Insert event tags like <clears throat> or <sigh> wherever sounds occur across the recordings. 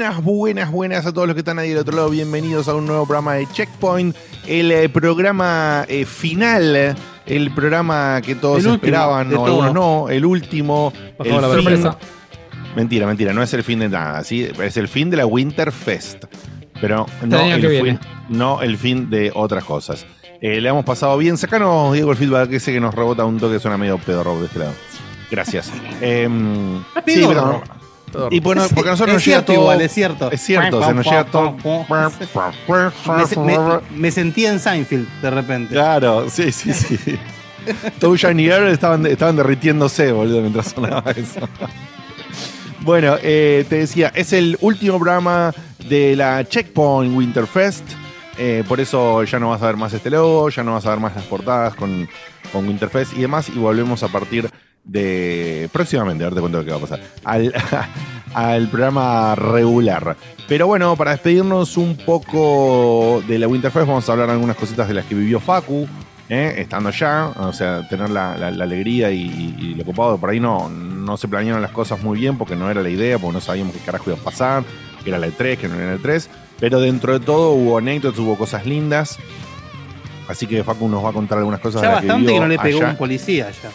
Buenas, buenas, buenas a todos los que están ahí del otro lado. Bienvenidos a un nuevo programa de Checkpoint, el eh, programa eh, final, el programa que todos último esperaban, o algunos no, el último. El la fin- sorpresa. Mentira, mentira, no es el fin de nada, ¿sí? es el fin de la Winterfest. Pero no año el, fin, viene. no el fin de otras cosas. Eh, le hemos pasado bien. Sacanos, Diego, el feedback que sé que nos rebota un toque, suena medio pedorro de este lado. Gracias. <laughs> Em, sí, pero- y bueno, porque a nosotros es nos llega cierto todo. igual, es cierto. Es cierto, se nos llega todo. Me, se- me- me sentí en Seinfeld de repente. Claro, sí, sí, sí. Todo Shiny Girl estaban, estaban derritiéndose, boludo, mientras sonaba eso. Bueno, eh, te decía, es el último programa de la Checkpoint Winterfest. eh, por eso ya no vas a ver más este logo, ya no vas a ver más las portadas con, con Winterfest y demás. Y volvemos a partir de próximamente, a ver te cuento lo que va a pasar. Al, <laughs> al programa regular. Pero bueno, para despedirnos un poco de la Winterfest, vamos a hablar de algunas cositas de las que vivió Facu. ¿eh? estando allá, o sea, tener la, la- la alegría y, y- lo copado. Por ahí no, no se planearon las cosas muy bien porque no era la idea, porque no sabíamos qué carajo iba a pasar, que era la E3, que no era la E3. Pero dentro de todo hubo anécdotas, hubo cosas lindas. Así que Facu nos va a contar algunas cosas ya de que bastante que, no le pegó allá un policía ya.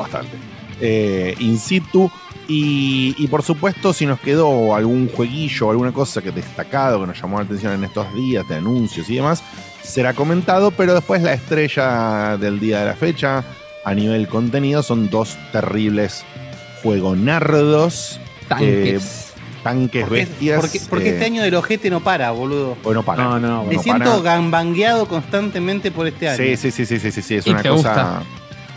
Bastante. Eh, in situ. Y, y por supuesto, si nos quedó algún jueguillo o alguna cosa que destacado que nos llamó la atención en estos días de anuncios y demás, será comentado, pero después la estrella del día de la fecha a nivel contenido son dos terribles juegonardos. Tanques. tanques Porque, bestias. porque, porque eh, este año del ojete no para, boludo. Bueno, para. No, no, Me no siento para. gambangueado constantemente por este año. Sí, sí, sí, sí, sí, sí, sí, es Y una te cosa. gusta.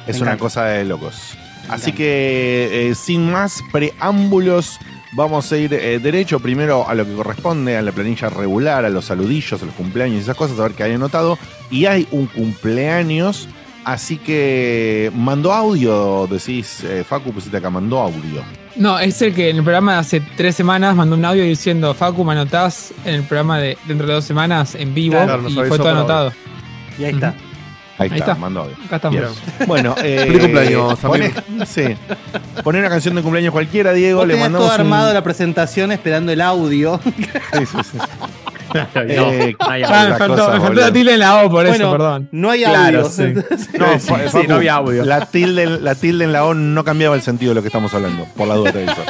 Es una cosa de locos. Así que eh, sin más preámbulos, vamos a ir eh, derecho primero a lo que corresponde, a la planilla regular, a los saludillos, a los cumpleaños y esas cosas, a ver qué hay anotado. Y hay un cumpleaños, así que mandó audio, decís, eh, Facu, pusiste acá, mandó audio. No, es el que en el programa de hace tres semanas mandó un audio diciendo, Facu, me anotás en el programa de dentro de dos semanas en vivo Claro, y fue todo anotado. Y ahí está. Ahí, Ahí está, está. mandó audio. Acá estamos. Bien. Bueno, <laughs> eh, Feliz cumpleaños, pone, <laughs> sí. <laughs> Pone una canción de cumpleaños cualquiera, Diego, Vos le mandamos todo un- armado la presentación esperando el audio. Sí, sí, sí. Eh, otra me faltó, cosa, me la tilde en la O por bueno, eso, perdón. no hay Claro, audio. sí. No, Sí, no había audio. La tilde, la tilde en la O no cambiaba el sentido de lo que estamos hablando, por la duda te aviso.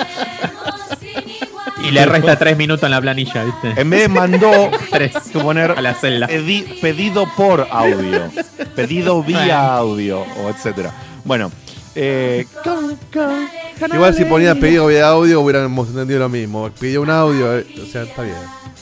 Y le resta tres minutos en la planilla, ¿viste? En vez de mandó, <laughs> Tres tú poner a la celda. pedi- pedido por audio, pedido vía audio, o etcétera. Bueno, eh, Igual si ponía pedido de audio hubiéramos entendido lo mismo. Pidió un audio, eh, o sea, está bien.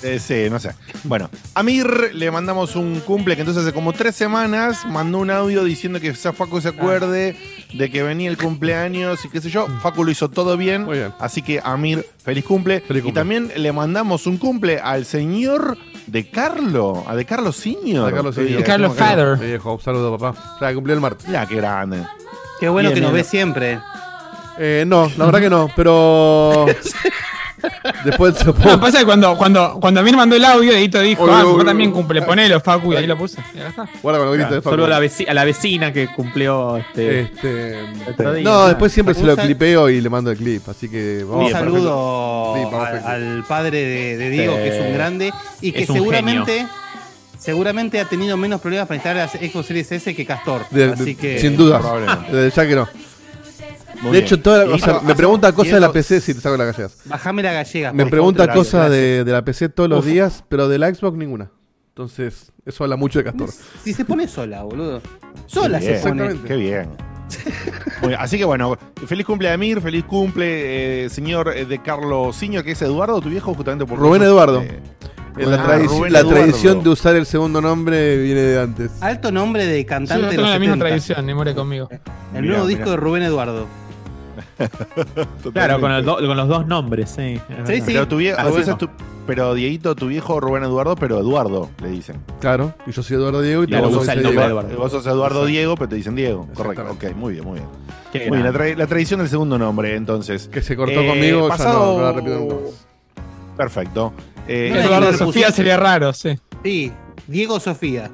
eh, sí, no sé. Bueno, a Mir le mandamos un cumple que entonces hace como tres semanas mandó un audio diciendo que Facu se acuerde de que venía el cumpleaños y qué sé yo. Facu lo hizo todo bien. Muy bien. Así que Amir, feliz cumple. Feliz Y también le mandamos un cumple al señor de Carlo, a de Carlos Senior. A Carlos Silva. De Carlos. Father. Sí, viejo, un saludo, papá. Ya cumplió el martes. Ya, qué grande. Qué bueno Bien, que nos bien. ve siempre. Eh, no, la verdad que no, pero. <laughs> Después se que pongo. pasa es que cuando, cuando, cuando a mí me mandó el audio, Edito dijo, ah, también cumple, ponelo, Facu, y ahí lo puse. Y acá está. Guarda con lo grito de Facu. Solo a la, veci- a la vecina que cumplió este. Este, día. no, después siempre se Un lo clipeo y le mando el clip. Así que Un vamos. Bien, saludo Sí, al, padre de, de Diego, que es un grande y que un seguramente ha tenido menos problemas para instalar las Xbox Series S que Castor. De- Así de- que sin duda. probablemente. Ya que no. Muy de bien. hecho, toda, o sea, me pregunta cosas de la PC si te saco las gallegas. bajame la gallega. Me pregunta cosas de, de la PC todos los Uf. días, pero de la Xbox ninguna. Entonces, eso habla mucho de Castor. Si se pone sola, boludo. Sola se pone. Exactamente. Qué bien. Así que bueno, feliz cumple a Amir, feliz cumple, eh, señor eh, de Carlos Siño, que es Eduardo, tu viejo, justamente por Rubén Eduardo. Eh, La, Ah, tradici- la tradición de usar el segundo nombre viene de antes. Alto nombre de cantante yo de tengo los la misma 70. tradición, ni muere conmigo. El Mirá, nuevo mirá. disco de Rubén Eduardo. <laughs> Claro, con, el do- con los dos nombres, sí. Sí, sí. Pero, tu vie- Ah, bueno. tu- pero Dieguito, tu viejo Rubén Eduardo, pero Eduardo, le dicen. Claro, y yo soy Eduardo Diego y Claro, todos usa sois el nombre Diego. de Eduardo. Vos sos Eduardo Diego, pero te dicen Diego. Correcto. Ok, muy bien, muy bien. Qué Muy bien, la, grande. tra- la tradición del segundo nombre, entonces. Que se cortó Eh, conmigo, pasado- ya no, no la repito nunca más. Perfecto. Eh, No, Eduardo Sofía pusiste. sería raro, sí. Sí, Diego Sofía.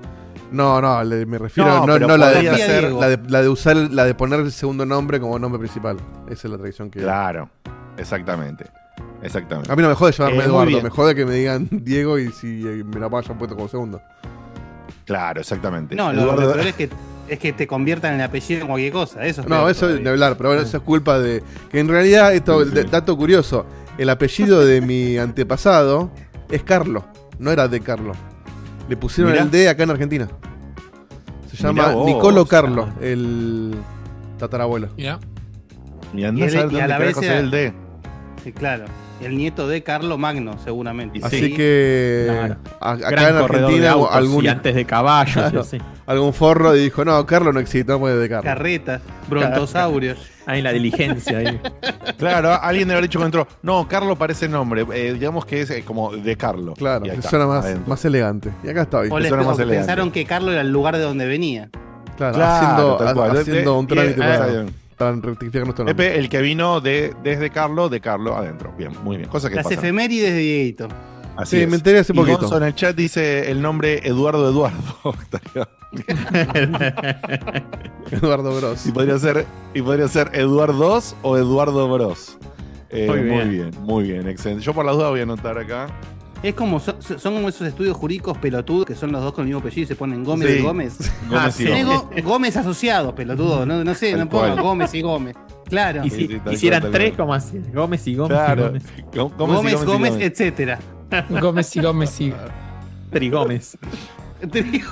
No, no, le- me refiero No, no, la, de, ser- la, de, la de usar, la de poner el segundo nombre como nombre principal. Esa es la tradición que. Claro, exactamente. Exactamente. A mí no me jode llamarme Eh, Eduardo, me jode que me digan <laughs> Diego y si eh, me la hayan puesto como segundo. Claro, exactamente. No, lo, Eduardo- lo peor es que, es que te conviertan en apellido en cualquier cosa. Eso es No, eso es de hablar, pero bueno, eso es culpa de. Que en realidad, esto, de- dato curioso, el apellido de mi antepasado es Carlo, no era de Carlo. Le pusieron Mirá. el D acá en Argentina. Se llama Mirá vos. Nicolo Carlo, el tatarabuelo. Mira. Y andá Y a dónde el D. Sí, claro. El nieto de Carlo Magno, seguramente. Así Sí. que Claro. a- acá Gran en de Argentina autos algún, y antes de <laughs> caballos. Claro. sí, sí. algún forro dijo, no, Carlo no existe, no puede de Carlo. Carreta, brontosaurios. Ahí la diligencia. Ahí. <laughs> Claro, alguien debe haber dicho que entró. No, Carlo parece nombre. eh, digamos que es eh, como de Carlo. Claro, que está, suena más, adentro. más elegante. Y acá estoy. O, les- suena más o que elegante. pensaron que Carlo era el lugar de donde venía. Claro, Claro, haciendo, tal cual. ha- haciendo un De- trámite eh, para, eh, para rectificar nuestro nombre. Pepe, el que vino de, desde Carlo, de Carlo adentro. Bien, muy bien. Cosa que Las pasa. efemérides de Dieguito. Así Sí, es. me enteré hace Y poquito. Gonzo en el chat dice el nombre Eduardo Eduardo. <laughs> <laughs> Eduardo Bros. y podría ser, y podría ser Eduardo o Eduardo Bros. Eh, Muy muy, bien. bien. muy bien, excelente. Yo por las dudas voy a anotar acá. Es como son, son como esos estudios jurídicos pelotudos que son los dos con el mismo apellido y se ponen Gómez Sí. y Gómez. <laughs> Gómez y sí. Gómez. Asociados, pelotudo. No, no sé, no cual. Gómez y Gómez. Claro. Y si sí, hicieran tres, como así. Gómez y Gómez. Claro. Gómez. Gómez, Gómez, y Gómez, Gómez, y etcétera. <laughs> Gómez y Gómez y. Trigómez. Digo.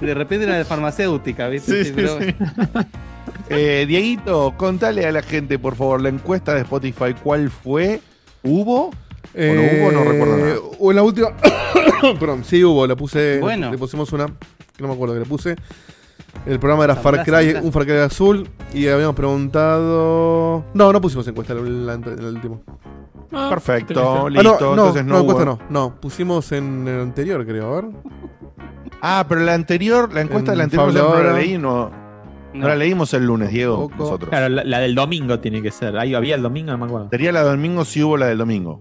De repente era de farmacéutica, ¿viste? Sí, sí, pero- sí. <laughs> Eh, Dieguito, contale a la gente, por favor, la encuesta de Spotify, ¿cuál fue? ¿Hubo? Eh, hubo, no recuerdo nada. O en la última. <coughs> Perdón, sí hubo, le puse. Bueno. Le pusimos una. Que no me acuerdo que le puse. El programa era Far Cry, un Far Cry azul. Y habíamos preguntado. No, no pusimos encuesta en el, en el último. Ah, Perfecto, Ah, listo. no, no, entonces no, no, encuesta hubo. no. No, pusimos en el anterior, creo. A ver. Ah, pero la anterior, la encuesta de la En anterior no la leí, no, no No. la leímos el lunes, Diego, nosotros. Claro, la, la del domingo tiene que ser. Ahí había el domingo, no me acuerdo. Sería la del domingo si hubo la del domingo.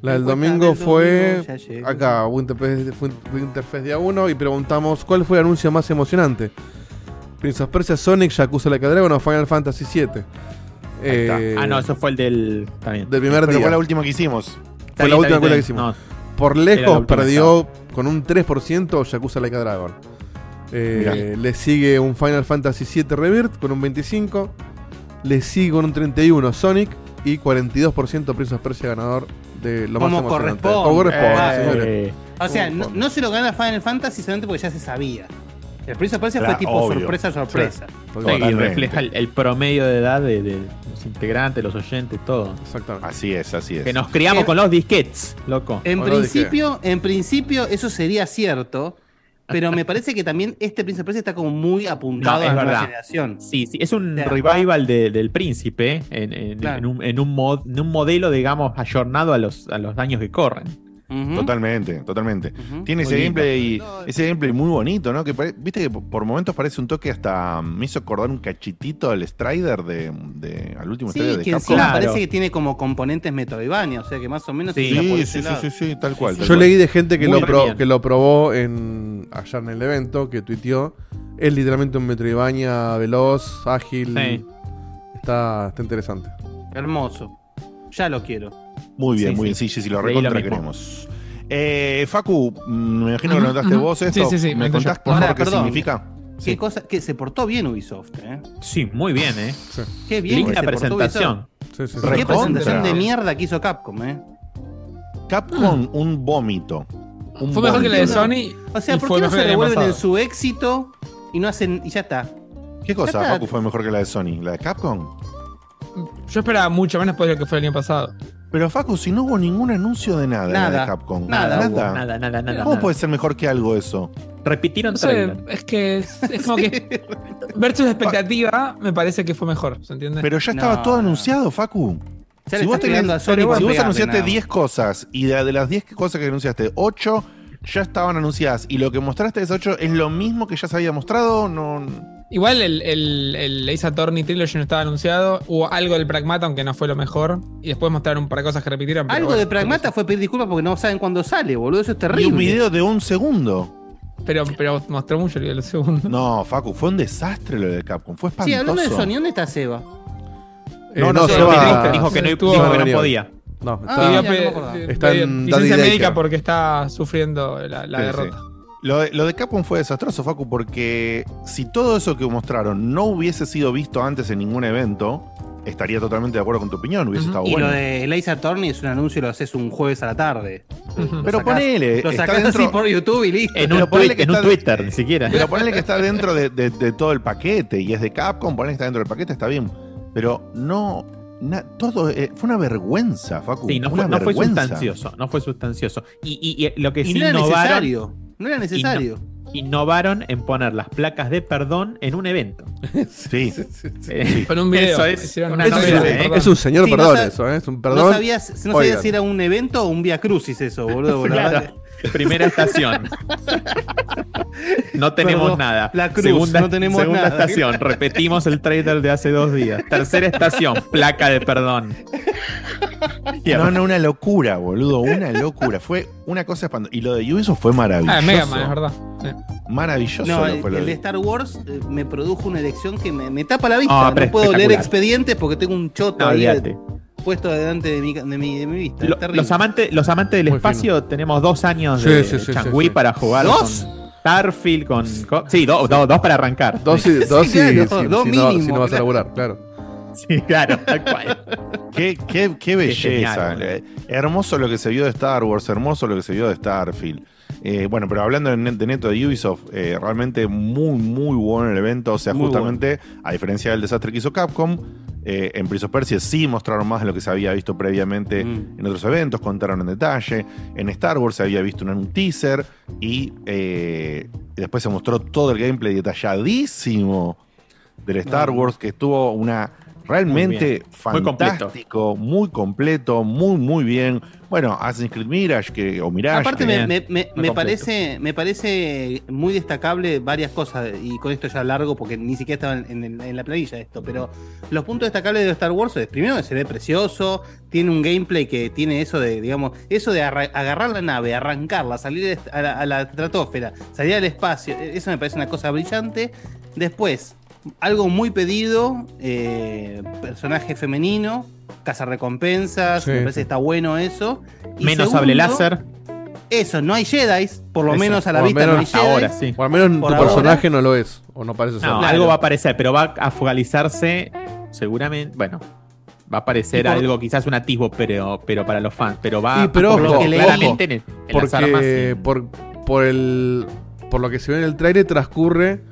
La del domingo fue. domingo. Acá, Winterfest, Winterfest día 1 y preguntamos cuál fue el anuncio más emocionante. Prince of Persia, Sonic, Yakuza Like a Dragon o Final Fantasy VII. Eh, ah, no, eso fue el del. Bien. del primer Pero día. fue la última que hicimos. Está fue la bien, última bien, que hicimos. No, Por la lejos última perdió con un 3% Yakuza Like a Dragon. Eh, le sigue un Final Fantasy VII Rebirth con un 25%. Le sigue con un 31% Sonic y 42% Prince of Persia ganador de lo más Como corresponde. Como corresponde, Eh, señores. eh, O sea, no, no se lo gana Final Fantasy solamente porque ya se sabía. El Prince of Persia Claro, fue tipo obvio. sorpresa, sorpresa. sí, y refleja el, el promedio de edad de, de los integrantes, los oyentes, todo. Exactamente. Así es, así es. Que nos criamos con los disquets, loco. En principio, en principio eso sería cierto, pero me parece que también este Prince of Persia está como muy apuntado No, a la nueva generación. Sí, sí, es un O sea, revival de- del príncipe en, en- Claro. en un, en un mod- en un modelo, digamos, ayornado a los, a los años que corren. Totalmente, totalmente. Tiene ese gameplay, ese gameplay muy bonito, ¿no? Que pare- viste que por momentos parece un toque hasta me hizo acordar un cachitito al Strider de, de- al último Sí, Strider de que Capcom. Claro. parece que tiene como componentes Metroidvania, o sea que más o menos Sí. Sí, sí, sí, lado. sí, sí, tal cual. tal Yo cual. leí de gente que Muy lo, pro- que lo probó en, allá en el evento, que tuiteó. Es literalmente un Metroidvania veloz, ágil. Sí. Está, está interesante. Hermoso. Ya lo quiero. Muy bien, Sí, muy sí. bien. Sí, sí, sí, lo recontra queremos. Eh, Facu, me imagino que lo notaste ujú. vos esto. Sí, sí, sí, ¿Me me contás por favor qué perdón. significa? Qué Sí. cosa, que se portó bien Ubisoft, ¿eh? Sí, muy bien, ¿eh? Qué bien que Linda presentación. Ubisoft. Sí, sí, sí. Qué Recontra. presentación de mierda que hizo Capcom, ¿eh? Capcom, un vómito. Un Fue mejor que la de. Sony. O sea, ¿por qué no se revuelven en su éxito y no hacen y ya está? ¿Qué cosa. Facu, fue mejor que la de Sony? ¿La de Capcom? Yo esperaba mucho menos después de lo que fue el año pasado. Pero Facu, si no hubo ningún anuncio de nada, en la Nada. de Capcom. Nada hubo. Nada, nada, nada. ¿Cómo nada. puede ser mejor que algo eso? Repitieron No sé, es que es, es como que <laughs> versus expectativa me parece que fue mejor, ¿se entiende? Pero ya estaba No, todo anunciado, Facu. Si vos, tenés- pegando a Sony si por vos pegarle, anunciaste nada. 10 cosas y de, de las 10 cosas que anunciaste, 8 ya estaban anunciadas y lo que mostraste de esas 8 es lo mismo que ya se había mostrado, no... Igual el, el, el Ace Attorney Trilogy no estaba anunciado. Hubo algo del Pragmata, aunque no fue lo mejor. Y después mostraron un par de cosas que repitieron. pero Algo bueno, de Pragmata fue pedir disculpas porque no saben cuándo sale, boludo. Eso es terrible. Y un video de un segundo. Pero, pero mostró mucho el segundo. No, Facu, fue un desastre lo de Capcom, fue Sí, espantoso. hablando de Sony, ¿dónde está Seba? Eh, No, no, no, se no, va. dijo, que no, estuvo- dijo que no podía. No, Ah, está- ya, no me acordaba. pe- Está en licencia médica porque está sufriendo la, la Sí, derrota. sí. Lo de, lo de Capcom fue desastroso, Facu, porque si todo eso que mostraron no hubiese sido visto antes en ningún evento, estaría totalmente de acuerdo con tu opinión, hubiese estado Y bueno. lo de Laser Attorney es un anuncio y lo haces un jueves a la tarde. Pero sacás- ponele, Lo está sacás dentro- así por YouTube y listo. En Pero un, ponele tweet- que en un está- Twitter, ni siquiera. Pero ponele que está dentro de, de- de todo el paquete y es de Capcom, ponele que está dentro del paquete, está bien. Pero no. na- todo eh, fue una vergüenza, Facu. Sí, no fue, no fue vergüenza. sustancioso. No fue sustancioso. Y, y- y lo que Y sí no era innovaron, necesario. No era necesario. innovaron en poner las placas de perdón en un evento. <laughs> Sí. Eh, Con un video. Eso es un Es, ¿eh? es señor Sí, no perdón eso, ¿eh? Es un No perdón. sabías, no sabías si era un evento o un via crucis eso, boludo. <laughs> Claro. Primera estación. No tenemos Perdón, nada. la cruz, segunda, no tenemos segunda nada. estación. Repetimos el trailer de hace dos días. Tercera estación. Placa de perdón. No, no, una locura, boludo. Una locura. Fue una cosa espantosa. Y lo de Ubisoft fue maravilloso. Ah, Mega Man, es verdad. Sí. Maravilloso. No, el, de Star Wars eh, me produjo una elección que me, me tapa la vista. Ah, no puedo leer expedientes porque tengo un choto No, ahí. Puesto delante de mi, de mi, de mi vista. Lo- los, amantes, los amantes del Muy espacio tenemos dos años Sí, de sí, sí, Changui sí, sí. para jugar ¿Dos? con Starfield, con... con- sí, do- do- dos para arrancar. Dos y, <laughs> dos y- <laughs> claro, si, dos si no, mínimo, si no vas a laburar, claro. Sí, claro, tal cual. <laughs> Qué, qué- qué belleza. genial, Eh, hermoso lo que se vio de Star Wars, hermoso lo que se vio de Starfield. Eh, bueno, pero hablando de, net- de neto de Ubisoft, eh, realmente muy, muy bueno el evento. O sea, Muy justamente, a diferencia del desastre que hizo Capcom, eh, en Prince of Persia sí mostraron más de lo que se había visto previamente Mm. en otros eventos, contaron en detalle. En Star Wars se había visto un, un teaser y después se mostró todo el gameplay detalladísimo del Star Wars, que estuvo una realmente Muy completo. fantástico, muy completo, muy, muy bien. Bueno, Assassin's Creed Mirage que, o Mirage. Aparte que- me, me- me- Muy me completo. parece me parece muy destacable varias cosas y con esto ya largo porque ni siquiera estaba en, en- en la planilla esto, pero los puntos destacables de Star Wars es primero que se ve precioso, tiene un gameplay que tiene eso de digamos eso de arra- agarrar la nave, arrancarla, salir a la, a la estratosfera, salir al espacio, e, eso me parece una cosa brillante. Después algo muy pedido, eh, personaje femenino, recompensas, Sí, me parece sí. que está bueno eso. Y Menos sable segundo, láser. eso, no hay Jedi, por lo Eso, menos a la por lo vista no hay Jedi. Ahora sí. O al menos Por tu ahora- personaje no lo es. O no parece ser. No, algo va a aparecer, pero va a focalizarse seguramente. Bueno, va a aparecer por- algo, quizás un atisbo, pero, pero para los fans. Pero va Y, pero por lo ojo, que ojo, claramente en, el- en las armas. Porque y- por, por el por lo que se ve en el trailer transcurre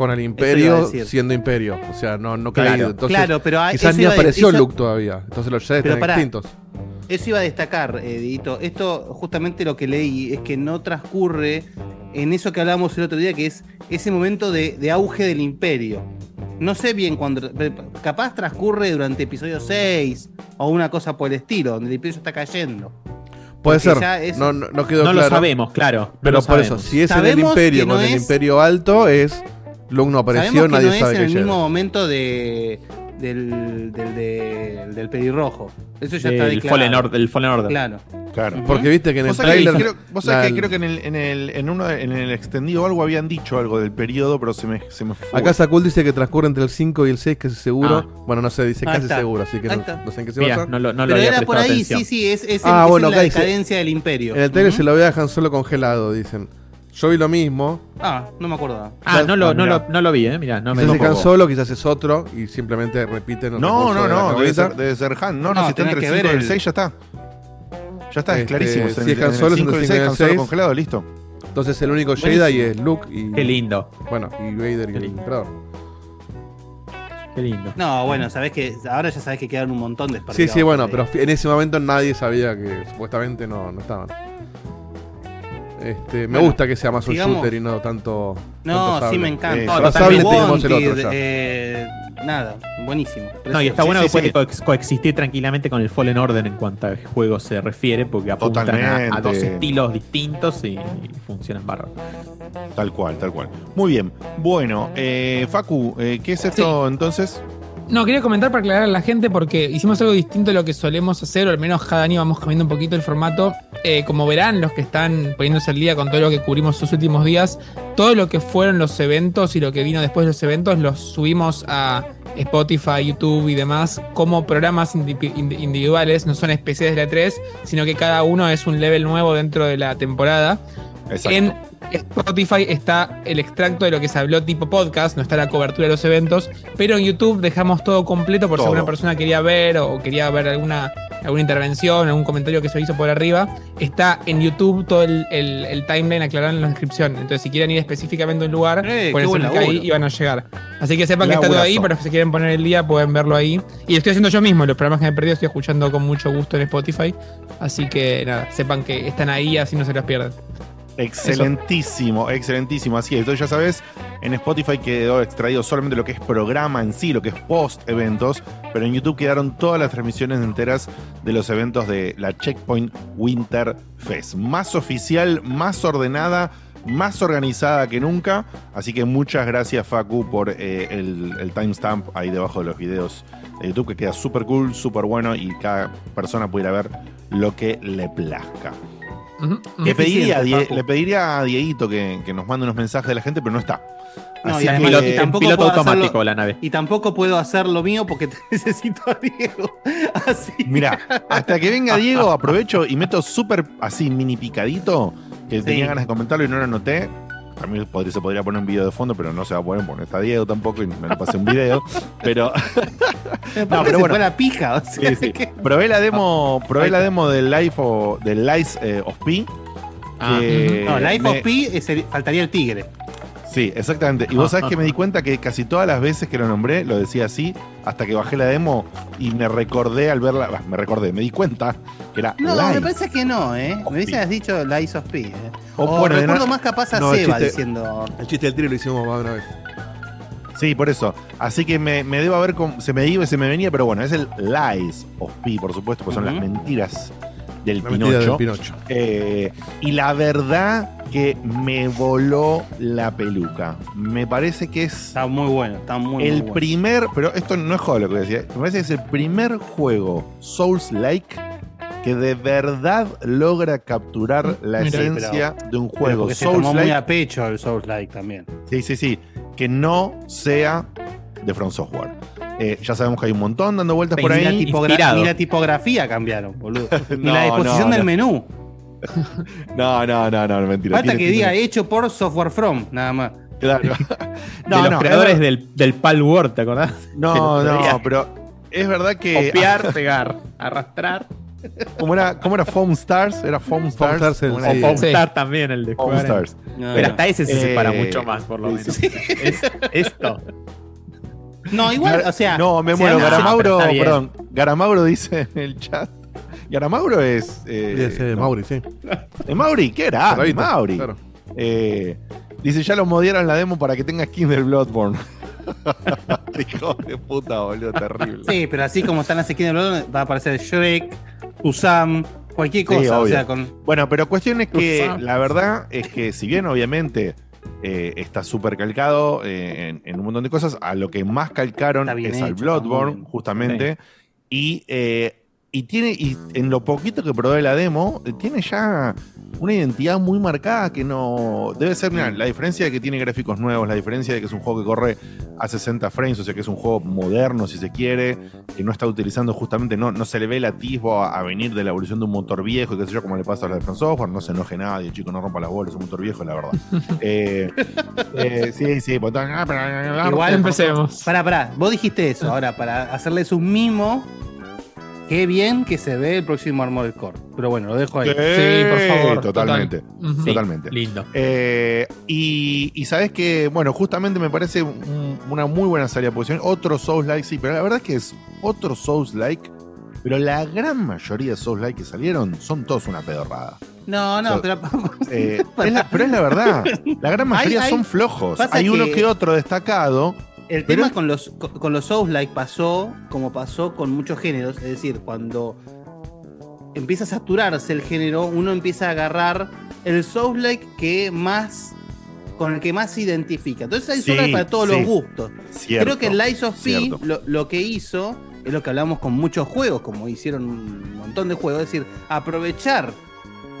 con el imperio siendo imperio. O sea, no, no Claro, caído. Entonces, claro, pero a- quizás ni apareció eso- Luke todavía. Entonces los Jedi están pará. extintos. Eso iba a destacar, eh, Dieguito. Esto, justamente lo que leí, es que no transcurre en eso que hablábamos el otro día, que es ese momento de, de auge del imperio. No sé bien cuándo. pero Capaz transcurre durante episodio 6 o una cosa por el estilo, donde el imperio está cayendo. Puede Porque ser. es- No, no, no quedó No claro. lo sabemos, claro. Pero por eso, si es en el Imperio no con el es- Imperio alto, es. Luke no apareció, Sabemos que nadie no es sabe en que el mismo momento de, del, del, de- del pelirrojo. Eso ya está Del declarado. Fallen Order. del Fallen Order. Claro. Claro. Ujú. Porque viste que en el Vos sabés que trailer. creo, vos sabés que la- creo que en el, en el, en uno, en el extendido algo habían dicho algo del periodo, pero se me, se me fue. Acá Sakul dice que transcurre entre el 5 y el 6, casi seguro. Bueno, no sé, dice casi está. seguro, así que no, no sé en qué se basa. no lo, no lo Pero había era por ahí, atención. sí, sí, es, es, Ah, es bueno, en la dice- decadencia del imperio. En el trailer Ujú. se lo ve a Han Solo congelado, dicen. Yo vi lo mismo. Ah, no me acuerdo. Ah, no lo, Ah, no, mirá. lo, no lo vi, eh. Mira, no me Quizás es Han. Solo, quizás es otro, y simplemente repiten los No, recursos no, de la no, debe cabeza. ser, debe ser Han. No, no, No, si está tenés entre el que 5 y ver el el- 6 ya está. Ya está, es Este, clarísimo. si En- es Han Solo, es 5 y el el 6, Han cinco y el Solo seis. congelado, listo. Entonces el único Buenísimo. Jedi es Luke y. Qué lindo. Bueno, y Vader y el lindo. Emperador. Qué lindo. No, bueno, sabés que ahora ya sabés que quedaron un montón de Sí, sí, bueno, pero en ese momento nadie sabía que supuestamente no, no estaban. Este, me Bueno, gusta que sea más un shooter y no tanto. No, tanto sí me encanta. Eh, No, sable tenemos el Wanted, otro ya. eh, nada, buenísimo. No, y está Sí, bueno sí, que puede sí. coex- coexistir tranquilamente con el Fallen Order en cuanto a juego se refiere, porque apuntan a, dos estilos distintos y, y funcionan bárbaro. Tal cual, tal cual. Muy bien. Bueno, eh, Facu, eh, ¿qué es esto entonces? No, quería comentar para aclarar a la gente porque hicimos algo distinto a lo que solemos hacer, o al menos cada año vamos cambiando un poquito el formato. Eh, como verán, los que están poniéndose al día con todo lo que cubrimos estos últimos días, todo lo que fueron los eventos y lo que vino después de los eventos los subimos a Spotify, YouTube y demás como programas indi- indi- individuales, no son especiales de la 3, sino que cada uno es un level nuevo dentro de la temporada. Exacto. En Spotify está el extracto de lo que se habló tipo podcast, no está la cobertura de los eventos, pero en YouTube dejamos todo completo por si alguna persona quería ver o quería ver alguna, alguna intervención, algún comentario que se hizo por arriba. Está en YouTube todo el, el- el timeline aclarado en la descripción. Entonces, si quieren ir específicamente a un lugar, Eh, ponen clic ahí y van a llegar. Así que sepan que está todo ahí, pero si quieren poner el día pueden verlo ahí. Y lo estoy haciendo yo mismo, los programas que me he perdido estoy escuchando con mucho gusto en Spotify. Así que nada, sepan que están ahí, así no se los pierden. Excelentísimo, excelentísimo. Así es. Entonces ya sabes, en Spotify quedó extraído solamente lo que es programa en sí, lo que es post eventos, pero en YouTube quedaron todas las transmisiones enteras de los eventos de la Checkpoint Winter Fest. Más oficial, más ordenada, más organizada que nunca. Así que muchas gracias Facu por eh, el, el timestamp ahí debajo de los videos de YouTube, que queda súper cool, súper bueno y cada persona pudiera ver lo que le plazca. Le pediría, a Die- le pediría a Dieguito que, que nos mande unos mensajes de la gente, pero no está. No, Así y además- que- tampoco piloto hacerlo- automático la nave. Y tampoco puedo hacer lo mío porque te <laughs> necesito a Diego. Así. Mira, hasta que venga Diego, <laughs> aprovecho y meto súper así mini picadito, que Sí. tenía ganas de comentarlo y no lo anoté. También podría- se podría poner un video de fondo, pero no se va a poner porque no está Diego tampoco y me lo pasé un video. <laughs> Pero No, <laughs> pero que bueno. fue la pija. O sea, Sí, sí. <laughs> que- probé la demo, probé la demo del Life o, del Lies eh, of P. Ah, que No, Life me- of es el- faltaría el tigre. Sí, exactamente. Y vos sabés que me di <laughs> cuenta que casi todas las veces que lo nombré lo decía así, hasta que bajé la demo y me recordé al verla, bah, me recordé, me di cuenta que era No, Lies. me parece que no, ¿eh? Me hubieses dicho Lies of Pi. ¿eh? O, O, bueno, recuerdo más capaz a No, el Seba chiste- diciendo. El chiste del tiro lo hicimos más de una vez. Sí, por eso. Así que me, me debo haber. Se me iba y se me venía, pero bueno, es el Lies of Pi, por supuesto, pues son las mentiras del La Pinocho. del Pinocho. Eh, y la verdad que me voló la peluca. Me parece que es Está muy bueno, está muy, el muy bueno. primer. Pero esto no es joder lo que voy a decir. Me parece que es el primer juego Souls-like que de verdad logra capturar la Mira, esencia de un Pero juego porque se tomó muy Souls-like. a pecho el Souls Like también. Sí, sí, sí. Que no sea de From Software. Eh, ya sabemos que hay un montón dando vueltas por Ni la, ahí. ni la tipografía cambiaron, boludo. <laughs> Ni No, la disposición no, del no. menú. <laughs> No, no, no, no, mentira. Falta que diga hecho por Software From, nada más. Claro. <laughs> de No, los no, creadores del, del Pal Word, ¿te acordás? No, no, pero es verdad que. Copiar, pegar, arrastrar. ¿Cómo era, cómo era Foam Stars? ¿Era Foam Stars? Stars, el- ¿Cómo O? Sí. Popstar también, el de Foam Square. Stars. No, Pero no. hasta ese se Eh, separa mucho más, por lo menos. Es- esto. No, igual, o sea. No, me muero. Garamauro, perdón. Garamauro dice en el chat. Garamauro es. Eh, Ese no. Mauri, sí. Eh, Mauri, ¿qué era? Mauri. claro. Eh, dice, ya lo modiaron la demo para que tenga skin del Bloodborne. <laughs> Hijo de puta, boludo, terrible. Sí, pero así como están las skins de Bloodborne, va a aparecer Shrek, Usam, Cualquier Sí, cosa, o obvio. sea, con. Bueno, pero cuestión es que la verdad es que si bien obviamente eh, está súper calcado eh, en, en un montón de cosas, a lo que más calcaron es al hecho, Bloodborne, justamente. Y, eh, y tiene, y en lo poquito que probé la demo, eh, tiene ya una identidad muy marcada que no. Debe ser, mira, la diferencia de que tiene gráficos nuevos, la diferencia de que es un juego que corre a 60 frames, o sea que es un juego moderno, si se quiere, que no está utilizando justamente, no, no se le ve el atisbo a, a venir de la evolución de un motor viejo, y qué sé yo, como le pasa a la de Software, no se enoje nadie, chico, no rompa las bolas, es un motor viejo, la verdad. <laughs> Eh, eh, sí, sí, pues, ah, pero- Igual- Empecemos. Pará, pará, vos dijiste eso. Ahora, para hacerles un mimo, qué bien que se ve el próximo Armored Core. Pero bueno, lo dejo ahí. Sí, Sí, por favor, Totalmente. total. Totalmente. Lindo. Eh, y, y sabes que, bueno, justamente me parece un- una muy buena salida de posición. Otro Souls-like, sí, pero la verdad es que es otro Souls-like. Pero la gran mayoría de Souls-like que salieron son todos una pedorrada. No, no, pero. <laughs> Eh, <laughs> es la- pero es la verdad. La gran mayoría Hay- hay- son flojos. Hay uno que- que otro destacado. El Pero tema con los, con, los Souls-like pasó como pasó con muchos géneros. Es decir, cuando empieza a saturarse el género, uno empieza a agarrar el Souls-like que más. con el que más se identifica. Entonces hay Sí, para todos sí. los gustos. Cierto, Creo que el Lies of P lo, lo que hizo es lo que hablamos con muchos juegos, como hicieron un montón de juegos, es decir, aprovechar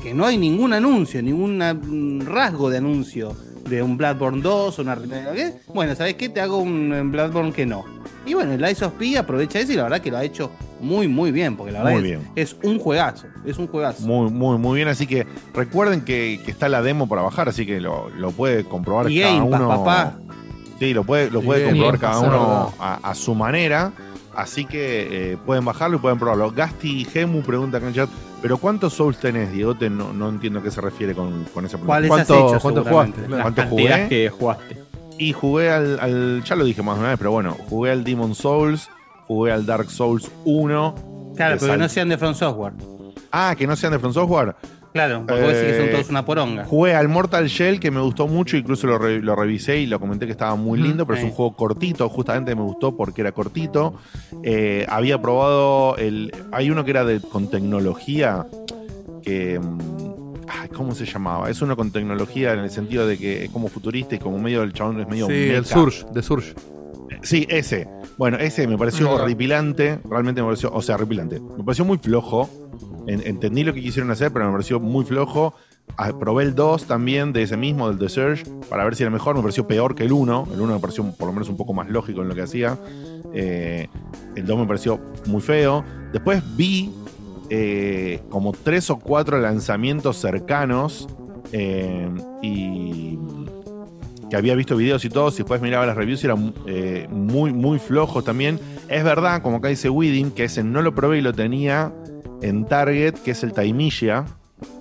que no hay ningún anuncio, ningún mm, rasgo de anuncio de un Bloodborne 2 o una ¿qué? Bueno, ¿sabes qué? Te hago un Bloodborne que no. Y bueno, el Lies of P aprovecha eso y la verdad que lo ha hecho muy, muy bien, porque la verdad es, bien. es un juegazo, es un juegazo. Muy, muy, muy bien. Así que recuerden que, que está la demo para bajar, así que lo, lo puede comprobar Y cada Game uno. papá. Sí, lo puede, lo puede comprobar cada uno a, a su manera. Así que eh, pueden bajarlo y pueden probarlo. Gasti Gemu pregunta acá en el chat, ¿pero cuántos Souls tenés, Diego? No, no entiendo a qué se refiere con, con esa pregunta. ¿Cuáles has ¿Cuánto- hecho? cuánto seguramente? jugaste? ¿Cuánto cantidad jugué? que jugaste. Y jugué al, al- Ya lo dije más de una vez, pero bueno, jugué al Demon Souls, jugué al Dark Souls 1. Claro, pero que no sean de From Software. Ah, que no sean de From Software. Claro, porque vos decís que son Eh, todos una poronga. Jugué al Mortal Shell, que me gustó mucho, incluso lo, re- lo revisé y lo comenté que estaba muy lindo, pero es un juego cortito, justamente me gustó porque era cortito. Eh, había probado el. Hay uno que era de, con tecnología, que. mm, ay, ¿Cómo se llamaba? Es uno con tecnología en el sentido de que es como futurista y como medio el chabón es medio. Sí, el. Surge, de Surge. Sí, ese. Bueno, ese me pareció Ah. horripilante. Realmente me pareció, o sea, horripilante. Me pareció muy flojo. En- entendí lo que quisieron hacer, pero me pareció muy flojo. Ah, probé el 2 también de ese mismo, del The Surge, para ver si era mejor. Me pareció peor que el 1. El 1 me pareció por lo menos un poco más lógico en lo que hacía. Eh, el 2 me pareció muy feo. Después vi eh, como tres o cuatro lanzamientos cercanos. eh, y que había visto videos y todo, si después miraba las reviews, eran eh, muy, muy flojos también. Es verdad, como acá dice Widin, que ese no lo probé y lo tenía en Target, que es el Taimilla.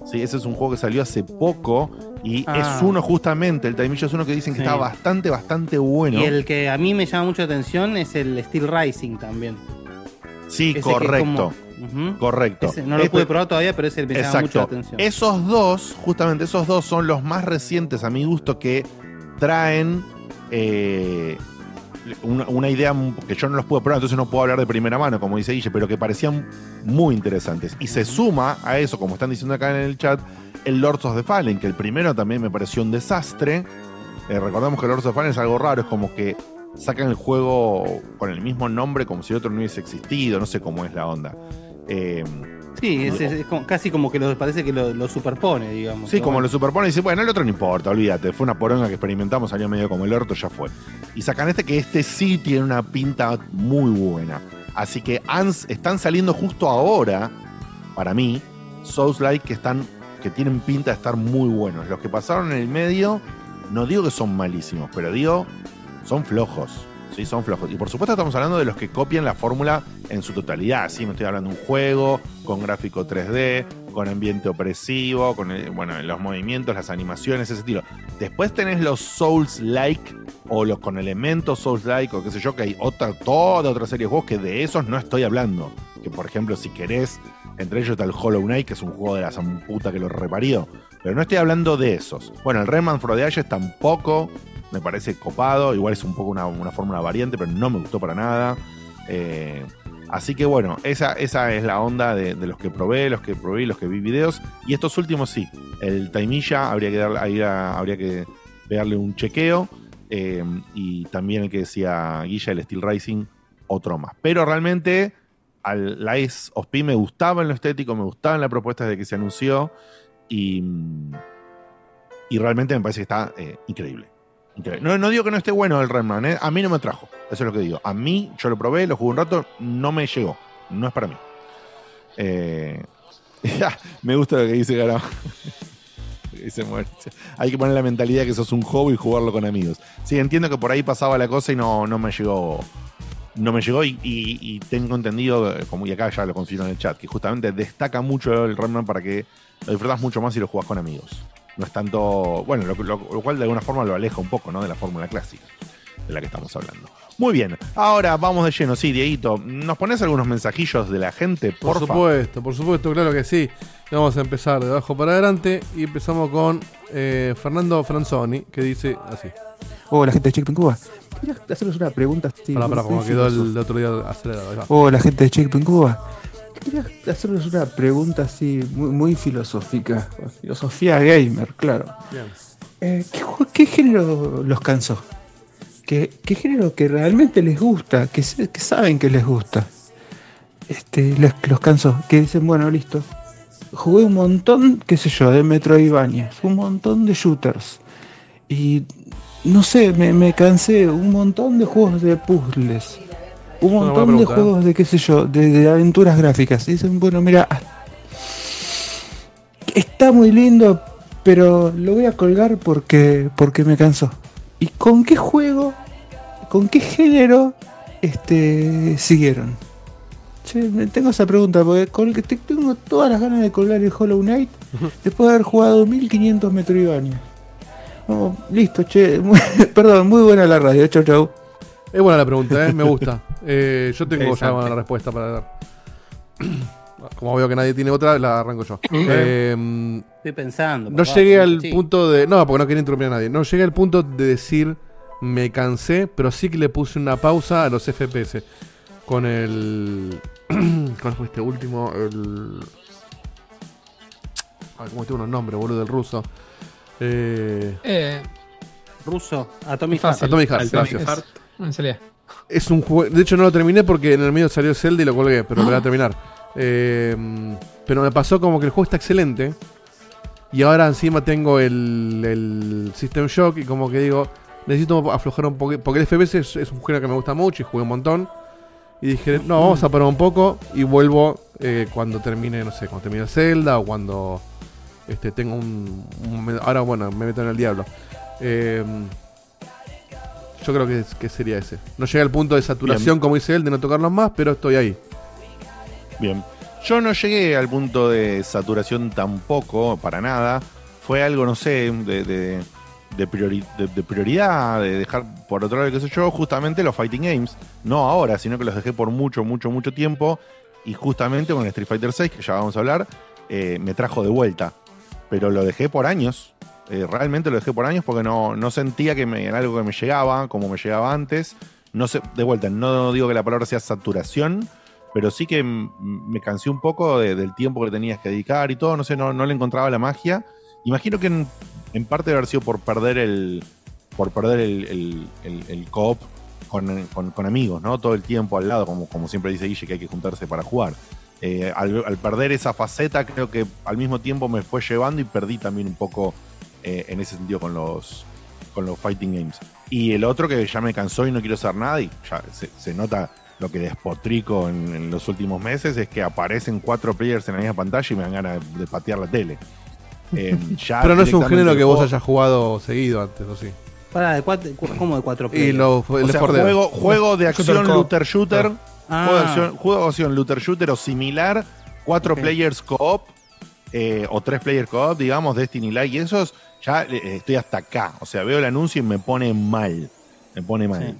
Sí, ese es un juego que salió hace poco y Ah. es uno justamente, el Taimilla es uno que dicen que Sí. está bastante, bastante bueno. Y el que a mí me llama mucho la atención es el Steel Rising también. Sí, Ese correcto, correcto. Ese no lo Eh, pude probar todavía, pero ese me llama mucho la atención. Esos dos, justamente esos dos son los más recientes a mi gusto que traen eh, una, una idea que yo no los puedo probar, entonces no puedo hablar de primera mano, como dice Guille, pero que parecían muy interesantes. Y se suma a eso, como están diciendo acá en el chat, el Lords of the Fallen, que el primero también me pareció un desastre. Eh, recordemos que Lords of the Fallen es algo raro, es como que sacan el juego con el mismo nombre como si el otro no hubiese existido, no sé cómo es la onda. Eh, Sí, es, es- es como- casi como que lo, parece que lo, lo superpone, digamos. Sí, como bueno. lo superpone y dice, bueno, el otro no importa, olvídate, fue una poronga que experimentamos, salió medio como el orto, ya fue. Y sacan este que este sí tiene una pinta muy buena. Así que han- están saliendo justo ahora, para mí, Souls Like que están, que tienen pinta de estar muy buenos. Los que pasaron en el medio, no digo que son malísimos, pero digo, son flojos. Sí, son flojos. Y por supuesto estamos hablando de los que copian la fórmula en su totalidad. Sí, me estoy hablando de un juego con gráfico 3D, con ambiente opresivo, con el- bueno, los movimientos, las animaciones, ese estilo. Después tenés los Souls-like o los con elementos Souls-like o qué sé yo, que hay otra, toda otra serie de juegos que de esos no estoy hablando. Que por ejemplo, si querés, entre ellos está el Hollow Knight, que es un juego de la zamputa que lo reparió. Pero no estoy hablando de esos. Bueno, el Rayman for the Ages tampoco me parece copado. Igual es un poco una, una fórmula variante, pero no me gustó para nada. Eh, Así que bueno, esa, esa es la onda de, de los que probé, los que probé, los que vi videos. Y estos últimos sí. El Taimilla habría que darle, habría que pegarle un chequeo. eh, y también el que decía Guilla, el Steel Racing, otro más. Pero realmente al Lies of P me gustaba en lo estético, me gustaba en la propuesta de que se anunció. Y, y realmente me parece que está eh, increíble. No, no digo que no esté bueno el Remnant, ¿eh? a mí no me trajo. Eso es lo que digo. A mí, yo lo probé, lo jugué un rato, no me llegó. No es para mí. Eh, <laughs> me gusta lo que dice Garama. <laughs> Hay que poner la mentalidad que sos un hobby y jugarlo con amigos. Sí, entiendo que por ahí pasaba la cosa y no, no me llegó. No me llegó y, tengo entendido, eh, como y acá ya lo confirmo en el chat, que justamente destaca mucho el Remnant para que lo disfrutas mucho más si lo jugás con amigos. No es tanto. Bueno, lo, lo- lo cual de alguna forma lo aleja un poco, ¿no? De la fórmula clásica de la que estamos hablando. Muy bien, ahora vamos de lleno. Sí, Dieguito, ¿nos pones algunos mensajillos de la gente? Por supuesto, por supuesto, claro que sí. Vamos a empezar de abajo para adelante y empezamos con eh, Fernando Franzoni, que dice así. Hola, gente de Checkpoint Cuba. Quería hacerles una pregunta. así, Para, para, como quedó filosof- el otro día acelerado. Hola, gente de Checkpoint Cuba. Quería hacerles una pregunta así, muy, muy filosófica. Filosofía gamer, claro. Eh, ¿qué, género los cansó? ¿Qué, qué género que realmente les gusta? Que, saben que les gusta. Este, les, los cansó. Que dicen, bueno, listo. Jugué un montón, qué sé yo, de Metroidvania. Un montón de shooters. Y no sé, me, me cansé. Un montón de juegos de puzzles. Un montón de ¿eh? juegos de qué sé yo, de, de aventuras gráficas. Y dicen, bueno, mira, está muy lindo, pero lo voy a colgar porque, porque me cansó. ¿Y con qué juego, con qué género este, siguieron? Che, me- tengo esa pregunta, porque tengo todas las ganas de colgar el Hollow Knight <laughs> después de haber jugado 1500 Metroidvania. Oh, listo, che, muy- <laughs> perdón, muy buena la radio, chau chau. Es buena la pregunta, ¿eh? me gusta. <laughs> Eh, yo tengo ya la respuesta para dar. <clears throat> Como veo que nadie tiene otra, la arranco yo. Eh, Estoy pensando. no papá, llegué al sí. punto de. No, porque no quería interrumpir a nadie. No llegué al punto de decir me cansé, pero sí que le puse una pausa a los FPS. Con el. <clears throat> ¿Cuál fue este último? El. Ay, ¿Cómo tengo unos nombres, boludo, del ruso? Eh, Eh, Ruso, Atomic. Heart. Atomic Heart, Atomic gracias. Heart. Es un juego. De hecho, no lo terminé porque en el medio salió Zelda y lo colgué, pero lo voy a terminar. Eh, pero me pasó como que el juego está excelente. Y ahora encima tengo el, el System Shock y como que digo, necesito aflojar un poquito. Porque el FPS es, es un género que me gusta mucho y jugué un montón. Y dije, no, vamos a parar un poco y vuelvo eh, cuando termine, no sé, cuando termine el Zelda o cuando este, tengo un, un- Ahora, bueno, me meto en el diablo. Eh, yo creo que, sería ese. No llega al punto de saturación como dice él, de no tocarlos más, pero estoy ahí. Bien. Yo no llegué al punto de saturación tampoco, para nada. Fue algo, no sé, de, de- de priori- de- de prioridad, de dejar por otro lado, qué sé yo, justamente los fighting games. No ahora, sino que los dejé por mucho, mucho, mucho tiempo. Y justamente con el Street Fighter 6, que ya vamos a hablar, eh, me trajo de vuelta. Pero lo dejé por años. Eh, realmente lo dejé por años porque no, no sentía que me, era algo que me llegaba, como me llegaba antes. No sé, de vuelta, no digo que la palabra sea saturación, pero sí que me cansé un poco de- del tiempo que tenías que dedicar y todo, no sé, no, no le encontraba la magia. Imagino que en, parte debe haber sido por perder el por perder el, el, el- co-op con, con- amigos, ¿no? Todo el tiempo al lado, como, como siempre dice Guille, que hay que juntarse para jugar. Eh, al perder esa faceta, creo que al mismo tiempo me fue llevando y perdí también un poco eh, en ese sentido con los, con los fighting games. Y el otro que ya me cansó y no quiero hacer nada, y ya se, se nota lo que despotrico en, en los últimos meses, es que aparecen cuatro players en la misma pantalla y me dan ganas de, de patear la tele. Eh, <laughs> ya Pero no es un género que vos hayas jugado seguido antes, ¿o sí? Pará, de cuatro, cu- ¿cómo de cuatro Y players? lo, O el sea, Left 4 Dead. juego, juego de <laughs> acción, looter shooter, Ah. juego, de acción, juego de acción, looter shooter o similar, cuatro players co-op eh, o tres players co-op, digamos, Destiny Light y esos, ya eh, estoy hasta acá. O sea, veo el anuncio y me pone mal. Me pone mal.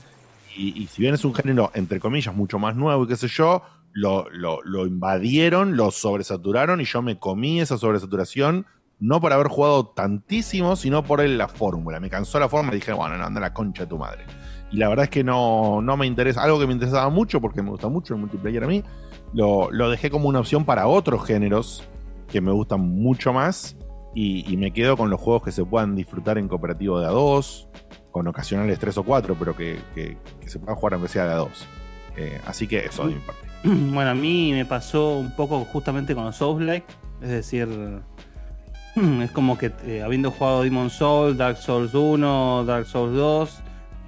Y, y si bien es un género, entre comillas, mucho más nuevo y qué sé yo, lo, lo- lo invadieron, lo sobresaturaron y yo me comí esa sobresaturación, no por haber jugado tantísimo, sino por la fórmula. Me cansó la fórmula y dije, bueno, no, anda la concha de tu madre. y la verdad es que no, no me interesa. Algo que me interesaba mucho, porque me gusta mucho el multiplayer a mí, lo, lo dejé como una opción para otros géneros que me gustan mucho más. Y, me quedo con los juegos que se puedan disfrutar en cooperativo de a dos, con ocasionales 3 o 4, pero que, se puedan jugar aunque sea de a dos. Eh, así que eso de mi parte. <clears throat> Bueno, a mí me pasó un poco justamente con los Souls-like. Es decir, <clears throat> es como que eh, habiendo jugado Demon Souls, Dark Souls 1, Dark Souls 2,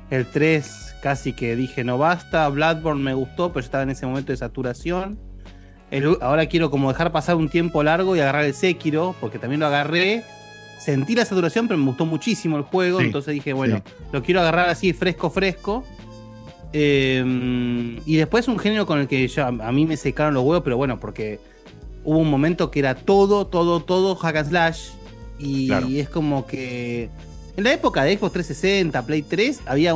el 3 casi que dije no basta, Bloodborne me gustó, pero estaba en ese momento de saturación. El- ahora quiero como dejar pasar un tiempo largo y agarrar el Sekiro, porque también lo agarré. Sentí la saturación, pero me gustó muchísimo el juego, Sí, entonces dije, bueno, sí. lo quiero agarrar así fresco, fresco. Eh, y después un género con el que ya a mí me secaron los huevos, pero bueno, porque hubo un momento que era todo, todo, todo hack and slash. Y Claro. es como que en la época de Xbox 360, Play 3, había,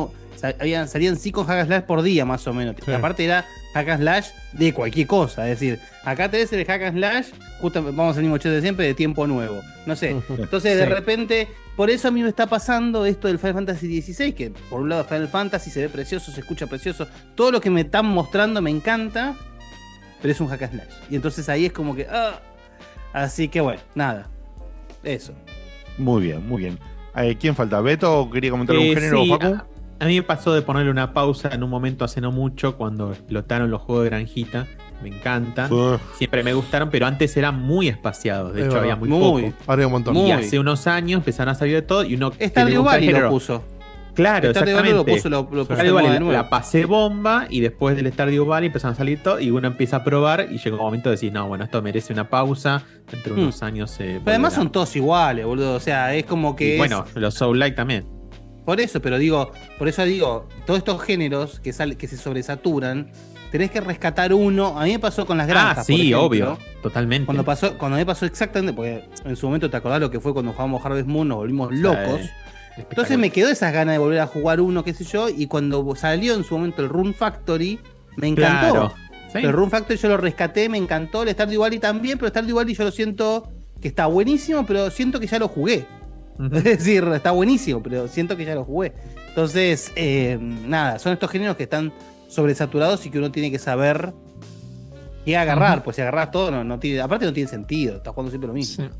habían, salían 5 hack and slash por día más o menos. Sí. Y aparte era hack and slash de cualquier cosa. Es decir, acá tenés el hack and slash, justo vamos al mismo chat de siempre, de tiempo nuevo. No sé. <laughs> Entonces de repente, por eso a mí me está pasando esto del Final Fantasy XVI, que por un lado Final Fantasy se ve precioso, se escucha precioso, todo lo que me están mostrando me encanta, pero es un hack and slash. Y entonces ahí es como que... ah. Así que bueno, nada. Eso. Muy bien, muy bien. Eh, ¿Quién falta? ¿Beto quería comentar Eh, un género, sí, Facu? A, mí me pasó de ponerle una pausa en un momento hace no mucho cuando explotaron los juegos de granjita. Me encanta. Uf, Siempre me gustaron, pero antes eran muy espaciados. De Es hecho, verdad. había muy, Muy. poco. Ahora hay un montón. Muy. Y hace unos años empezaron a salir de todo y uno Stardew Valley lo puso. Claro, Valley exactamente. lo puso, lo, lo puso Valley de nuevo. la pasé bomba y después del Stardew Valley empezaron a salir todo y uno empieza a probar y llega un momento de decir, no, bueno, esto merece una pausa, dentro de Hmm. unos años se Pero además volverá". son todos iguales, boludo. O sea, es como que... Y es- bueno, los Soul Like también. Por eso, pero digo, por eso digo, todos estos géneros que, sale, que se sobresaturan, tenés que rescatar uno. A mí me pasó con las granjas. Ah, sí, obvio, totalmente. Cuando pasó, cuando me pasó exactamente, porque en su momento te acordás lo que fue cuando jugamos Harvest Moon, nos volvimos locos. Entonces me quedó esas ganas de volver a jugar uno, qué sé yo, y cuando salió en su momento el Rune Factory, me encantó. Claro. Sí. El Rune Factory yo lo rescaté, me encantó. El Stardew Valley también, pero Stardew Valley yo lo siento que está buenísimo, pero siento que ya lo jugué. Es <laughs> decir, está buenísimo, pero siento que ya lo jugué. Entonces, eh, nada, son estos géneros que están sobresaturados y que uno tiene que saber qué agarrar. Pues si agarras todo, no, no tiene, aparte no tiene sentido, estás jugando siempre lo mismo. Sí.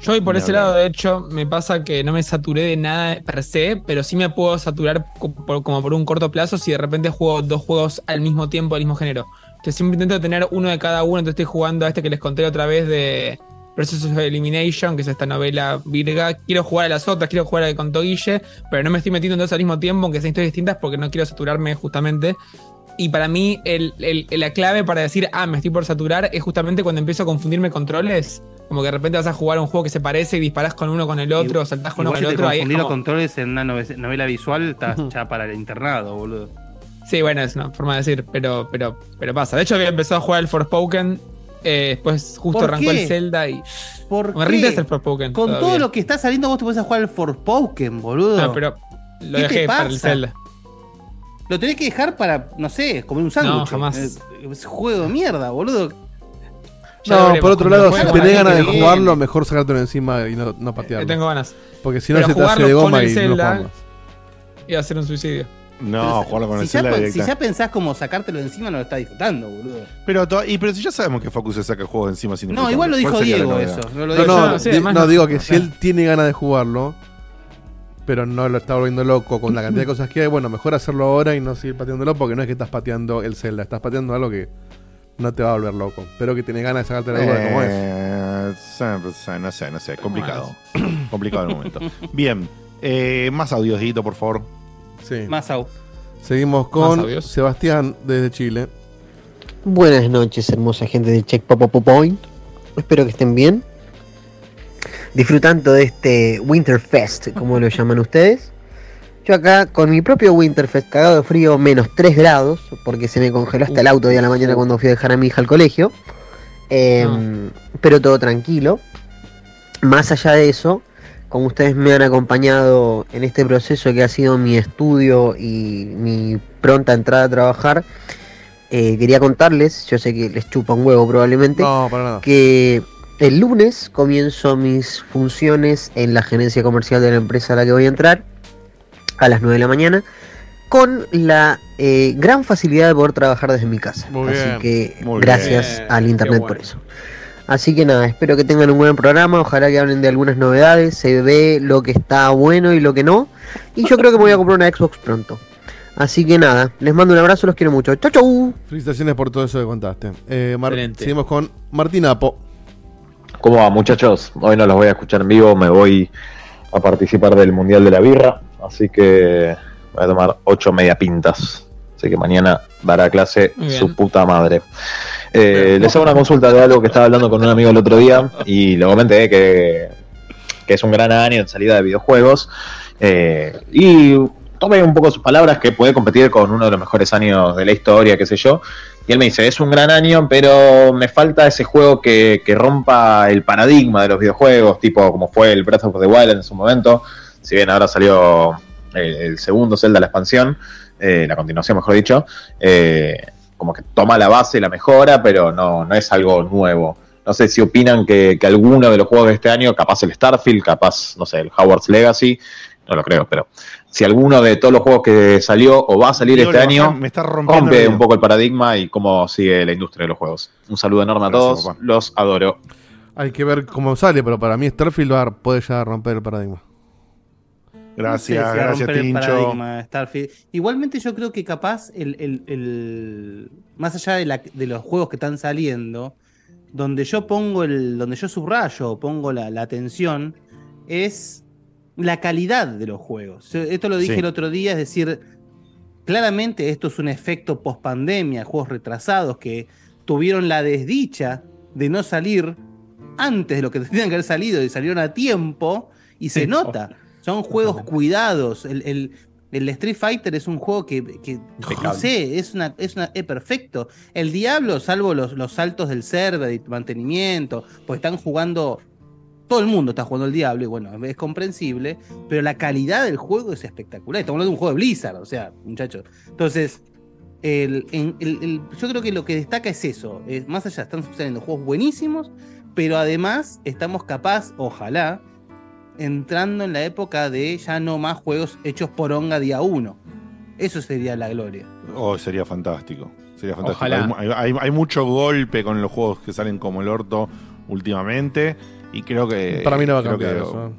Yo voy por ese lado, de hecho, me pasa que no me saturé de nada per se, pero sí me puedo saturar como por un corto plazo si de repente juego dos juegos al mismo tiempo del mismo género. Entonces siempre intento tener uno de cada uno, entonces estoy jugando a este que les conté otra vez de Process of Elimination, que es esta novela virga. Quiero jugar a las otras, quiero jugar a la que contó Guille, pero no me estoy metiendo en dos al mismo tiempo, aunque sean historias distintas, porque no quiero saturarme justamente. Y para mí, el- el- la clave para decir, ah, me estoy por saturar, es justamente cuando empiezo a confundirme controles. Como que de repente vas a jugar un juego que se parece y disparás con uno con el otro, o saltás con uno con el otro. Confundís los como- controles en una nove- novela visual, estás ya para el internado, boludo. Sí, bueno, es una forma de decir, pero, pero, pero pasa. De hecho, había empezado a jugar el Forspoken, eh, después justo ¿Por arrancó qué? el Zelda y. ¿Por Me qué? rindes el Forspoken. Con todavía. todo lo que está saliendo, vos te puedes jugar al Forspoken, boludo. No, pero lo ¿Qué te dejé para el pasa? Zelda. Lo tenés que dejar para, no sé, comer un sándwich. No, jamás. Es, es juego de mierda, boludo. Ya No, por otro lado, si tenés ganas de jugarlo, mejor sacártelo encima y no, no Eh, patearlo. tengo ganas. Porque si no se te hace de goma y no Zelda, jugamos. Iba a ser un suicidio. No, Pero jugarlo con si el Zelda directa. si ya pensás como sacártelo encima, no lo estás disfrutando, boludo. Pero, to- y, pero si ya sabemos que Focus se saca juegos encima sin No, igual lo dijo ¿Cuál sería la Diego eso. No lo No, digo no, yo. sí, di- además no, no- digo que si él tiene ganas de jugarlo, pero no lo está volviendo loco con la cantidad de <laughs> cosas que hay, bueno, mejor hacerlo ahora y no seguir pateándolo porque no es que estás pateando el Zelda, estás pateando algo que no te va a volver loco, pero que tiene ganas de sacarte la duda cómo es. Eh, sí, no sé, no sé, complicado. <coughs> complicado el momento. Bien, eh, más audios, Dieguito, por favor. Sí. Más au. Seguimos con Más. Sebastián desde Chile. Buenas noches, hermosa gente de Check Pop Pop Point. Espero que estén bien. Disfrutando de este Winterfest, como lo llaman ustedes. Yo acá con mi propio Winterfest, cagado de frío, menos 3 grados, porque se me congeló hasta el auto hoy a la mañana cuando fui a dejar a mi hija al colegio. Em, Pero todo tranquilo. Más allá de eso, como ustedes me han acompañado en este proceso que ha sido mi estudio y mi pronta entrada a trabajar, eh, quería contarles, yo sé que les chupa un huevo probablemente, No, para nada. que el lunes comienzo mis funciones en la gerencia comercial de la empresa a la que voy a entrar a las 9 de la mañana con la eh, gran facilidad de poder trabajar desde mi casa. Muy Así bien, que muy gracias bien. al internet bueno. por eso. Así que nada, espero que tengan un buen programa, ojalá que hablen de algunas novedades, se ve lo que está bueno y lo que no. Y yo creo que me voy a comprar una Xbox pronto. Así que nada, les mando un abrazo, los quiero mucho. Chau chau. Felicitaciones por todo eso que contaste. Eh, Mar- Excelente. seguimos con Martín Apo. ¿Cómo va, muchachos? Hoy no los voy a escuchar en vivo, me voy a participar del Mundial de la Birra, así que voy a tomar ocho media pintas. Así que mañana dará clase bien. su puta madre. Eh, les hago una consulta de algo que estaba hablando con un amigo el otro día y le comenté que, que es un gran año en salida de videojuegos. Eh, y tomé un poco sus palabras que puede competir con uno de los mejores años de la historia, qué sé yo. Y él me dice, es un gran año, pero me falta ese juego que, que rompa el paradigma de los videojuegos, tipo como fue el Breath of the Wild en su momento. Si bien ahora salió el, el segundo Zelda, la expansión, eh, la continuación, mejor dicho, eh, como que toma la base y la mejora, pero no, no es algo nuevo. No sé si opinan que, que alguno de los juegos de este año, capaz el Starfield, capaz, no sé, el Howard's Legacy, no lo creo, pero si alguno de todos los juegos que salió o va a salir este año me está rompe un poco el paradigma y cómo sigue la industria de los juegos. Un saludo enorme a todos, los adoro. Hay que ver cómo sale, pero para mí Starfield va a- puede ya romper el paradigma. Gracias, No sé si va a gracias, Tincho. Igualmente yo creo que capaz el, el- el- más allá de, la- de los juegos que están saliendo, donde yo pongo el, donde yo subrayo, pongo la, la atención, es la calidad de los juegos. Esto lo dije Sí. el otro día, es decir, claramente esto es un efecto post pandemia, juegos retrasados que tuvieron la desdicha de no salir antes de lo que <laughs> tendrían que haber salido y salieron a tiempo y se nota. Son juegos cuidados. El, el- el Street Fighter es un juego que, que, no sé, es una, es una, es perfecto. El Diablo, salvo los, los saltos del server y mantenimiento, pues están jugando. Todo el mundo está jugando el Diablo y bueno, es comprensible, pero la calidad del juego es espectacular. Estamos hablando de un juego de Blizzard, o sea, muchachos. Entonces, el- el- el- yo creo que lo que destaca es eso. es- más allá, están saliendo juegos buenísimos, pero además estamos capaz, ojalá, entrando en la época de ya no más juegos hechos por Onga día uno. Eso sería la gloria. Oh, sería fantástico. Sería fantástico. Ojalá. Hay, hay- hay mucho golpe con los juegos que salen como el orto últimamente. Y creo que. para mí no va a cambiar que- eso. ¿eh?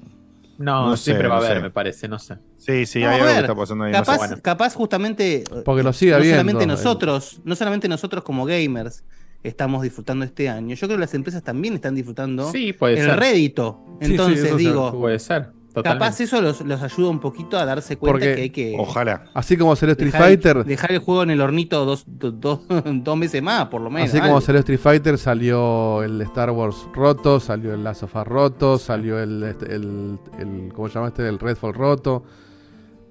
No, No sé, siempre va a no haber, sé. me parece, no sé. Sí, sí, No, hay algo que está pasando ahí. no sé. Capaz, bueno. capaz justamente. Porque lo sigue no habiendo, solamente nosotros, no solamente nosotros como gamers estamos disfrutando este año. Yo creo que las empresas también están disfrutando Sí, puede el ser. rédito. Entonces sí, digo, Puede ser. capaz eso los, los ayuda un poquito a darse cuenta Porque- que hay que Ojalá. Así como salió Street dejar, Fighter, dejar el juego en el hornito dos, dos, dos- <laughs> dos meses más, por lo menos. así como algo. salió Street Fighter, salió el Star Wars roto, salió el Last of Us roto, salió el, este, el, el- ¿cómo se llama este? El Redfall roto.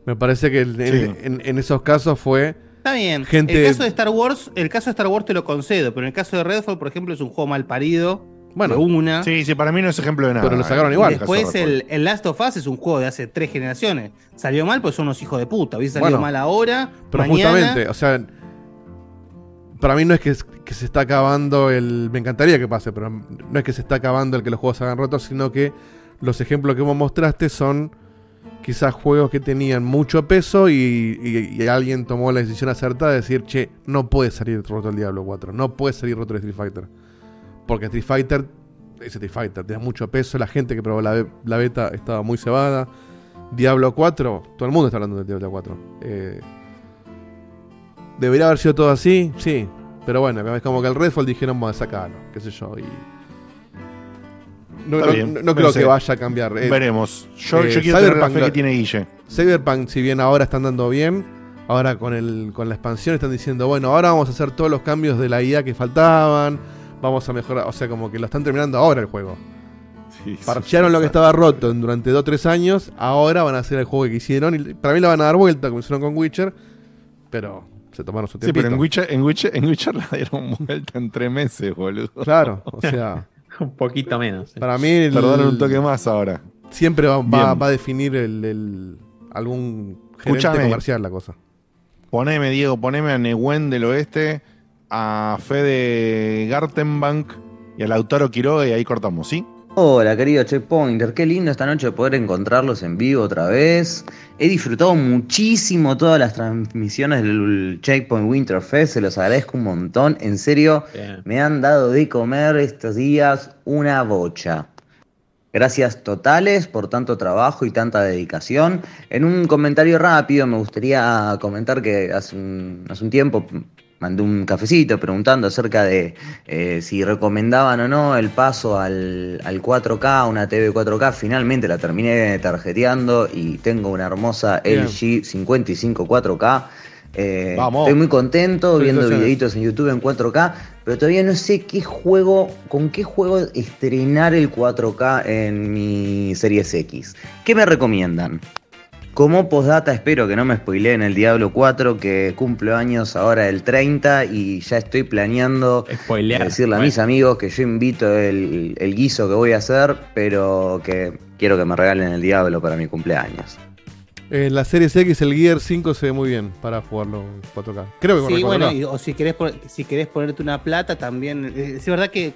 Me parece que el- en, Sí. en- en esos casos fue Está bien. Gente- El caso de Star Wars, el caso de Star Wars te lo concedo, pero en el caso de Redfall, por ejemplo, es un juego mal parido. Bueno. una. Sí, sí, para mí no es ejemplo de nada. Pero lo sacaron igual. Después el, el Last of Us es un juego de hace tres generaciones. Salió mal pues son unos hijos de puta. Hubiese salido Bueno, mal ahora. Pero mañana. justamente, o sea, para mí no es que, es- que se está acabando el. Me encantaría que pase, pero no es que se está acabando el que los juegos se hagan rotos, sino que los ejemplos que vos mostraste son quizás juegos que tenían mucho peso y, y- alguien tomó la decisión acertada de decir, che, no puede salir roto el Diablo 4, no puede salir roto el Street Fighter. Porque Street Fighter es Street Fighter, tiene mucho peso, la gente que probó la, la beta estaba muy cebada. Diablo 4, todo el mundo está hablando del Diablo 4. Eh, ¿Debería haber sido todo así? Sí. Pero bueno, es como que el Redfall dijeron, vamos a sacarlo, qué sé yo. Y... No, no- bien, no- creo que vaya a cambiar. Eh, Veremos. Yo, eh, yo quiero tener la Cyberpunk fe que tiene Guille. Cyberpunk, si bien ahora están dando bien, ahora con, el, con la expansión están diciendo, bueno, ahora vamos a hacer todos los cambios de la IA que faltaban, vamos a mejorar, o sea, como que lo están terminando ahora el juego. Sí, sí, Parchearon sí, lo que sí. estaba roto durante 2 o 3 años, ahora van a hacer el juego que quisieron, y para mí la van a dar vuelta, como hicieron con Witcher, pero se tomaron su Sí, tiempo. pero en Witcher, en, Witcher, en Witcher <laughs> la dieron vuelta en tres meses, boludo. Claro, o sea, <laughs> Un poquito menos. sí. para mí el- Tardaron un toque más ahora. siempre va, va- a definir el, el- algún gerente comercial la cosa. Poneme, Diego, poneme a Nehuen del Oeste, a Fede Gartenbank y a Lautaro Quiroga y ahí cortamos, ¿sí? Hola querido Checkpointer, qué lindo esta noche poder encontrarlos en vivo otra vez. He disfrutado muchísimo todas las transmisiones del Checkpoint Winter Fest, se los agradezco un montón. En serio, Bien. me han dado de comer estos días una bocha. Gracias totales por tanto trabajo y tanta dedicación. En un comentario rápido me gustaría comentar que hace un, hace un tiempo mandé un cafecito preguntando acerca de eh, si recomendaban o no el paso al, al 4K, una TV 4K. Finalmente la terminé tarjeteando y tengo una hermosa Bien. LG 55 4K. Eh, Vamos. Estoy muy contento viendo videitos en YouTube en 4K, pero todavía no sé qué juego, con qué juego estrenar el 4K en mi Series X. ¿Qué me recomiendan? Como postdata espero que no me spoileen el Diablo 4 que cumplo años ahora el 30 y ya estoy planeando Spoilear. decirle a mis amigos que yo invito el, el guiso que voy a hacer, pero que quiero que me regalen el Diablo para mi cumpleaños. En la Series X el Gear 5 se ve muy bien para jugarlo en 4K. Creo que con Sí, el bueno, 4K. y- o si querés, si querés ponerte una plata también. eh, es verdad que.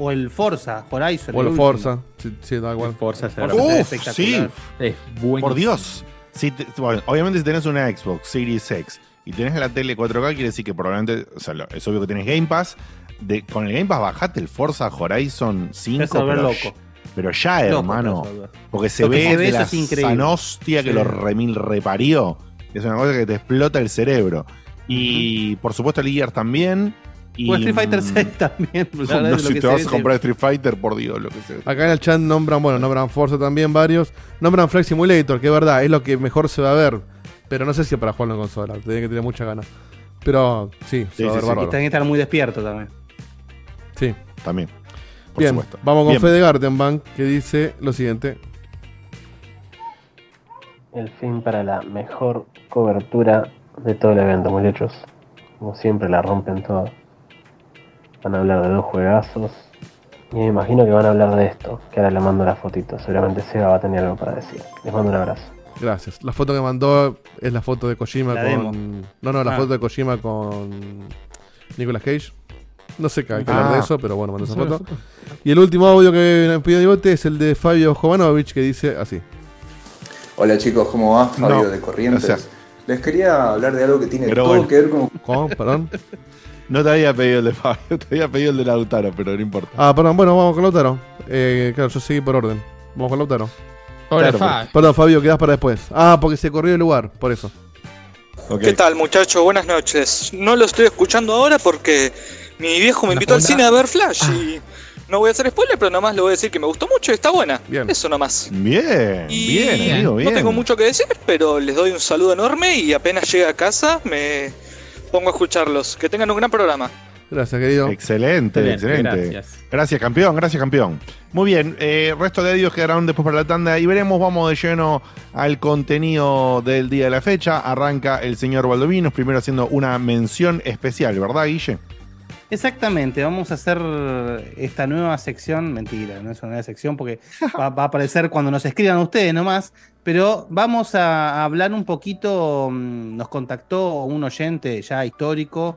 O, el Forza, Horizon. O el último. Forza. Sí, sí, da igual. Forza se Forza espectacular. sí. Es buenísimo. Por Dios. Si te- bueno, obviamente si tenés una Xbox Series X y tenés la tele 4K, quiere decir que probablemente, o sea, es obvio que tenés Game Pass. De, con el Game Pass bajate el Forza Horizon 5, Te vas a volver pero, loco. pero ya, Loco, hermano. Porque se ve de la sanostia que Sí. lo remil reparió. Es una cosa que te explota el cerebro. Y por supuesto el Gear también. Y, O Street Fighter mm, 6 <laughs> también. la verdad No, es lo si que te vas a comprar Street Fighter, por Dios, lo que sea. Acá en el chat nombran, bueno, nombran Forza también varios. Nombran Flight Simulator, que es verdad, es lo que mejor se va a ver. Pero no sé si para jugarlo en consola, tiene que tener mucha ganas. Pero sí, se Sí, va a sí, ver sí. Y bárbaro. tenés que estar muy despierto también. Sí. También. Por Bien, supuesto. vamos con Bien. Fede Gartenbank, que dice lo siguiente. El fin para la mejor cobertura de todo el evento, muchachos. Como siempre la rompen todas. Van a hablar de dos juegazos. Y me imagino que van a hablar de esto, que ahora le mando la fotito. Seguramente Seba va a tener algo para decir. Les mando un abrazo. Gracias. La foto que mandó es la foto de Kojima La con. demo. No, no, la Ah. foto de Kojima con. Nicolas Cage. No sé qué hay que Ah. hablar de eso, pero bueno, mandó esa foto. Y el último audio que me pidió Digote es el de Fabio Jovanovich, que dice así. Hola chicos, ¿cómo va? Fabio No, de Corrientes. gracias. Les quería hablar de algo que tiene Pero todo bueno. que ver con ¿Cómo? Perdón. No te había pedido el de Fabio, <laughs> te había pedido el de Lautaro, pero no importa. Ah, perdón, bueno, vamos con Lautaro. Eh, claro, yo seguí por orden. Vamos con Lautaro. Hola, Claro, Fa. Perdón, Fabio, quedás para después. Ah, porque se corrió el lugar, por eso. ¿Qué tal, muchachos? Buenas noches. No lo estoy escuchando ahora porque mi viejo me ¿La invitó al cine a ver Flash y no voy a hacer spoiler, pero nomás le voy a decir que me gustó mucho y está buena. Bien. Eso nomás. Bien, Y bien, amigo, bien. no tengo mucho que decir, pero les doy un saludo enorme y apenas llegue a casa me pongo a escucharlos. Que tengan un gran programa. Gracias, querido. Excelente, Excelente, excelente. gracias. Gracias, campeón, gracias, campeón. Muy bien, eh, resto de audios quedarán después para la tanda y veremos, vamos de lleno al contenido del día de la fecha. Arranca el señor Valdovinos, primero haciendo una mención especial, ¿verdad, Guille? Exactamente, vamos a hacer esta nueva sección, mentira, no es una nueva sección porque va, va a aparecer cuando nos escriban ustedes nomás, pero vamos a hablar un poquito, mm, nos contactó un oyente ya histórico,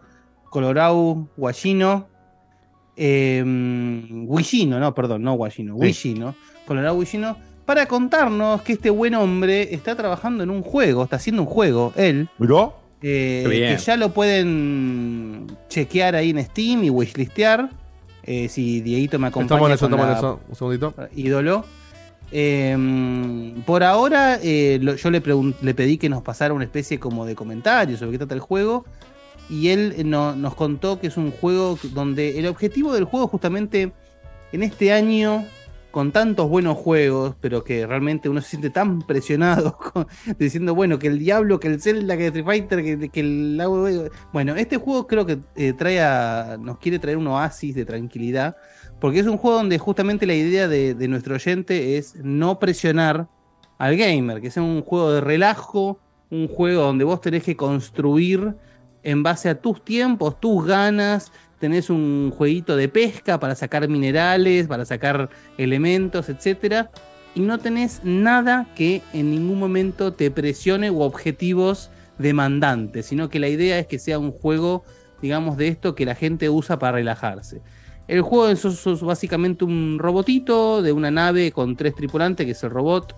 Colorado Guayino, eh, Guillino, no, perdón, no Guayino, Sí. Guillino, Colorado Guillino, para contarnos que este buen hombre está trabajando en un juego, está haciendo un juego, él, ¿Miró? Eh, que ya lo pueden chequear ahí en Steam y wishlistear. Eh, si Dieguito me acompaña Estamos en eso, con estamos en la eso. Un segundito. ídolo. Eh, por ahora, eh, lo- yo le, pedí que nos pasara una especie como de comentario sobre qué trata el juego. Y él no- nos contó que es un juego donde el objetivo del juego justamente en este año, con tantos buenos juegos, pero que realmente uno se siente tan presionado <laughs> diciendo, bueno, que el Diablo, que el Zelda, que el Street Fighter, que, el... Bueno, este juego creo que eh, trae nos quiere traer un oasis de tranquilidad, porque es un juego donde justamente la idea de, de nuestro oyente es no presionar al gamer, que sea un juego de relajo, un juego donde vos tenés que construir en base a tus tiempos, tus ganas, tenés un jueguito de pesca para sacar minerales, para sacar elementos, etcétera, y no tenés nada que en ningún momento te presione u objetivos demandantes, sino que la idea es que sea un juego, digamos, de esto que la gente usa para relajarse. El juego es- es básicamente un robotito de una nave con tres tripulantes, que es el robot,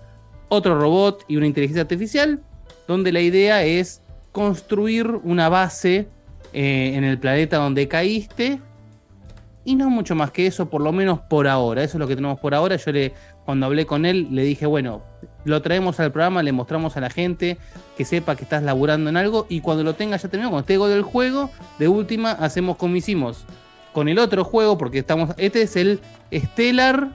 otro robot y una inteligencia artificial, donde la idea es construir una base eh, en el planeta donde caíste. Y no mucho más que eso, por lo menos por ahora. Eso es lo que tenemos por ahora. Yo le, cuando hablé con él, le dije, bueno, lo traemos al programa, le mostramos a la gente que sepa que estás laburando en algo. Y cuando lo tenga ya terminado, cuando esté del juego, de última, hacemos como hicimos con el otro juego, porque estamos. Este es el Stellar.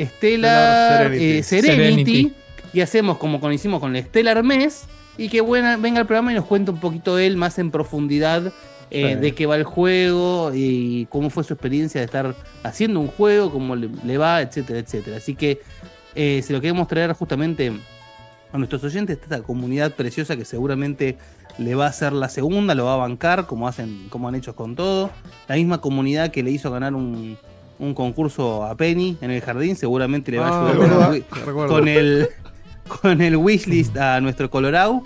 Stellar Stellar eh, Serenity. Y hacemos como con, hicimos con el Stellar Mes. Y que buena, venga al programa y nos cuente un poquito él más en profundidad eh, Sí. de qué va el juego y cómo fue su experiencia de estar haciendo un juego, cómo le, le va, etcétera, etcétera. Así que eh, se lo queremos traer justamente a nuestros oyentes, esta comunidad preciosa que seguramente le va a hacer la segunda, lo va a bancar, como hacen, como han hecho con todo. La misma comunidad que le hizo ganar un, un concurso a Penny en el jardín, seguramente le va a Ah, ayudar con, el. <laughs> con el wishlist a nuestro Colorado.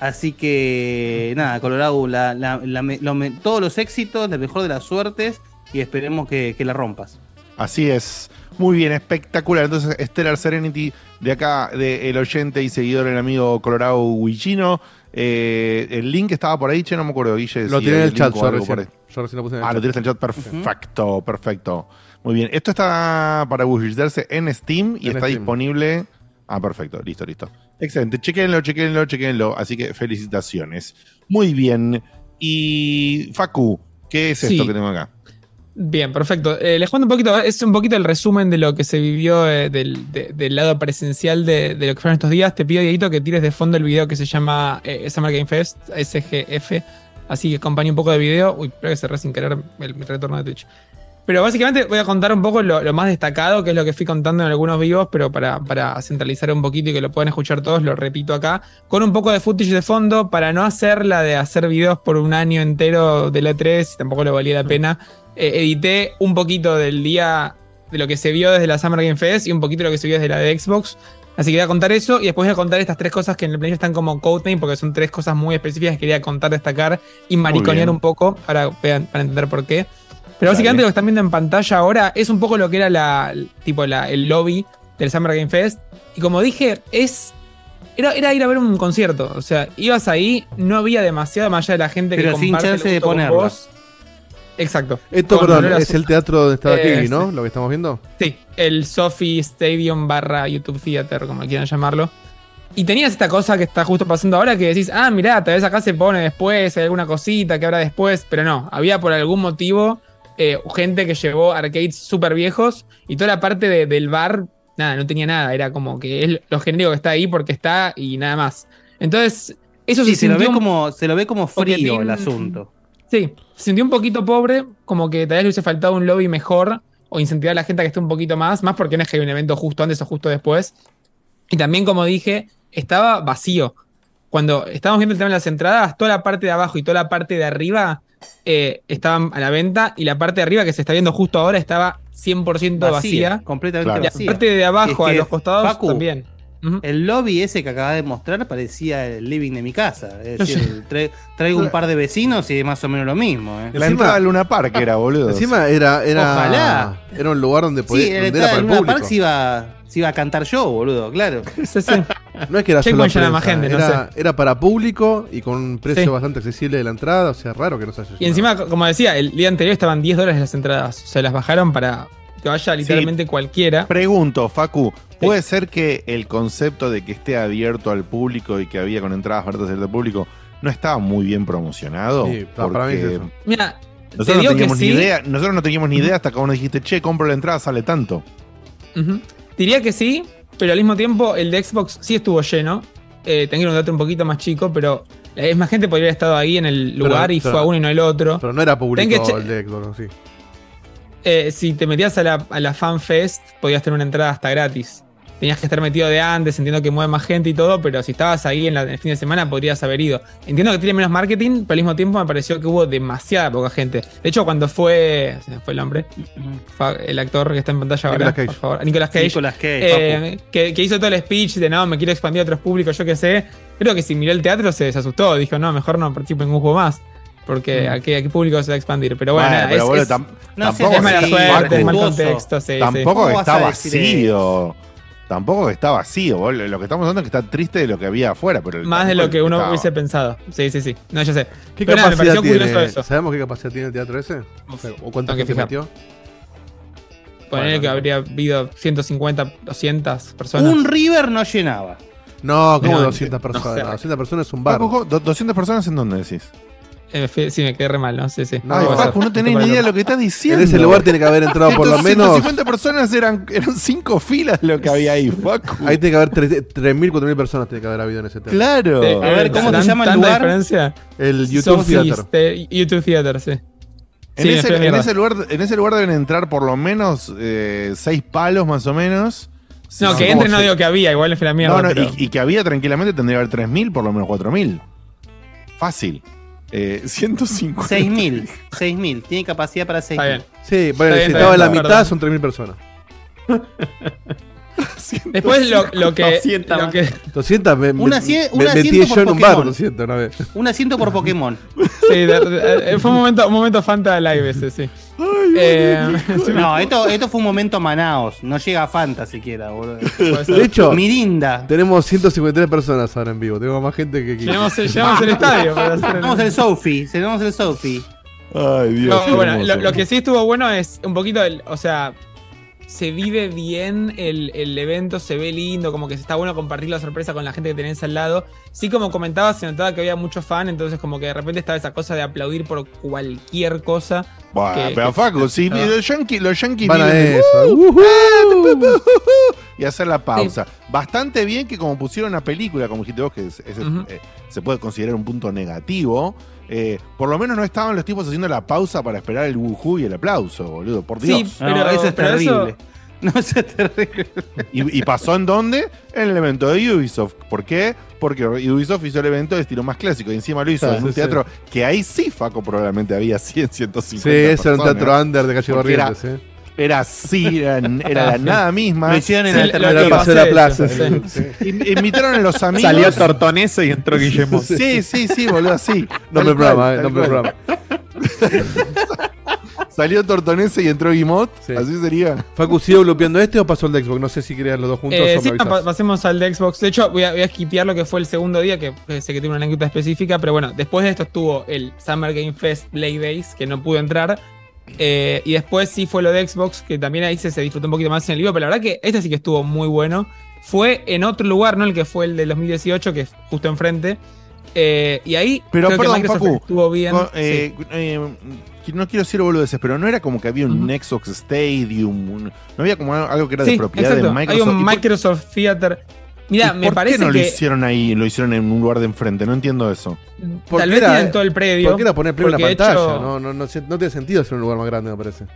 Así que nada, Colorado, la- la- la me- lo me- todos los éxitos, la mejor de las suertes y esperemos que, que la rompas. Así es. Muy bien, espectacular. Entonces, Stellar Serenity, de acá, del oyente y seguidor, el amigo Colorado Huichino. Eh, el link estaba por ahí, che, no me acuerdo, Guille. Lo si tiré en el chat yo recién. por ahí. Yo recién lo puse en el Ah, chat. lo tiraste en el chat, perfecto, perfecto. Muy bien, esto está para buscarse en Steam y En está Steam. disponible. Ah, perfecto, listo, listo. Excelente, chequenlo, chequenlo, chequenlo. Así que felicitaciones. Muy bien. Y Facu, ¿qué es esto que tengo acá? Bien, perfecto. Eh, les cuento un poquito, es un poquito el resumen de lo que se vivió eh, del, de- del lado presencial de, de lo que fueron estos días. Te pido, Dieguito, que tires de fondo el video que se llama eh, Summer Game Fest, SGF. Así que acompañe un poco de video. Uy, espero que cerré sin querer el, mi retorno de Twitch. Pero básicamente voy a contar un poco lo, lo más destacado, que es lo que fui contando en algunos vivos, pero para, para centralizar un poquito y que lo puedan escuchar todos, lo repito acá, con un poco de footage de fondo, para no hacer la de hacer videos por un año entero de la 3, tampoco le valía la pena. Eh, edité un poquito del día de lo que se vio desde la Summer Game Fest y un poquito de lo que se vio desde la de Xbox. Así que voy a contar eso y después voy a contar estas tres cosas que en el planillo están como codename porque son tres cosas muy específicas que quería contar, destacar y mariconear un poco para, vean- para entender por qué. Pero Dale. básicamente lo que están viendo en pantalla ahora es un poco lo que era la, tipo la, el lobby del Summer Game Fest. Y como dije, es. Era, era ir a ver un concierto. O sea, ibas ahí, no había demasiado más allá de la gente que Pero sin comparte el chance de vos. Exacto. Esto, perdón, es el teatro donde estaba Eh, ¿no? sí. Lo que estamos viendo. Sí, el Sophie Stadium barra YouTube Theater, como quieran llamarlo. Y tenías esta cosa que está justo pasando ahora que decís, ah, mirá, tal vez acá se pone después, hay alguna cosita que habrá después, pero no, había por algún motivo eh, gente que llevó arcades súper viejos y toda la parte de- del bar, nada, no tenía nada, era como que es lo genérico que está ahí porque está y nada más. Entonces, eso Sí, se se, lo ve un- como, se lo ve como frío el asunto. Sí, se sintió un poquito pobre, como que tal vez le hubiese faltado un lobby mejor o incentivar a la gente a que esté un poquito más, más porque no es que hay un evento justo antes o justo después. Y también, como dije, estaba vacío. Cuando estábamos viendo el tema de las entradas, toda la parte de abajo y toda la parte de arriba eh, estaban a la venta y la parte de arriba que se está viendo justo ahora estaba 100% vacía. completamente Claro. La vacía. parte de abajo, Es a los costados, Facu, también. El lobby ese que acaba de mostrar parecía el living de mi casa. Es decir, tra- traigo un par de vecinos y es más o menos lo mismo. ¿eh? La entrada al Luna Park era, boludo. Encima era, era, Ojalá. era un lugar donde, podía, Sí, donde el era para el Luna público. Park se iba, se iba a cantar yo, boludo, claro. <laughs> Sí, sí. No es que era solo llena más prensa, gente, no era, era para público y con un precio Sí. bastante accesible de la entrada, o sea, raro que no se haya Y encima, como decía, el día anterior estaban 10 dólares las entradas. O sea, las bajaron para que vaya literalmente cualquiera. Pregunto, Facu, ¿puede ser que el concepto de que esté abierto al público y que había con entradas abiertas al público no estaba muy bien promocionado? Sí, para- para mí es eso. Mira, te Nosotros no digo que teníamos ni sí. idea, nosotros no teníamos ni idea hasta que vos nos dijiste, che, compro la entrada, sale tanto. Ujú. Diría que sí, pero al mismo tiempo el de Xbox sí estuvo lleno. Eh, tengo un dato un poquito más chico, pero es más gente podría haber estado ahí en el Pero- lugar y fue a uno y no el otro. Pero no era público el de Xbox, sí. Eh, si te metías a la, a la FanFest, podías tener una entrada hasta gratis. Tenías que estar metido de antes, entiendo que mueve más gente y todo, pero si estabas ahí en, la- en el fin de semana podrías haber ido. Entiendo que tiene menos marketing, pero al mismo tiempo me pareció que hubo demasiada poca gente. De hecho, cuando fue. Se me fue el nombre. El actor que está en pantalla ahora, Nicolas Cage. por favor. Nicolas Cage. Nicolas Cage, eh, que, que hizo todo el speech de no, me quiero expandir a otros públicos, yo qué sé. Creo que si miró el teatro se desasustó. Dijo, no, mejor no participo en ningún juego más. Porque Mm. a, qué, a qué público se va a expandir. Pero bueno, pero es, boludo, es- tam- no tampoco es mala sí, suerte, es mal contexto. sí, sí. tampoco ¿Cómo que vas está a decir vacío. Tampoco que está vacío. boludo. Lo que estamos hablando es que está triste de lo que había afuera. Pero Más de lo que uno estaba. hubiese pensado. Sí, sí, sí. No, yo sé. ¿Qué Pero nada, me capacidad pareció tiene? eso. ¿Sabemos qué capacidad tiene el teatro ese? O, sea, ¿o que gente fijar. metió? Poner Bueno, que no. habría habido 150, 200 personas. Un River no llenaba. No, como No, 200 personas. sé. No, 200 personas es un bar. Facu, do- ¿200 personas en dónde decís? Eh, sí, me quedé re mal, ¿no? Sí, sí. No, Ay, Facu, no tenés ni idea de lo que estás diciendo. En ese lugar tiene que haber entrado por lo menos. 150 personas eran, eran cinco filas lo que había ahí, Facu. Ahí tiene que haber 3.000, 4.000 personas tiene que haber habido en ese teatro. Claro. Eh, A ver, ¿cómo se ¿tan- llama el lugar? diferencia? El YouTube Sophie's Theater. Te- YouTube Theater, sí. En, Sí, ese, en lugar, en ese lugar deben entrar por lo menos eh, seis palos más o menos. No, que entre no digo que había, igual la mierda. No, no, pero- y, y que había tranquilamente tendría que haber 3.000, por lo menos 4.000. Fácil. Eh, 150. 6.000. 6.000. Tiene capacidad para 6.000. Está bien. Sí, bueno, Está si estaba en la perdón. mitad son 3.000 personas. <laughs> Después lo, lo que. 200 Lo más. que 200, me, metí asiento yo por en un bar Pokémon. 200 una vez. Un asiento por Pokémon. sí, de- de- eh, fue un momento, un momento Fanta live ese, sí. Eh, <laughs> No, esto, esto fue un momento Manaos. No llega a Fanta siquiera, boludo. <laughs> De hecho, Mirinda. tenemos 153 personas ahora en vivo. Tenemos más gente que aquí. Llenamos, <laughs> llenamos el estadio para hacer Tenemos el Sophie. Tenemos el Sophie. Ay, Dios. No, bueno, lo, lo que sí estuvo bueno es un poquito, el, o sea, se vive bien el, el evento, se ve lindo, como que está bueno compartir la sorpresa con la gente que tenés al lado. Sí, como comentaba, se notaba que había mucho fan, entonces como que de repente estaba esa cosa de aplaudir por cualquier cosa. Bueno, que- pero que- Facu, si Ah. los yankees, los yankees Van a eso. Ujú. y hacer la pausa. Bastante bien que como pusieron una película, como dijiste vos, que es- es- Ujú. eh, se puede considerar un punto negativo, eh, por lo menos no estaban los tipos haciendo la pausa para esperar el wujú y el aplauso, boludo, por Dios. Sí, No, pero eso es pero terrible. <laughs> No, eso es terrible. Y, y pasó en dónde? En el evento de Ubisoft. ¿Por qué? Porque Ubisoft hizo el evento de estilo más clásico y encima lo hizo Ah, en un sí, teatro que ahí sí, Faco, probablemente había <laughs> 100, 150 Sí, ese era un teatro under de calle Porque era-. ¿eh? Era así, era, era la <laughs> nada misma. Lo hicieron en Sí, la lo- lo de plaza. sí. sí. In- Invitaron a los <laughs> amigos. Salió Tortonese y entró Guillemot. Sí, sí, sí, boludo, así. Nombre del Tal cual, programa, eh, tal nombre del cual. programa. <laughs> Salió Tortonese y entró Guimot. Sí. Así sería. Facu, ¿sigo bloqueando este o pasó el de Xbox? No sé si querían los dos juntos Eh, o me no, pasemos al de Xbox. De hecho, voy a, voy a skipear lo que fue el segundo día, que, que sé que tiene una anécdota específica, pero bueno, después de esto estuvo el Summer Game Fest Play Days, que no pudo entrar. Eh, y después sí fue lo de Xbox, que también ahí se, se disfrutó un poquito más en el vivo, pero la verdad que este sí que estuvo muy bueno. Fue en otro lugar, no el que fue el del 2018, que es justo enfrente. Eh, y ahí Pero creo que perdón, Microsoft Facu, estuvo bien. Sí. eh, eh, que no quiero decir boludeces, pero no era como que había un Xbox Stadium. un- no había como algo que era de Sí, propiedad exacto. de Microsoft. Hay un ¿Y por- Microsoft Theater. Mira, me por parece qué no que lo hicieron ahí? Lo hicieron en un lugar de enfrente. No entiendo eso. Tal vez era- tienen todo el predio. ¿Por qué era poner play en la pantalla? hecho- No, no, no, tiene sentido hacer un lugar más grande, me parece.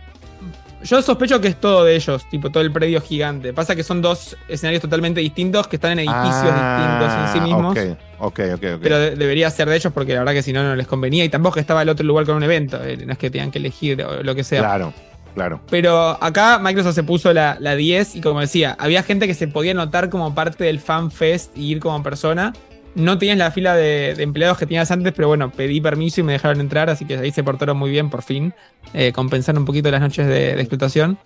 Yo sospecho que es todo de ellos, tipo todo el predio gigante. Pasa que son dos escenarios totalmente distintos que están en edificios distintos en sí mismos. Ah, Ok, ok, ok. ok. Pero de- debería ser de ellos porque la verdad que si no, no les convenía. Y tampoco estaba el otro lugar con un evento. eh, No es que tengan que elegir o lo que sea. Claro, claro. Pero acá Microsoft se puso la, la 10 y como decía, había gente que se podía notar como parte del fan fest y ir como persona. No tenías la fila de, empleados que tenías antes, pero bueno, pedí permiso y me dejaron entrar, así que ahí se portaron muy bien por fin. Eh, un poquito las noches de, de explotación.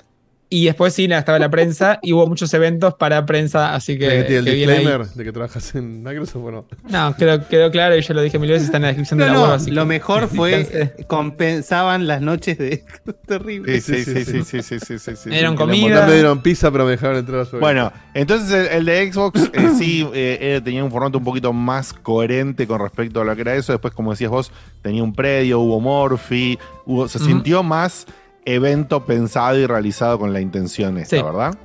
Y después sí, estaba la prensa y hubo muchos eventos para prensa, así que, ¿Tiene que tiene que el disclaimer de que trabajas en Microsoft o no? No, quedó, quedó claro y yo lo dije mil veces, está en la descripción de la no, web. así lo que- mejor <laughs> fue compensaban las noches de <laughs> terrible. Sí, sí, sí, sí, sí, sí, sí, sí, sí. Dieron la comida. No me dieron pizza, pero me dejaron entrar a su Bueno, entonces el, el de Xbox eh, <laughs> sí eh, tenía un formato un poquito más coherente con respecto a lo que era eso. Después, como decías vos, tenía un predio, hubo Morphy, hubo, se sintió más evento pensado y realizado con la intención esta, Sí. ¿verdad?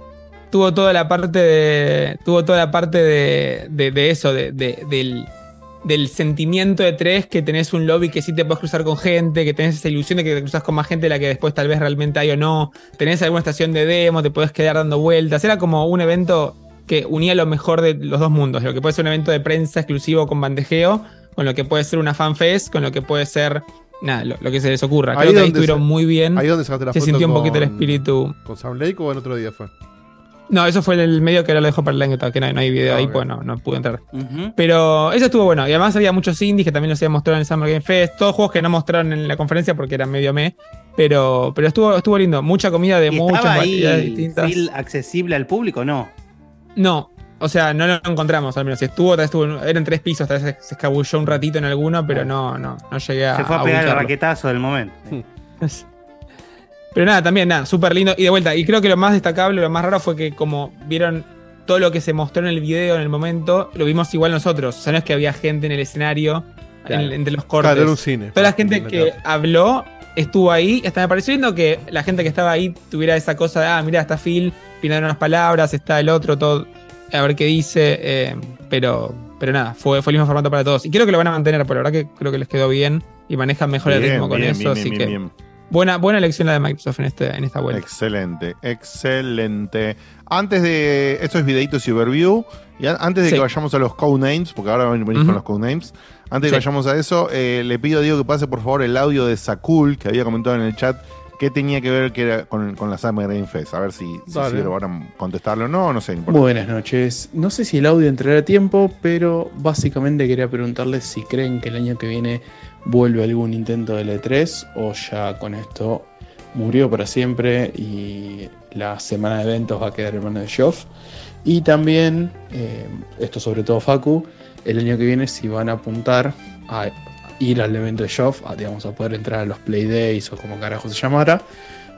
tuvo toda la parte de. Tuvo toda la parte de, de, de eso, de, de- del, del sentimiento de tres, que tenés un lobby que sí te puedes cruzar con gente, que tenés esa ilusión de que te cruzas con más gente de la que después tal vez realmente hay o no. Tenés alguna estación de demo, te puedes quedar dando vueltas. Era como un evento que unía lo mejor de los dos mundos. Lo que puede ser un evento de prensa exclusivo con bandejeo, con lo que puede ser una fanfest, con lo que puede ser. Nada, lo, lo que se les ocurra. Ahí Creo que ahí estuvieron muy bien. Ahí donde sacaste la Se foto sintió un con- poquito el espíritu. ¿Con Sound Lake o en otro día fue? No, eso fue el medio que ahora lo dejo para el año, que no, no hay video ahí, pues no, no pude entrar. Pero eso estuvo bueno. Y además había muchos indies que también los habían mostrado en el Summer Game Fest. Todos juegos que no mostraron en la conferencia porque eran medio me. Pero, pero estuvo, estuvo lindo. Mucha comida de ¿Y muchas variedades distintas. Accesible al público? No. No, o sea, no lo encontramos al menos. Si estuvo, tal vez estuvo, eran tres pisos, tal vez se, escabulló un ratito en alguno, pero no, no, no llegué a. Se fue a pegar el raquetazo del momento. <laughs> Pero nada, también, nada, súper lindo. Y de vuelta, y creo que lo más destacable, lo más raro fue que como vieron todo lo que se mostró en el video en el momento, lo vimos igual nosotros. O sea, no es que había gente en el escenario, en entre los cortes. Claro, era un cine. Toda la gente que habló estuvo ahí. Hasta me pareció lindo que la gente que estaba ahí tuviera esa cosa de, ah, mira, está Phil, pintando unas palabras, está el otro, todo, a ver qué dice. eh, pero, pero nada, fue, fue el mismo formato para todos. Y creo que lo van a mantener, por la verdad que creo que les quedó bien y manejan mejor el ritmo con bien, eso. bien, así que. Buena, buena elección la de Microsoft en, este, en esta vuelta. Excelente, excelente. Antes de. Esto es videitos y overview. Y antes de Sí. que vayamos a los codenames, porque ahora venís Ujú. con los codenames. Antes de que vayamos a eso, eh, le pido a Diego que pase por favor el audio de Sakul, que había comentado en el chat que tenía que ver que era con, con la Summer Game Fest. A ver si, si ahora contestarlo o no, no sé. no importa. Buenas noches. No sé si el audio entrará a tiempo, pero básicamente quería preguntarles si creen que el año que viene vuelve algún intento del E3 o ya con esto murió para siempre y la semana de eventos va a quedar en manos de Geoff. Y también, eh, esto sobre todo Facu, el año que viene si van a apuntar a ir al evento de Geoff, a, digamos, a poder entrar a los Play Days o como carajo se llamara,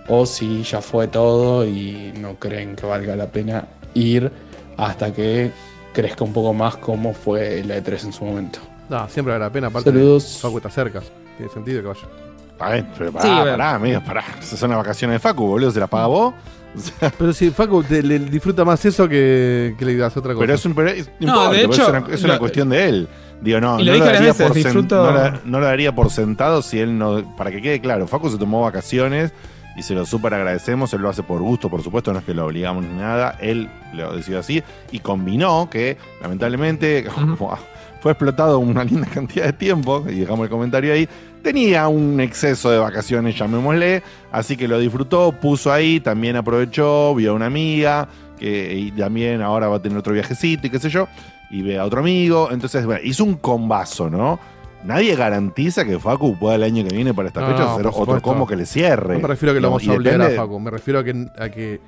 o si ya fue todo y no creen que valga la pena ir hasta que crezca un poco más como fue la E3 en su momento. No, siempre vale la pena, aparte Saludos. Facu está cerca. Tiene sentido que vaya. Ver, pero pará, Sí, pará, amigo, pará. Esas son las vacaciones de Facu, boludo. ¿Se las paga vos? <laughs> Pero si Facu te- le disfruta más eso que, que le das otra cosa. Pero es un. Pero es, No, importa, de pero hecho, es una, es una lo- cuestión de él. Digo, no, lo no, lo daría veces, por disfruto- no, la- no lo daría por sentado si él no. Para que quede claro, Facu se tomó vacaciones y se lo súper agradecemos. Él lo hace por gusto, por supuesto, no es que lo obligamos ni nada. Él lo decidió así y combinó que, lamentablemente, <laughs> como fue explotado una linda <laughs> cantidad de tiempo, y dejamos el comentario ahí, tenía un exceso de vacaciones, llamémosle, así que lo disfrutó, puso ahí, también aprovechó, vio a una amiga, que y también ahora va a tener otro viajecito y qué sé yo, y ve a otro amigo, entonces, bueno, hizo un combazo, ¿no? Nadie garantiza que Facu pueda el año que viene para esta No, fecha no, hacer otro combo que le cierre. No me refiero a que lo vamos a obligar a Facu, me refiero a que, a que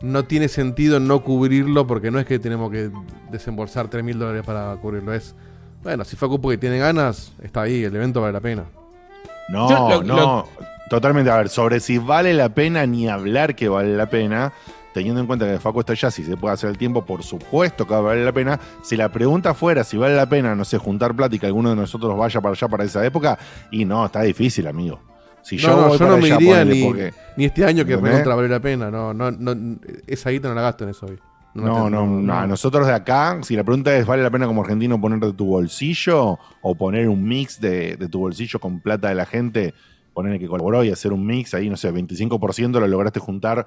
no tiene sentido no cubrirlo porque no es que tenemos que desembolsar 3 mil dólares para cubrirlo. Es, bueno, si Facu porque tiene ganas, está ahí, el evento vale la pena. No, Yo lo- no, lo- totalmente. A ver, sobre si vale la pena ni hablar que vale la pena, teniendo en cuenta que Facu está allá, si se puede hacer el tiempo, por supuesto que vale la pena. Si la pregunta fuera si vale la pena, no sé, juntar plata y que alguno de nosotros vaya para allá para esa época, y no, está difícil, amigo. Si yo, no, no, voy yo para no me allá, iría ni, porque- ni este año que recontra vale la pena. No, no, no, esa guita no la gasto en eso hoy. No, no, no, a nosotros de acá, si la pregunta es, ¿vale la pena como argentino poner de tu bolsillo o poner un mix de, de tu bolsillo con plata de la gente? Poner que colaboró y hacer un mix ahí, no sé, 25% lo lograste juntar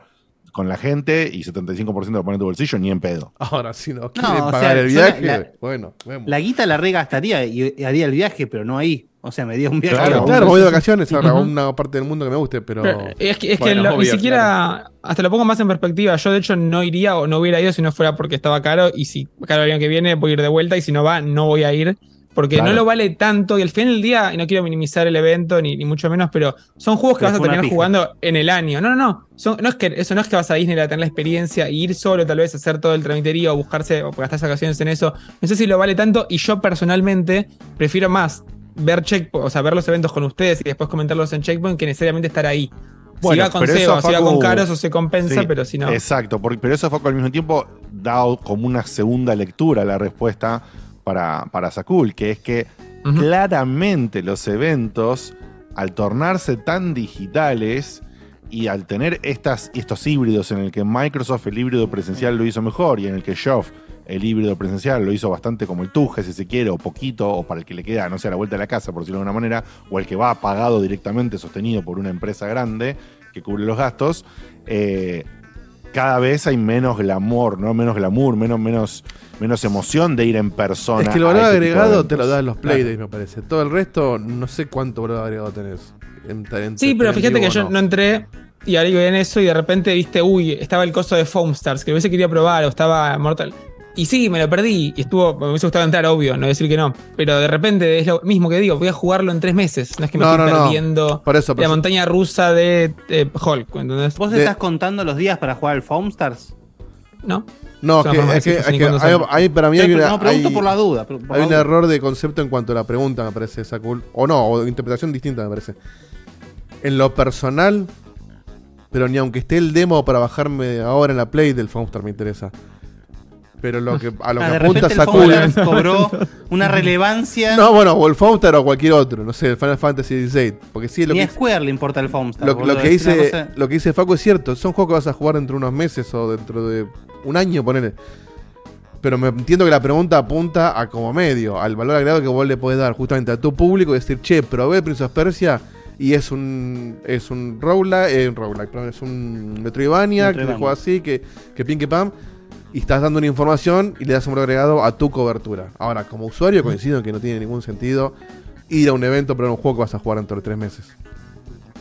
con la gente y 75% lo pones en tu bolsillo, ni en pedo. Ahora, si no No, quieren o pagar sea, el viaje, la- bueno, vemos. La guita la regastaría y, y haría el viaje, pero no ahí. O sea, me dio un viaje. Claro, claro, voy de vacaciones a una parte del mundo que me guste, pero. Pero es que, es que Bueno, lo- ni siquiera, hasta lo pongo más en perspectiva. Yo, de hecho, no iría o no hubiera ido si no fuera porque estaba caro. Y si caro el año que viene, voy a ir de vuelta. Y si no va, no voy a ir. Porque Claro. no lo vale tanto. Y al final del día, y no quiero minimizar el evento, ni, ni mucho menos, pero son juegos que Pero vas a fue terminar jugando en el año. No, no, no. Son- no es que, eso no es que vas a Disney a tener la experiencia, e ir solo, tal vez, a hacer todo el tramiterío, o buscarse, o gastar vacaciones en eso. No sé si lo vale tanto. Y yo personalmente prefiero más ver Checkpoint, o sea, ver los eventos con ustedes y después comentarlos en Checkpoint que necesariamente estar ahí. si va con pero SEO, si va con caros o se compensa, sí, pero si no. Exacto, porque- pero eso Facu al mismo tiempo da como una segunda lectura la respuesta para, para Sakul, que es que claramente los eventos, al tornarse tan digitales y al tener estas, estos híbridos en el que Microsoft el híbrido presencial lo hizo mejor y en el que Geoff el híbrido presencial lo hizo bastante como el Tuje, si se quiere, o poquito, o para el que le queda, no sé, a la vuelta de la casa, por decirlo de alguna manera, o el que va pagado directamente, sostenido por una empresa grande que cubre los gastos, eh, cada vez hay menos glamour, ¿no? Menos glamour, menos, menos, menos emoción de ir en persona. Es que el a valor agregado te lo dan los Claro. Playdays, me parece. Todo el resto, no sé cuánto valor agregado tenés. En- en- Sí, pero fíjate que yo no entré y ahora iba en eso y de repente viste, uy, estaba el coso de Foam Stars, que hubiese querido probar, o estaba Mortal. Y sí, me lo perdí y estuvo, me hubiese gustado entrar, obvio, no decir que no. Pero de repente es lo mismo que digo, voy a jugarlo en tres meses. No es que me No, estoy no, no. perdiendo Por eso, por la eso. montaña rusa de, de Hulk, ¿entendés? ¿Vos De- estás contando los días para jugar al Foam Stars? No. No, Es que- es es hay, para mí hay, una- no, pregunto hay- por la duda. por hay la un duda. error de concepto en cuanto a la pregunta, me parece, esa cool. O no, o interpretación distinta, me parece. En lo personal, pero ni aunque esté el demo para bajarme ahora en la Play del Foamstar me interesa. Pero lo que, a lo Ah, que apunta Stars cobró una relevancia. No, bueno, o el Foamstar o cualquier otro, no sé, el Final Fantasy XVI. Porque sí, lo Ni que, a Square le importa el Foam Stars. lo, lo que dice, cosa- lo que dice Facu es cierto. Son juegos que vas a jugar dentro de unos meses o dentro de un año, ponele. Pero me entiendo que la pregunta apunta a como medio, al valor agregado que vos le podés dar justamente a tu público y decir, che, probé Prince of Persia y es un es un roguelike, eh, un roguelike, perdón, es un Metroidvania, que se juega así, que, que pin que pam, y estás dando una información y le das un agregado a tu cobertura. Ahora, como usuario coincido en que no tiene ningún sentido ir a un evento pero un juego que vas a jugar dentro de tres meses.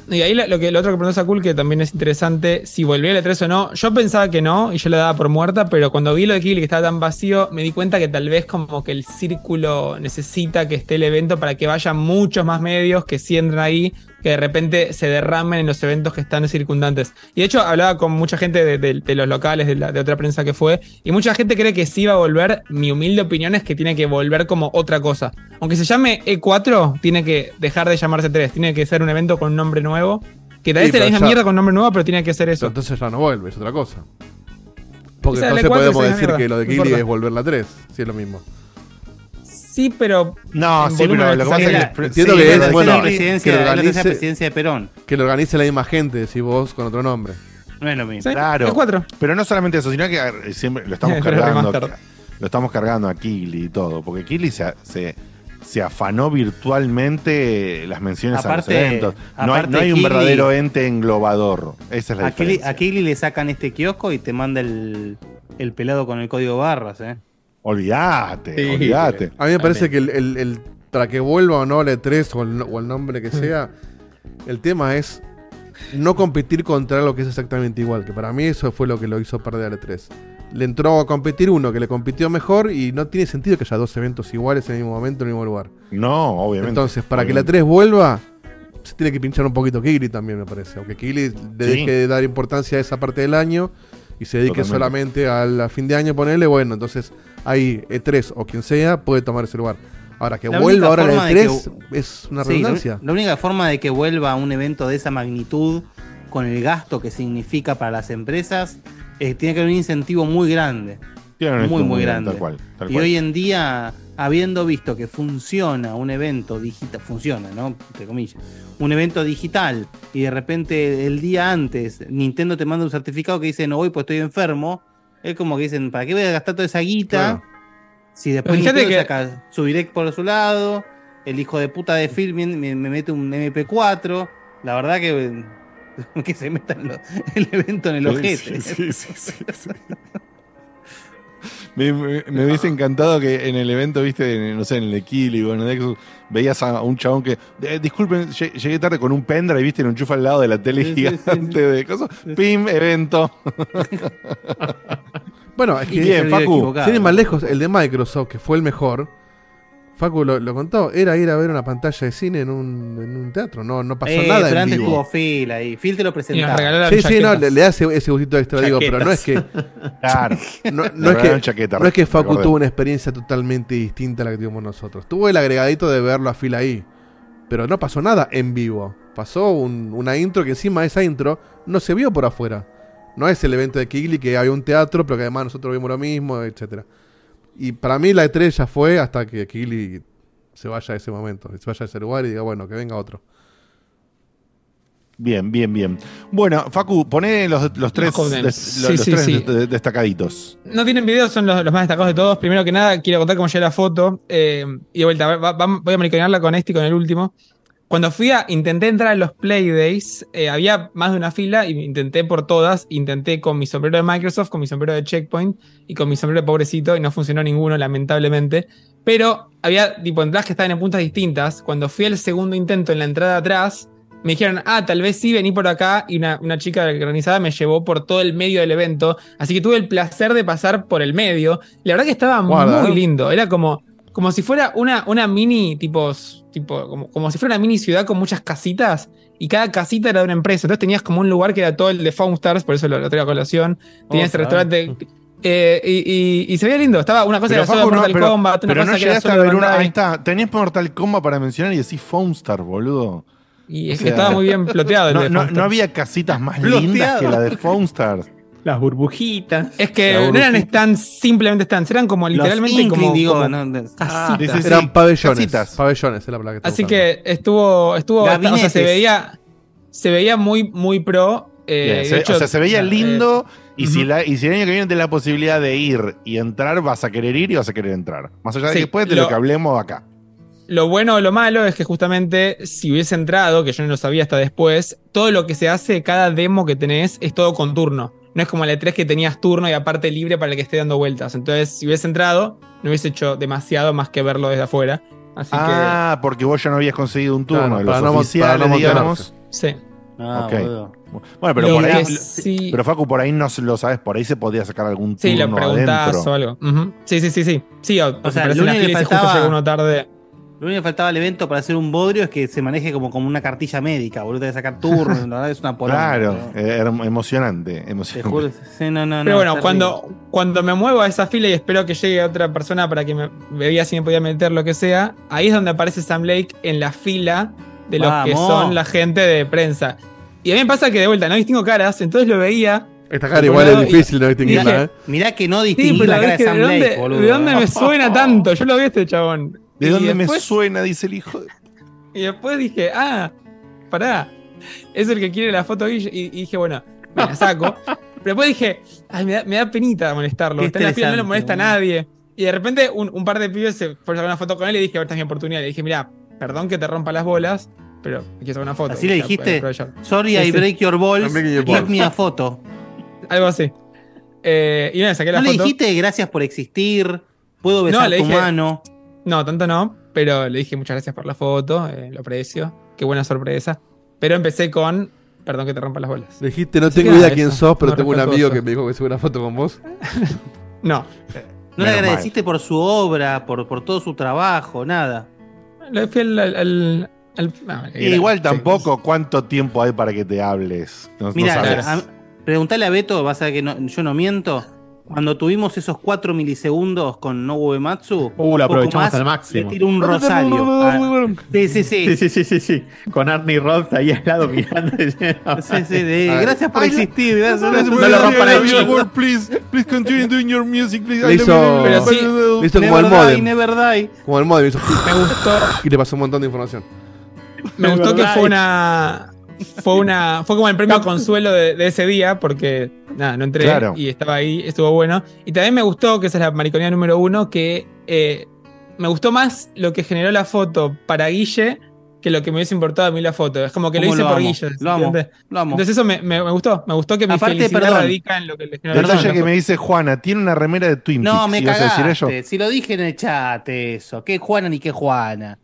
Y ahí lo, que, lo otro que preguntó Sakul, que también es interesante, si volvió a E3 o no. Yo pensaba que no, y yo la daba por muerta, pero cuando vi lo de Kigli que estaba tan vacío, me di cuenta que tal vez como que el círculo necesita que esté el evento para que vayan muchos más medios que sí entran ahí, que de repente se derramen en los eventos que están circundantes. Y de hecho hablaba con mucha gente de, de- de los locales, de, la- de otra prensa que fue, y mucha gente cree que sí va a volver. Mi humilde opinión es que tiene que volver como otra cosa. Aunque se llame E4, tiene que dejar de llamarse 3, tiene que ser un evento con un nombre nuevo. Que tal Sí, vez es la pero misma ya- mierda con nombre nuevo, pero tiene que ser eso. Entonces ya no vuelve, es otra cosa. Porque entonces cuatro podemos decir mierda, que lo de Kili es volver la 3, si es lo mismo. Sí, pero. No, sí, pero lo que pasa es que Entiendo Sí, que es, bueno, la que la presidencia de Perón. que lo organice la misma gente, decís vos, con otro nombre. No es lo mismo. Sí, Claro. E4. Pero no solamente eso, sino que siempre lo estamos <laughs> cargando. Lo estamos cargando a Kigli y todo. Porque Kigli se, se, se afanó virtualmente las menciones Aparte- a los eventos. No hay, no hay un Kigli- verdadero ente englobador. Esa es la A Kili, diferencia. a Kili le sacan este kiosco y te manda el, el pelado con el código barras, ¿eh? Olvídate, Sí. olvídate. A mí me parece que el, el- el- para que vuelva o no la E3 o el, o el nombre que sea, el tema es no competir contra algo que es exactamente igual. Que para mí eso fue lo que lo hizo perder a la E3. Le entró a competir uno que le compitió mejor y no tiene sentido que haya dos eventos iguales en el mismo momento, en el mismo lugar. No, obviamente. Entonces, para Obviamente. que la 3 vuelva, se tiene que pinchar un poquito Kigli también, me parece. Aunque Kigli le Sí. deje de dar importancia a esa parte del año y se dedique Totalmente. solamente al fin de año, ponerle, bueno, entonces ahí E3 o quien sea puede tomar ese lugar. Ahora que La vuelva ahora la forma de E3 que- es una Sí, la- redundancia. la, única forma de que vuelva a un evento de esa magnitud, con el gasto que significa para las empresas, eh, tiene que haber un incentivo muy grande. Tiene un muy, muy grande. Tal cual, tal y cual. hoy en día, habiendo visto que funciona un evento digital, funciona, ¿no? Entre comillas, un evento digital y de repente el día antes Nintendo te manda un certificado que dice no voy pues estoy enfermo, es como que dicen, ¿para qué voy a gastar toda esa guita? Claro. Si después Nintendo que- saca su direct por su lado, el hijo de puta de Phil me, me- me mete un MP4, la verdad que, <laughs> que se metan lo- <laughs> el evento en el Sí, ojete. sí, sí, sí, sí, sí. Me, me- me hubiese encantado que en el evento, viste, en- no sé, en el de Kili o en el Nexus, veías a un chabón que, eh, disculpen, lle- llegué tarde con un pendrive, viste, lo enchufa al lado de la tele Sí, sí, gigante de cosas. Pim, evento. <laughs> Bueno, es que Bien, Facu. sin ir más lejos, el de Microsoft, que fue el mejor, Facu lo, lo contó, era ir a ver una pantalla de cine en un, en un teatro. No, no pasó Eh, nada pero en antes vivo. tuvo Phil ahí. Phil te lo presentaba. Sí, sí, no, le, le hace ese gustito extra, digo, pero no es que <laughs> Claro. no, es que, chaqueta, no es que Facu tuvo una experiencia totalmente distinta a la que tuvimos nosotros. Tuvo el agregadito de verlo a fila ahí. Pero no pasó nada en vivo. Pasó un- una intro que encima esa intro no se vio por afuera. No es el evento de Kigli que había un teatro, pero que además nosotros vimos lo mismo, etcétera. Y para mí la E3 ya fue hasta que Kigli se vaya a ese momento, se vaya a ese lugar y diga, bueno, que venga otro. Bien, bien, bien. Bueno, Facu, poné los, los tres, Codenames. des- los, Sí, los sí, tres sí. de- de- destacaditos. No tienen videos, son los, los más destacados de todos. Primero que nada, quiero contar cómo llegó la foto. eh, y de vuelta, va- va- voy a mariconarla con este y con el último. Cuando fui a, intenté entrar a los Playdays, eh, había más de una fila y intenté por todas. Intenté con mi sombrero de Microsoft, con mi sombrero de Checkpoint y con mi sombrero de pobrecito y no funcionó ninguno, lamentablemente. Pero había tipo entradas que estaban en puntas distintas. Cuando fui al segundo intento en la entrada atrás, me dijeron, ah, tal vez sí, vení por acá. Y una, una chica organizada me llevó por todo el medio del evento. Así que tuve el placer de pasar por el medio. La verdad que estaba Guarda, muy lindo. Era como, como si fuera una, una mini, tipo, tipo como, como si fuera una mini ciudad con muchas casitas. Y cada casita era de una empresa. Entonces tenías como un lugar que era todo el de Foamstars, por eso lo, lo traigo a colación. Tenías el Otra restaurante. eh, y, y- y se veía lindo. Estaba una cosa Pero, era solo no, Mortal pero- Kombat, una pero cosa no que era llegaste a solo ver una. Ahí está. Tenías Mortal Kombat para mencionar y decís Foamstar, boludo. Y es O que estaba muy bien <laughs> ploteado el No, de no- Foamstars. no había casitas más lindas que la de Foamstar. Las burbujitas. Es que no eran stands, simplemente stands, eran como literalmente Inkling, como, digo, como no. Ah, sí, sí, sí. Eran pabellones. Casitas. Pabellones, es la palabra que Así que estuvo, estuvo bastante- o sea, se veía, se veía muy, muy pro. eh, se- hecho, o sea, se veía eh, lindo. y, si la, y si el año que viene tenés la posibilidad de ir y entrar, vas a querer ir y vas a querer entrar. Más allá de después de lo, lo- que hablemos acá. Lo bueno o lo malo es que justamente si hubiese entrado, que yo no lo sabía hasta después, todo lo que se hace, cada demo que tenés, es todo con turno. No es como la E3 que tenías turno y aparte libre para el que esté dando vueltas. Entonces, si hubiese entrado, no hubiese hecho demasiado más que verlo desde afuera. Así Ah, porque vos ya no habías conseguido un turno Claro, de los para no mon- oficiales, para no digamos. sí. Ah, Ok. boludo. Bueno, pero Lo por ahí. sí- Pero Facu, por ahí no se lo sabes, por ahí se podía sacar algún Sí, turno lo preguntás adentro. o algo. Sí, sí, sí, sí. Sí, o, o sea, lo único fila que y si justo faltaba- uno tarde. Lo único que faltaba al evento para hacer un bodrio es que se maneje como, como una cartilla médica, boludo, de sacar turnos, la verdad es una poronga. Claro, pero- eh, era emocionante. Te emocionante. juro, sí, no, no, no, Pero bueno, cuando, cuando me muevo a esa fila y espero que llegue otra persona para que me vea si me podía meter lo que sea, ahí es donde aparece Sam Lake en la fila de los que son la gente de prensa. Y a mí me pasa que de vuelta no distingo caras, entonces lo veía. Esta cara igual es difícil de y distinguirla, ¿eh? Mirá que no Sí, distinguí pero la cara de Sam ¿de, dónde, Lake, boludo. ¿de dónde me suena <laughs> tanto? Yo lo vi a este chabón. ¿De Y dónde me suena? Dice el hijo. de- Y después dije, ah, pará, es el que quiere la foto Guille. Y, y dije, bueno, me la saco. <laughs> Pero después dije, ay, me da, me da penita molestarlo. Está en la fila, no le estresante, molesta a nadie. Y de repente un, un par de pibes se fueron a sacar una foto con él y dije, ahorita es mi oportunidad. Le dije, mira, perdón que te rompa las bolas, pero quiero sacar una foto. Así le Ya, dijiste, sorry Sí, I break your balls, give me a foto. Algo así. Eh, y saqué la ¿No le dijiste gracias por existir? ¿Puedo No, besar le tu dije- mano? No, tanto no, pero le dije muchas gracias por la foto, eh, lo aprecio. Qué buena sorpresa. Pero empecé con, perdón que te rompa las bolas. Dijiste, no Así tengo idea quién sos, pero no tengo un amigo que me dijo que se una foto con vos. <laughs> No, ¿No Menos le agradeciste por su obra, por, por todo su trabajo, nada? Le fui al. al, al- al- ah, igual sí. tampoco cuánto tiempo hay para que te hables. No, no Mira, sabes. a- preguntale a Beto, vas a ver que no- yo no miento. Cuando tuvimos esos 4 milisegundos con No Uematsu, Uh, lo poco aprovechamos más, al máximo. Le tiró un rosario. Ah, sí, sí, sí. Sí, sí, sí, sí, sí. Con Arnie Roth ahí al lado mirando. Sí, sí, de- gracias por ay, existir. Gracias, No gracias. No lo rompan ahí, please, please continue doing your music, please. Le hizo- you. Pero sí, Le hizo como el modem. never die. Como el modem. hizo Me gustó, <laughs> y le pasó un montón de información. me gustó que fue una. Fue una. Fue como el premio consuelo de, de ese día, porque nada, no entré Claro. y estaba ahí, estuvo bueno. Y también me gustó, que esa es la mariconía número uno, que eh, me gustó más lo que generó la foto para Guille que lo que me hubiese importado a mí la foto. Es como que lo ¿Cómo hice lo por amo? Guille. Lo amo, ¿entiendes? lo amo. Entonces eso me, me- me gustó. Me gustó que mi Aparte, felicidad perdón. radica en lo que le generó la foto. que me dice Juana, tiene una remera de Twin No, Peaks. me ¿Ibas a decir eso? cagaste. Si lo dije en el chat, eso. ¿Qué Juana ni qué Juana?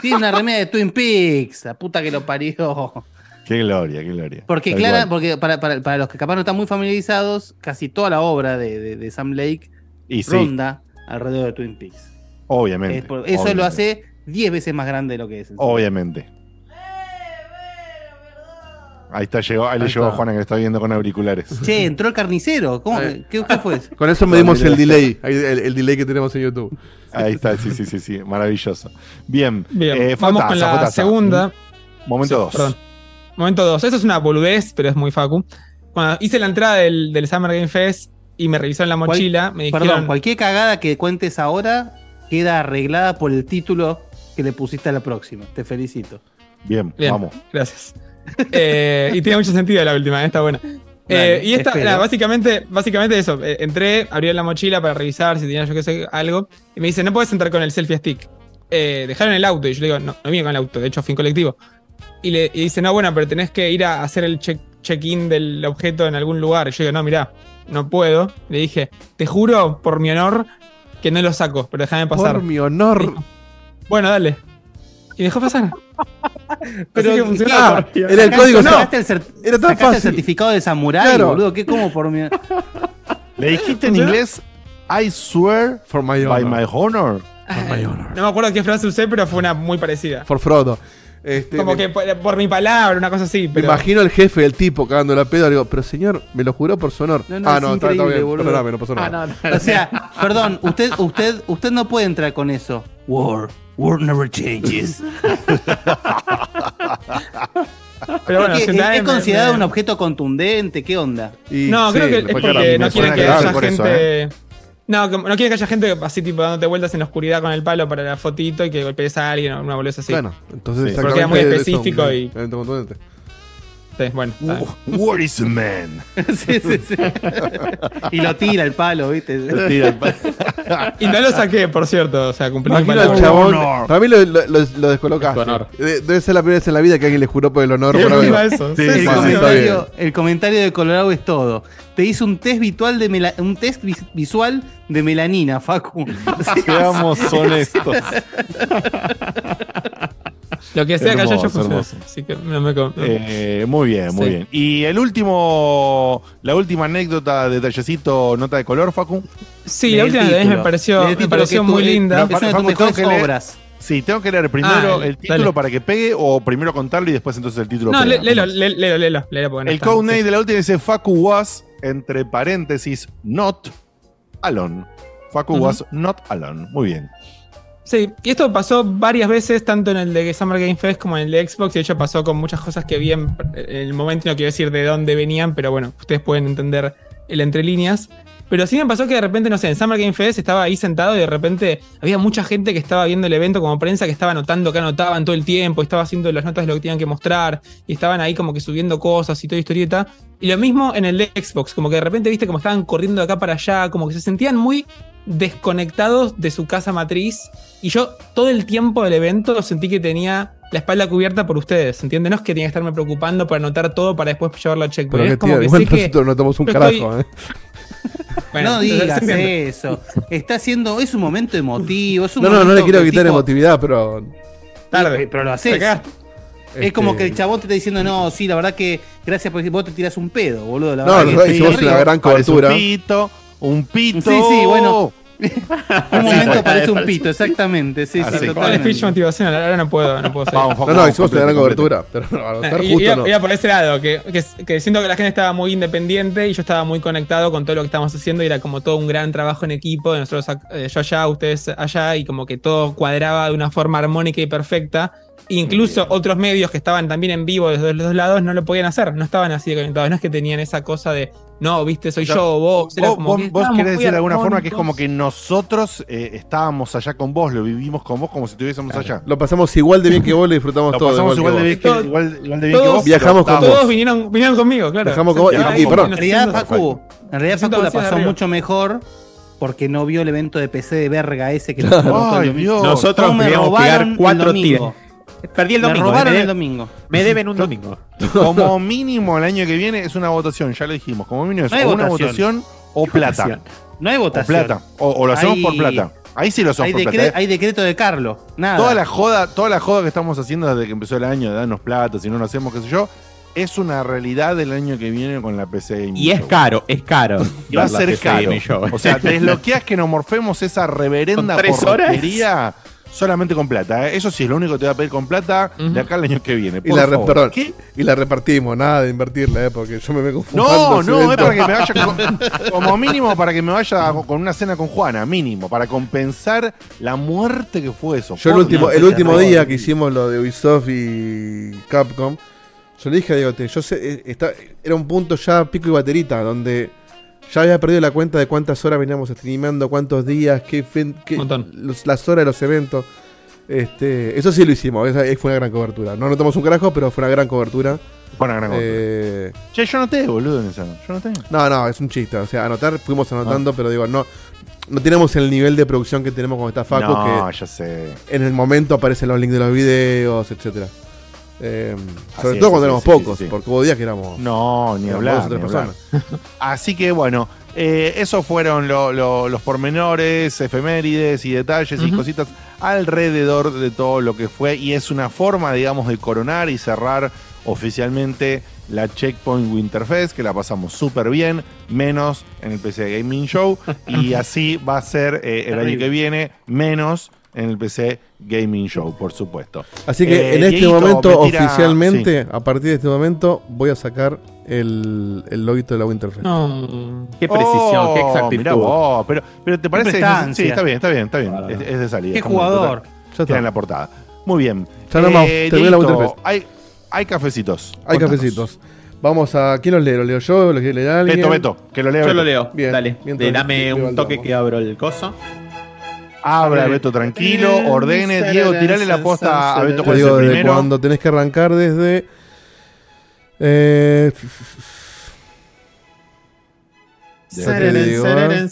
Tiene una remera de Twin Peaks. La puta que lo parió. Qué gloria, qué gloria. Porque, clara, porque para, para- para los que capaz no están muy familiarizados, casi toda la obra de, de- de Sam Lake Y sí, ronda alrededor de Twin Peaks. obviamente. Es por- eso obviamente, lo hace 10 veces más grande de lo que es. Obviamente. Ahí está, llegó, ahí le llegó a. Juana que está viendo con auriculares. Che, entró el carnicero. ¿Cómo? ¿Qué, qué fue eso? Con eso medimos el delay. El, el delay que tenemos en YouTube. Ahí está, sí, sí, sí, sí, maravilloso. Bien, Bien, eh, vamos Fotaza, con la Fotaza. segunda. Momento 2. Perdón. Momento 2. Eso es una boludez, pero es muy facu. Cuando hice la entrada del, del Summer Game Fest y me revisaron la mochila, me dijeron. Perdón, cualquier cagada que cuentes ahora queda arreglada por el título que le pusiste a la próxima. Te felicito. Bien, Bien, vamos. Gracias. <laughs> Eh, y tiene mucho sentido la última, está buena. Eh, y esta, nada, básicamente, básicamente eso. eh, entré, abrí la mochila para revisar si tenía yo que sé algo. Y me dice, no puedes entrar con el selfie stick. Eh, dejaron el auto. Y yo le digo, no, no vine con el auto, de hecho fui en colectivo. Y le y dice, no, bueno, pero tenés que ir a hacer el check- check-in del objeto en algún lugar. Y yo digo, no, mirá, no puedo. Le dije, te juro, por mi honor, que no lo saco, pero déjame pasar. Por mi honor. Bueno, dale. Y dejó pasar. <laughs> Pero que funcionaba ah, todavía. era el código, no. Sacaste el, cer- Era tan sacaste el fácil. certificado de samurái, Claro. boludo. ¿Qué como por mi... <laughs> Le dijiste en inglés, I swear For my by honor. my honor. No me acuerdo qué frase usé, pero fue una muy parecida. For Frodo. Este, Como me, que por, por mi palabra, una cosa así. me imagino el jefe del tipo cagando la pedo. Le digo, pero señor, me lo juró por su honor. No, no, ah, no, está, está bien. boludo. Perdóname, no pasó Ah, nada. no, no. O sea, perdón, usted, usted, usted no puede entrar con eso. War, war never changes. Pero bueno, ¿Es, considerado me- un objeto contundente? ¿Qué onda? Y No, sí, creo que es porque no quieren que haya eso, gente. No, que- no quieren que haya gente así tipo dándote vueltas en la oscuridad con el palo para la fotito y que golpees a alguien o una boludez así. Bueno, entonces Sí, porque era muy eso, específico y- evento contundente. Sí, bueno. War is a man. <laughs> sí, sí, sí. Y lo tira el palo, ¿viste? Tira el pa- <laughs> Y no lo saqué, por cierto. O sea, cumplí mi palabra. chabón. honor. Para mí lo, lo, lo- lo descolocaste. Debe ser la primera vez en la vida que alguien le juró por el honor. Por algo. eso. Sí, Sí, el, sí, sí, sí. comentario, el comentario de Colorado es todo. Te hizo un test visual de mela- un test vis- visual de melanina, Facu. <laughs> Seamos honestos. Lo que sea que haya yo Hermoso, funciona. hermoso. Así que no me. Eh, muy bien, muy Sí. bien. Y el último, la última anécdota, detallecito, nota de color, Facu. Sí, la última vez me pareció, me pareció tú- muy eh, linda. Es una de tus Facu, tengo mejores que leer- obras. Sí, tengo que leer primero Ah, el título dale. para que pegue o primero contarlo y después entonces el título. No, pega. léelo, lé- léelo, léelo, léelo, porque no El codename Sí. de la última dice Facu was, entre paréntesis, not alone. Facu was not alone. Muy bien. Sí, y esto pasó varias veces, tanto en el de Summer Game Fest como en el de Xbox, y de hecho pasó con muchas cosas que vi en, el momento, y no quiero decir de dónde venían, pero bueno, ustedes pueden entender el entre líneas. Pero sí me pasó que de repente, no sé, en Summer Game Fest estaba ahí sentado y de repente había mucha gente que estaba viendo el evento como prensa que estaba anotando que anotaban todo el tiempo, estaba haciendo las notas de lo que tenían que mostrar, y estaban ahí como que subiendo cosas y toda historieta. Y lo mismo en el de Xbox, como que de repente viste como estaban corriendo de acá para allá, como que se sentían muy desconectados de su casa matriz. Y yo todo el tiempo del evento sentí que tenía la espalda cubierta por ustedes, ¿entiendes? No es que tenía que estarme preocupando por anotar todo para después llevarlo a checkpoint. Pero Es como tío, que sé no tomamos un carajo, ¿eh? <laughs> Bueno, no digas eso. Está haciendo. Es un momento emotivo. Es un No, no, no le quiero quitar tipo- emotividad, pero. Tarde. Pero lo haces. Es como este, que el chabón te está diciendo, no, sí, la verdad que gracias porque vos te tirás un pedo, boludo. La No, verdad que verdad estoy hicimos una gran cobertura. Un pito, un pito. Sí, sí, bueno. <laughs> Un momento parece un pito, exactamente. Sí, Así. sí, totalmente. speech motivacional, ahora no puedo, no puedo seguir. No, no, hicimos una gran complete, complete. cobertura. Pero no, anotar Y- justo iba, no. iba por ese lado, que, que- que siento que la gente estaba muy independiente y yo estaba muy conectado con todo lo que estábamos haciendo y era como todo un gran trabajo en equipo, de nosotros eh, yo allá, ustedes allá y como que todo cuadraba de una forma armónica y perfecta. Incluso otros medios que estaban también en vivo desde los dos lados no lo podían hacer, no estaban así de conectados, no es que tenían esa cosa de, no, viste, soy Claro. yo, vos. Era Vos, como vos- vos querés decir de alguna forma que es como que nosotros eh, estábamos allá con vos, lo vivimos con vos como si estuviésemos allá. Lo pasamos igual de bien que vos, lo disfrutamos Lo todo. pasamos igual de que vos. que, igual, igual de bien que Todos- vos. Viajamos con Todos vinieron, vinieron conmigo, claro. Viajamos con vos. Y, perdón, En realidad. Facu, en realidad Facu la de pasó mucho mejor porque no vio el evento de PC de verga ese que nos Ay. Dios. Nosotros ¿Cómo me queríamos pegar cuatro tiros. Perdí el Me domingo. robaron me, el domingo. me deben un <laughs> domingo. Como mínimo el año que viene es una votación, ya lo dijimos. Como mínimo es No o una votación. votación o plata. No hay O votación. plata. O, o lo hacemos Hay- por plata. Ahí sí lo hacemos Hay, por decre- plata. ¿eh? hay decreto de Carlos. Nada. Toda la joda, toda la joda que estamos haciendo desde que empezó el año de darnos plata, si no lo hacemos, qué sé yo, es una realidad del año que viene con la PC Gaming Y es Show. caro, es caro. <laughs> Y va a ser PC caro. O sea, <laughs> desbloqueas que nos morfemos esa reverenda ¿Son tres horas? Solamente con plata. ¿eh? Eso sí es lo único que te va a pedir con plata de acá al año que viene. Y la, favor. perdón, ¿Qué? y la repartimos, nada de invertirla, ¿eh? porque yo me vengo No, no, es para que me vaya con- <laughs> como mínimo para que me vaya con una cena con Juana, mínimo, para compensar la muerte que fue eso. Yo el último, el último día que hicimos lo de Ubisoft y Capcom, yo le dije a Diegote, yo sé, eh, está, era un punto ya pico y baterita, donde ya había perdido la cuenta de cuántas horas veníamos streameando, cuántos días, qué, qué- los- las horas de los eventos. Este, eso sí lo hicimos, esa, ahí fue una gran cobertura. No notamos un carajo, pero fue una gran cobertura. Fue una gran cosa. Eh, Che, yo noté, boludo, en esa. Yo noté. no, no, es un chiste. O sea, anotar, fuimos anotando, pero digo, no, no tenemos el nivel de producción que tenemos con esta Facu, no, que ya sé. en el momento aparecen los links de los videos, etcétera. Eh, sobre todo cuando éramos sí, pocos, sí. porque hubo días que éramos. No, ni hablar. ni. <laughs> Así que bueno, eh, esos fueron lo- lo- los pormenores, efemérides y detalles y cositas alrededor de todo lo que fue y es una forma, digamos, de coronar y cerrar oficialmente la Checkpoint Winterfest, que la pasamos súper bien, menos en el PC Gaming Show, y <laughs> así va a ser eh, el año que viene, menos en el PC Gaming Show, por supuesto. Así que Eh, en este Dieguito, momento, me tira- oficialmente, sí. a partir de este momento, voy a sacar el, el loguito de la Winterfest. No, qué precisión, qué Oh, exactitud. mirá vos, pero, pero te parece. Sí, está bien, está bien, está bien. Es, es de salida. Qué jugador. total. Ya está. En la portada. Muy bien. Ya nomás, Eh, terminé la Winterfest. Hay, hay cafecitos. Hay Contanos. cafecitos. Vamos a. ¿Quién los lee? ¿Lo leo yo? ¿Lo quiere leer alguien? Beto, Beto, que lo lea Yo Beto. lo leo. Bien, Dale. Eh, dame leo un toque que abro el coso. Habla, Beto, tranquilo, ordene. Diego, tirale la posta a Beto con digo el desde cuando tenés que arrancar desde. Eh, digo, ¿eh?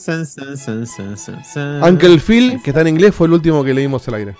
Uncle Phil, que está en inglés, fue el último que leímos al aire.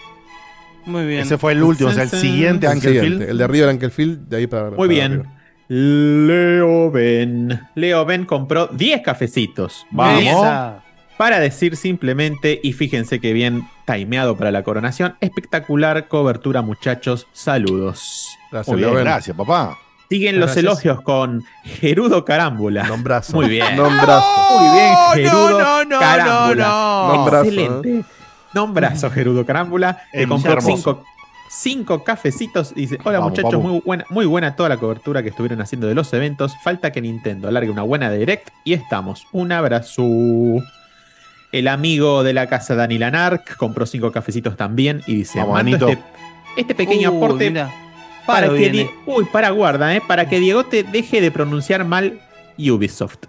Muy bien. Ese fue el último, o sea, el siguiente El Uncle siguiente, Phil. El de arriba del Uncle Phil, de ahí para Muy para bien. arriba. Leo Ben. Leo Ben compró 10 cafecitos. Vamos. Para decir simplemente, y fíjense que bien timeado para la coronación, espectacular cobertura muchachos, saludos. Gracias, bien, gracias, papá. Siguen los Gracias. elogios con Gerudo Carámbula. Nombrazo. Muy bien. Nombrazo. Muy bien, No, Gerudo no, no, Carámbula. no, no. Nombrazo, Excelente. Nombrazo, Gerudo Carámbula. Que Es compró cinco, cinco cafecitos. Y dice: Hola Vamos, muchachos, vamos. muy buena, muy buena toda la cobertura que estuvieron haciendo de los eventos. Falta que Nintendo alargue una buena direct. Y estamos. Un abrazo. El amigo de la casa Dani Lanark compró cinco cafecitos también. Y dice: Vamos, "Mando Danito. este, este pequeño Uy, aporte para Paro que Uy, para guarda, ¿eh? Para que Diego te deje de pronunciar mal Ubisoft.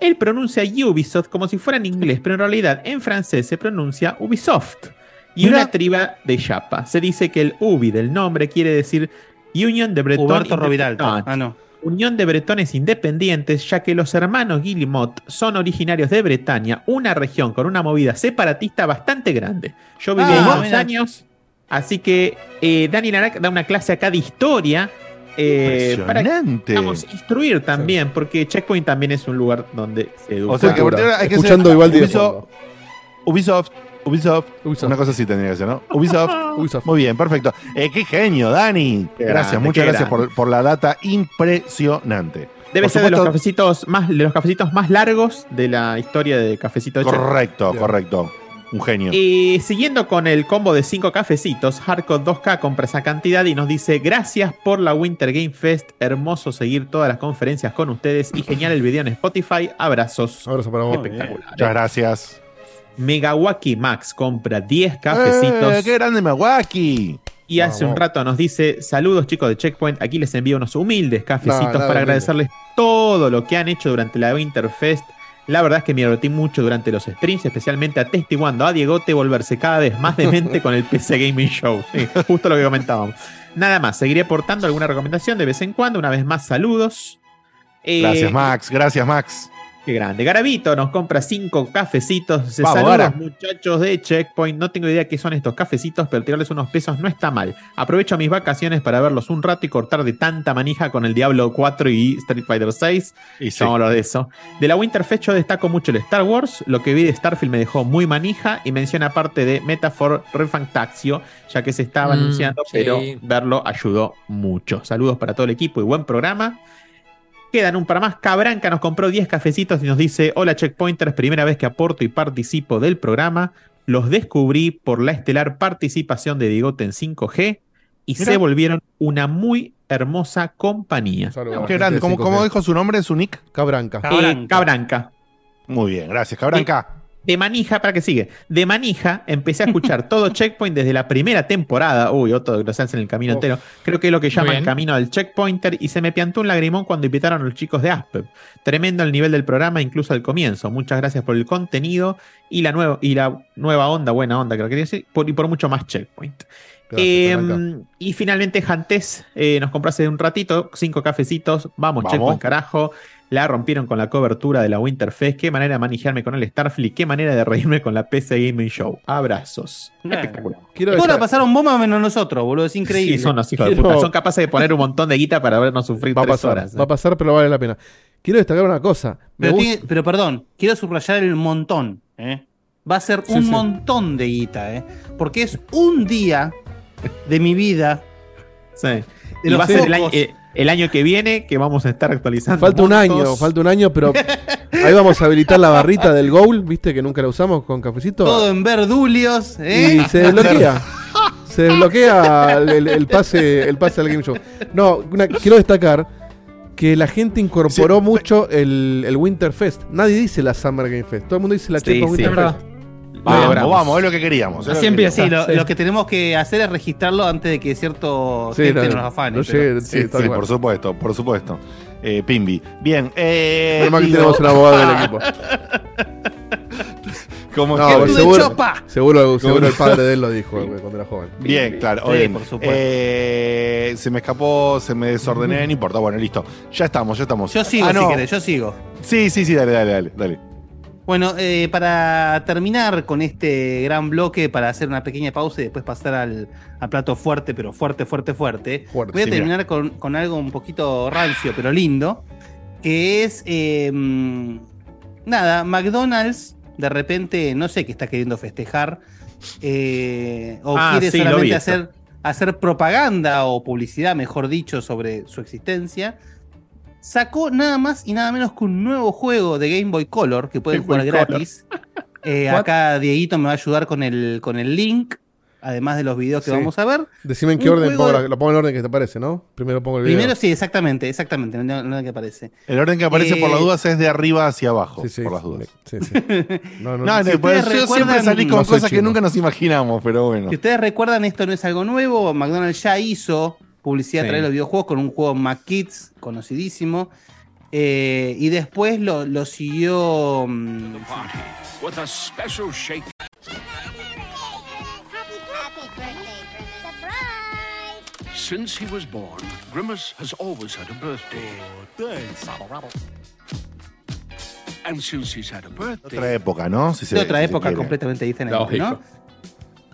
Él pronuncia Ubisoft como si fuera en inglés, pero en realidad en francés se pronuncia Ubisoft. Y Mira. una triba de chapa. Se dice que el Ubi del nombre quiere decir Union de Breton Roviralta. Ah, no. Unión de Bretones Independientes, ya que los hermanos Guillemot son originarios de Bretaña, una región con una movida separatista bastante grande. Yo viví Ah, ahí unos mira. años, así que eh, Dani Narak da una clase acá de historia eh, para podamos instruir también, porque Checkpoint también es un lugar donde se educa. O sea que ahora hay que Escuchando ser- igual de Ubisoft, Ubisoft, Ubisoft, Ubisoft. Una cosa así tendría que ser, ¿no? Ubisoft. <laughs> Ubisoft. Muy bien, perfecto. Eh, qué genio, Dani. Qué gracias, grande, muchas gracias por, por la data impresionante. Debe por ser de los cafecitos más, de los cafecitos más largos de la historia de Cafecito. Correcto, correcto. Un genio. Y siguiendo con el combo de 5 cafecitos, Hardcore 2K compra esa cantidad y nos dice: Gracias por la Winter Game Fest. Hermoso seguir todas las conferencias con ustedes y genial el video en Spotify. Abrazos. Abrazo para vos. Espectacular. Muchas gracias. Megawaki Max compra 10 cafecitos. Eh, ¡Qué grande Milwaukee! Y hace un rato nos dice: Saludos chicos de Checkpoint. Aquí les envío unos humildes cafecitos No, para agradecerles todo lo que han hecho durante la Winterfest. La verdad es que me divertí mucho durante los streams, especialmente atestiguando a Diegote volverse cada vez más demente con el PC Gaming Show. Sí, justo lo que comentábamos. Nada más, seguiré aportando alguna recomendación de vez en cuando. Una vez más, saludos. Eh, Gracias, Max. Gracias, Max. Qué grande. Garavito nos compra cinco cafecitos. Se Vamos, saludos, muchachos de Checkpoint. No tengo idea qué son estos cafecitos, pero tirarles unos pesos no está mal. Aprovecho mis vacaciones para verlos un rato y cortar de tanta manija con el Diablo 4 y Street Fighter 6. Y sí. Ya vamos a hablar de eso. De la Winterfest yo destaco mucho el Star Wars. Lo que vi de Starfield me dejó muy manija y menciona parte de Metaphor Refantaxio, ya que se estaba Mm, anunciando, sí. pero verlo ayudó mucho. Saludos para todo el equipo y buen programa. Quedan un par más. Cabranca nos compró 10 cafecitos y nos dice: Hola Checkpointers, primera vez que aporto y participo del programa. Los descubrí por la estelar participación de Diegote en 5G y Mira. se volvieron una muy hermosa compañía. Qué grande. de ¿Cómo, 5G. cómo dijo su nombre? ¿Su nick? Cabranca. Cabranca. Eh, Cabranca. Muy bien, gracias, Cabranca. De manija, para que sigue. De manija empecé a escuchar <laughs> todo Checkpoint desde la primera temporada. Uy, otro que en el camino entero. Creo que es lo que llaman camino del checkpointer. Y se me piantó un lagrimón cuando invitaron a los chicos de Aspep. Tremendo el nivel del programa, incluso al comienzo. Muchas gracias por el contenido y la nueva, y la nueva onda, buena onda, creo que quería decir, por- y por mucho más Checkpoint. Gracias, Eh, Cabranca. y finalmente Jantes eh, nos compró hace un ratito cinco cafecitos. Vamos, Vamos. Checkpoint, carajo. La rompieron con la cobertura de la Winterfest. Qué manera de manejarme con el Starfleet. Qué manera de reírme con la PC Gaming Show. Abrazos. Espectacular. Quiero Todos la pasaron bomba menos nosotros, boludo. Es increíble. Sí, son los hijos de puta. Son capaces de poner un montón de guita para vernos sufrir va tres pasar, horas. ¿eh? va a pasar, pero vale la pena. Quiero destacar una cosa. Me Pero, gusta- tiene- pero perdón, quiero subrayar el montón. ¿eh? va a ser Sí, un sí. montón de guita, ¿eh? Porque es un día de mi vida. Sí. Y va a ser el año, eh, el año que viene que vamos a estar actualizando. Falta un año, falta un año, pero <laughs> ahí vamos a habilitar la barrita del goal, viste que nunca la usamos con cafecito. Todo en verdulios, ¿eh? Y se desbloquea. <laughs> se desbloquea el, pase, el pase al game show. No, una- quiero destacar que la gente incorporó mucho el, el Winter Fest. Nadie dice la Summer Game Fest. Todo el mundo dice la Sí, Winter. Fest. Vamos, logramos. vamos, es lo que queríamos. es lo que queríamos. Sí, lo, lo que tenemos que hacer es registrarlo antes de que cierto Sí, gente no, nos afane. no pero- llegue- sí, sí, por supuesto, por supuesto. Eh, Pimbi. Bien. Eh, Menos mal que tenemos un abogado del <laughs> equipo. Como No, que- seguro, seguro, seguro el padre de él lo dijo cuando era joven. Bien, claro. Sí, oye, por supuesto. eh, se me escapó, se me desordené, <laughs> no importa. Bueno, listo. Ya estamos, ya estamos. Yo sigo, Ah, si querés, yo sigo. Sí, sí, sí, dale, dale, dale. dale. Bueno, eh, para terminar con este gran bloque, para hacer una pequeña pausa y después pasar al, plato fuerte, pero fuerte, fuerte, fuerte, voy a sí, terminar con, con algo un poquito rancio, pero lindo, que es, eh, mm, nada, McDonald's de repente, no sé qué está queriendo festejar, eh, o Ah, quiere sí, solamente hacer propaganda o publicidad, mejor dicho, sobre su existencia. Sacó nada más y nada menos que un nuevo juego de Game Boy Color que pueden Game jugar gratis. <laughs> Eh, acá Dieguito me va a ayudar con el, con el link, además de los videos que Sí. vamos a ver. Decime en qué Un orden pongo la- lo pongo en el orden que te parece, ¿no? Primero pongo el video. Primero sí, exactamente, exactamente, en el orden que aparece. El orden que aparece por las Eh, dudas es de arriba hacia abajo. Sí, sí. por las dudas. Sí, sí. <laughs> No, No, no, no, Si pues, yo siempre salí con No cosas que nunca nos imaginamos, pero bueno. Si ustedes recuerdan, esto no es algo nuevo. McDonald's ya hizo publicidad Sí. a través de los videojuegos con un juego McKids conocidísimo. Eh, y después lo, lo siguió. mm. Since he was born, Grimace has always had a birthday. And since he's had a birthday, Otra época, ¿no? Si se- otra si época completamente diferente.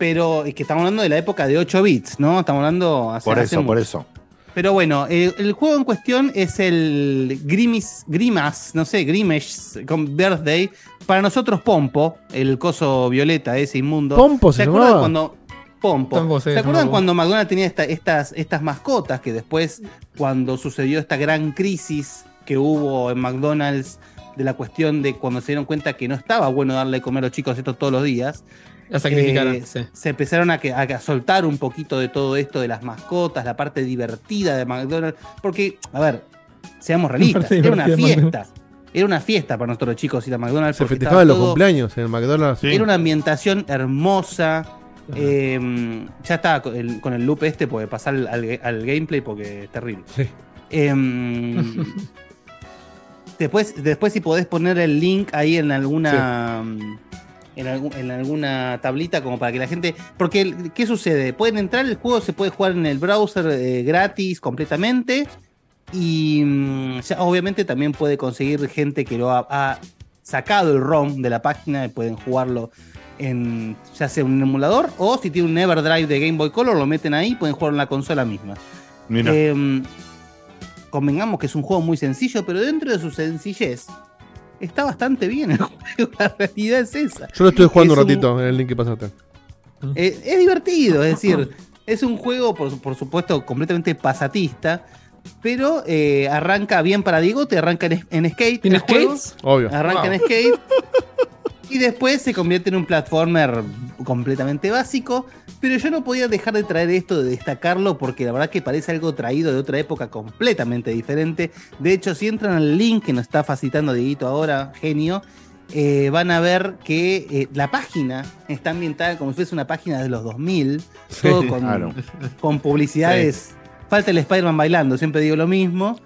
Pero es que estamos hablando de la época de 8 bits, ¿no? Estamos hablando hace, Por hace eso, por eso. Pero bueno, el, el juego en cuestión es el Grimis, Grimas, no sé, Grimash con Birthday. Para nosotros, Pompo, el coso violeta, ese inmundo. ¿Pompo se acuerdan llamaba? cuando. Pompo. Sí, ¿Se acuerdan cuando McDonald's tenía esta- estas, estas mascotas que después, cuando sucedió esta gran crisis que hubo en McDonald's de la cuestión de cuando se dieron cuenta que no estaba bueno darle de comer a los chicos esto todos los días? La sacrificaron, eh, sí. Se empezaron a, que- a que- a soltar un poquito de todo esto de las mascotas, la parte divertida de McDonald's. Porque, a ver, seamos <laughs> realistas, era una fiesta. Era una fiesta para nosotros los chicos ir a McDonald's. Se porque festejaban los todo- cumpleaños en el McDonald's. Era una ambientación hermosa. Eh, ya estaba con el, con el loop este, porque pasar al, al- al gameplay porque es terrible. Em, <laughs> después, después si podés poner el link ahí en alguna. En, algún- en alguna tablita como para que la gente. Porque, ¿qué sucede? Pueden entrar, el juego se puede jugar en el browser eh, gratis completamente. Y mm, ya, obviamente también puede conseguir gente que lo ha, ha sacado el ROM de la página y pueden jugarlo en ya sea un emulador o si tiene un Everdrive de Game Boy Color lo meten ahí y pueden jugar en la consola misma. Mira. Em, convengamos que es un juego muy sencillo, pero dentro de su sencillez está bastante bien el <laughs> juego. La realidad es esa. Yo lo estuve jugando Es un ratito en el link que pasaste. eh, es divertido, es decir, es un juego, por, por supuesto, completamente pasatista, pero eh, arranca bien para Diego, te arranca en, en skate. ¿Tiene el juego, skates? Obvio. Arranca Wow. en skate. <laughs> Y después se convierte en un platformer completamente básico. Pero yo no podía dejar de traer esto, de destacarlo, porque la verdad que parece algo traído de otra época completamente diferente. De hecho, si entran al link que nos está facilitando Dieguito ahora, genio, eh, van a ver que eh, la página está ambientada como si fuese una página de los 2000, Sí, todo con, claro. con publicidades. Falta el Spider-Man bailando, siempre digo lo mismo.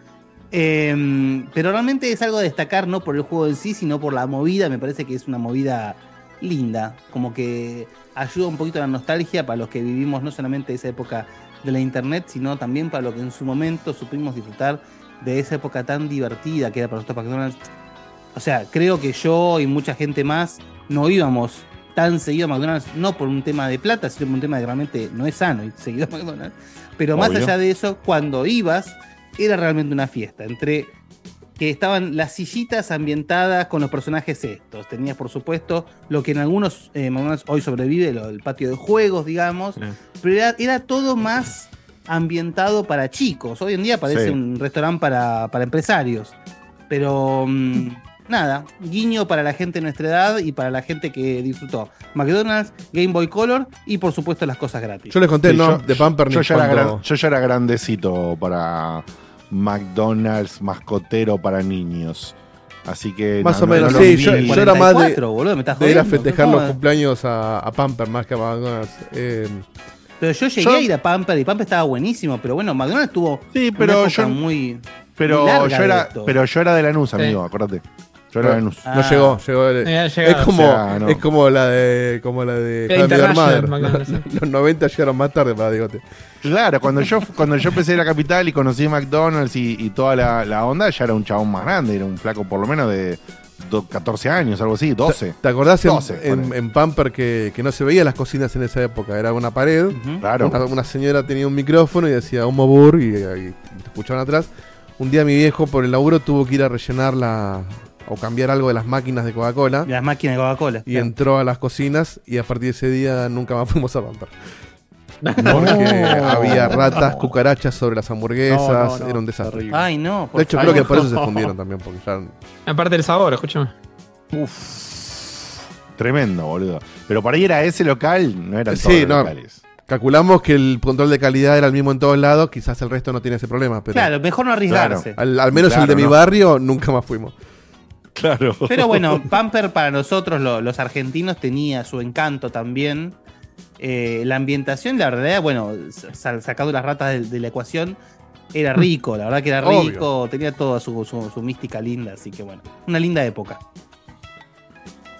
Eh, pero realmente es algo a destacar, no por el juego en sí, sino por la movida. Me parece que es una movida linda, como que ayuda un poquito a la nostalgia para los que vivimos no solamente esa época de la internet, sino también para los que en su momento supimos disfrutar de esa época tan divertida que era para nosotros McDonald's. O sea, creo que yo y mucha gente más no íbamos tan seguido a McDonald's, no por un tema de plata, sino por un tema de que realmente no es sano ir seguido a McDonald's. Pero más allá de eso, cuando ibas, era realmente una fiesta. Entre que estaban las sillitas ambientadas con los personajes estos. Tenías, por supuesto, lo que en algunos eh, McDonald's hoy sobrevive, lo- el patio de juegos, digamos, pero era, era todo más ambientado para chicos. Hoy en día parece Sí. un restaurante para, para empresarios. Pero mm, nada, guiño para la gente de nuestra edad y para la gente que disfrutó McDonald's, Game Boy Color y por supuesto las cosas gratis. Yo les conté, Sí, no, yo- de Pamper yo, yo ya era grandecito para McDonald's mascotero para niños. Así que. Más no- o no- menos, no sí. Yo, yo era más de, 44, boludo, me estás de ir a jodiendo. festejar ¿Cómo los cumpleaños a, a Pamper más que a McDonald's. Eh, Pero yo llegué Yo- a ir a Pamper y Pamper estaba buenísimo, pero bueno, McDonald's tuvo Sí, una pero época yo- muy, Pero muy larga yo de era, esto. pero yo era de Lanús, Sí. amigo, acordate. No llegó, llegó. Eh, ha es como, O sea, no. es como la de, como la de How Mother. <laughs> Los, los 90 llegaron más tarde para Digote. Claro, cuando yo, cuando yo empecé en la capital y conocí McDonald's y, y toda la, la onda, ya era un chabón más grande, era un flaco por lo menos de do- 14 años, algo así, 12. ¿Te acordás en, 12, en- ponele. en Pamper que, que no se veía las cocinas en esa época? Era una pared. Claro. Una, una señora tenía un micrófono y decía un mobur y, y te escuchaban atrás. Un día mi viejo por el laburo tuvo que ir a rellenar la o cambiar algo de las máquinas de Coca-Cola. Las máquinas de Coca-Cola. Y claro. entró a las cocinas y a partir de ese día nunca más <laughs> fuimos a Pamper. <laughs> Porque había ratas, cucarachas sobre las hamburguesas, No, no, no, era un desastre. Ay, no. De hecho, creo que por eso se fundieron también, porque ya Aparte del sabor, escúchame. Tremendo, boludo. Pero por ahí era ese local, no eran todos Sí, los no. locales. Calculamos que el control de calidad era el mismo en todos lados, quizás el resto no tiene ese problema, pero Claro, mejor no arriesgarse. al, al menos el de mi no. barrio nunca más fuimos. Claro. Pero bueno, Pamper para nosotros, lo- los argentinos, tenía su encanto también. Eh, la ambientación, la verdad, bueno, sa- sacando las ratas de, de la ecuación, era rico, la verdad que era Obvio. rico, tenía toda su, su- su mística linda, así que bueno, una linda época.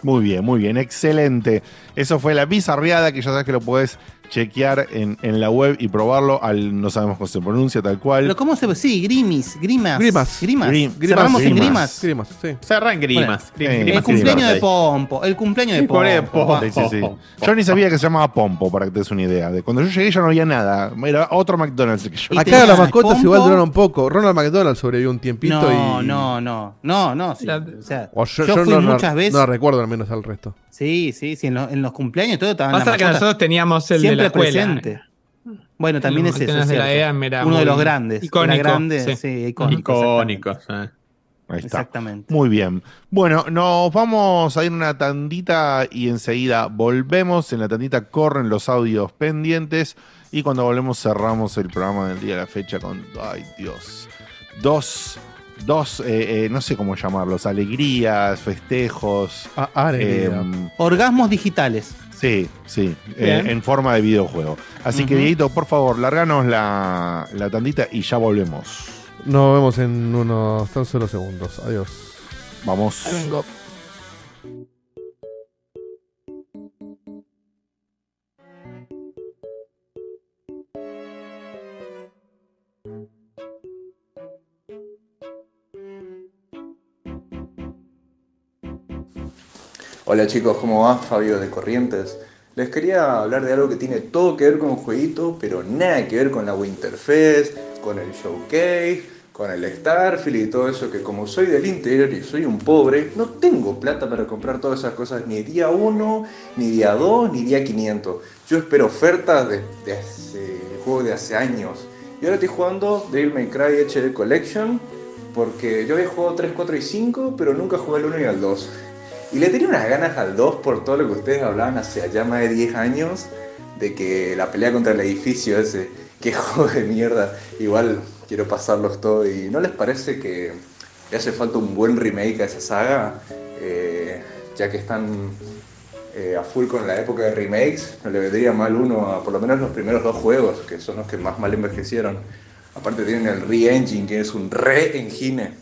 Muy bien, muy bien, excelente. Eso fue la bizarreada que ya sabes que lo puedes chequear en, en la web y probarlo al no sabemos cómo se pronuncia tal cual. Pero ¿cómo se Sí, Grimis, Grimas. Grimas. Grimas. Grim- Cerramos en Grimas. Grimas. Sí. Cerran grimas. Bueno, El grimas y cumpleaños de. Pompo, el cumpleaños de Sí, Pompo. Pompo. Sí, sí, sí. Yo ni sabía que se llamaba Pompo, para que te des una idea. De cuando yo llegué ya no había nada. Era otro McDonald's el que yo Acá las mascotas Pompo. igual duraron poco. Ronald McDonald sobrevivió un tiempito No, y. no, no, no, no, O sea, O yo, yo, yo fui no, muchas veces. no recuerdo al menos al resto. Sí, sí, sí, en, los- en los cumpleaños todo estaban Pasa que nosotros teníamos el de siempre la escuela. presente. Bueno, también es eso. McDonald's es de la cierto. EAM era Uno de los grandes. icónico, grande, sí, sí. icónico. Icónicos. eh. Ahí está. Exactamente. Muy bien. Bueno, nos vamos a ir una tandita y enseguida volvemos. En la tandita corren los audios pendientes y cuando volvemos cerramos el programa del día de la fecha con, ay Dios, dos, dos, eh, eh, no sé cómo llamarlos, alegrías, festejos. Ah, em, Orgasmos digitales. Sí, sí, eh, en forma de videojuego. Así que. Dieguito, por favor, larganos la, la tandita y ya volvemos. Nos vemos en unos tan solo segundos. Adiós. Vamos. Hola chicos, ¿cómo va? Fabio de Corrientes. Les quería hablar de algo que tiene todo que ver con un jueguito, pero nada que ver con la Winterfest, con el Showcase, con el Starfield y todo eso, que como soy del interior y soy un pobre, no tengo plata para comprar todas esas cosas ni día 1, ni día 2, ni día 500. Yo espero ofertas de, de juegos de hace años. Y ahora estoy jugando Devil May Cry HD Collection, porque yo había jugado 3, 4 y 5, pero nunca jugué al 1 y al 2. Y le tenía unas ganas al 2 por todo lo que ustedes hablaban hace allá más de 10 años, de que la pelea contra el edificio ese, <laughs> que juego de mierda, igual quiero pasarlos todos. ¿Y no les parece que le hace falta un buen remake a esa saga? Eh, ya que están eh, a full con la época de remakes, no le vendría mal uno a por lo menos los primeros dos juegos, que son los que más mal envejecieron. Aparte tienen el re-engine, que es un re-engine.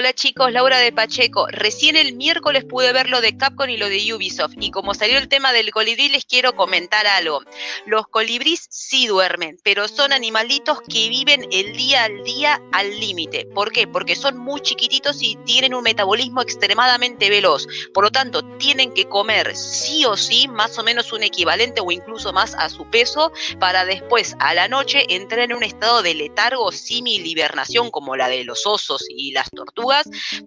Hola chicos, Laura de Pacheco. Recién el miércoles pude ver lo de Capcom y lo de Ubisoft. Y como salió el tema del colibrí, les quiero comentar algo. Los colibrís sí duermen, pero son animalitos que viven el día al día al límite. ¿Por qué? Porque son muy chiquititos y tienen un metabolismo extremadamente veloz. Por lo tanto, tienen que comer sí o sí más o menos un equivalente o incluso más a su peso para después a la noche entrar en un estado de letargo símil hibernación como la de los osos y las tortugas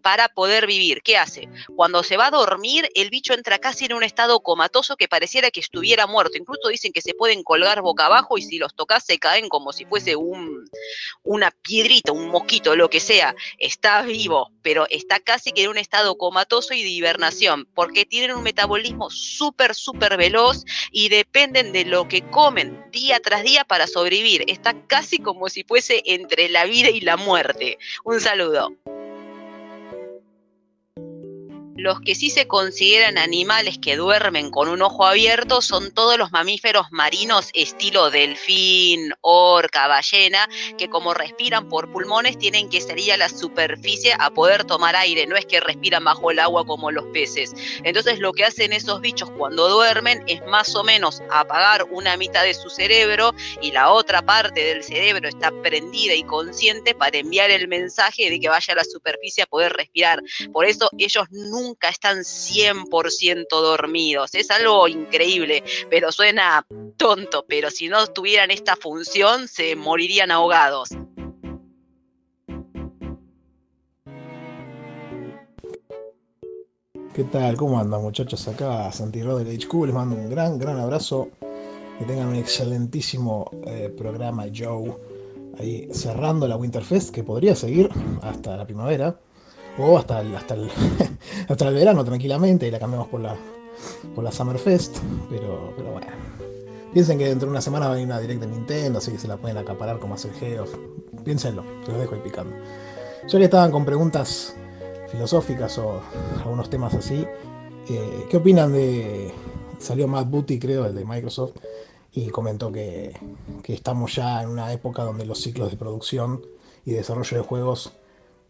para poder vivir. ¿Qué hace? Cuando se va a dormir, el bicho entra casi en un estado comatoso que pareciera que estuviera muerto. Incluso dicen que se pueden colgar boca abajo y si los tocas se caen como si fuese un, una piedrita, un mosquito, lo que sea. Está vivo, pero está casi que en un estado comatoso y de hibernación, porque tienen un metabolismo súper, súper veloz y dependen de lo que comen día tras día para sobrevivir. Está casi como si fuese entre la vida y la muerte. Un saludo. Los que sí se consideran animales que duermen con un ojo abierto son todos los mamíferos marinos estilo delfín, orca, ballena, que como respiran por pulmones tienen que salir a la superficie a poder tomar aire, no es que respiran bajo el agua como los peces. Entonces lo que hacen esos bichos cuando duermen es más o menos apagar una mitad de su cerebro y la otra parte del cerebro está prendida y consciente para enviar el mensaje de que vaya a la superficie a poder respirar. Por eso ellos nunca nunca están 100% dormidos. Es algo increíble, pero suena tonto, pero si no tuvieran esta función se morirían ahogados. ¿Qué tal? ¿Cómo andan muchachos? Acá Santi del HQ, les mando un gran, gran abrazo. Que tengan un excelentísimo eh, programa Joe. Ahí cerrando la Winterfest, que podría seguir hasta la primavera o hasta el, hasta <laughs> hasta el verano tranquilamente y la cambiamos por la, por la Summerfest, pero, pero bueno. Piensen que dentro de una semana va a venir una directa de Nintendo, así que se la pueden acaparar como hace el Geoff. Piénsenlo, se los dejo ahí picando. Ya que estaban con preguntas filosóficas o algunos temas así, eh, ¿qué opinan de... Salió Matt Booty, creo, el de Microsoft, y comentó que, que estamos ya en una época donde los ciclos de producción y desarrollo de juegos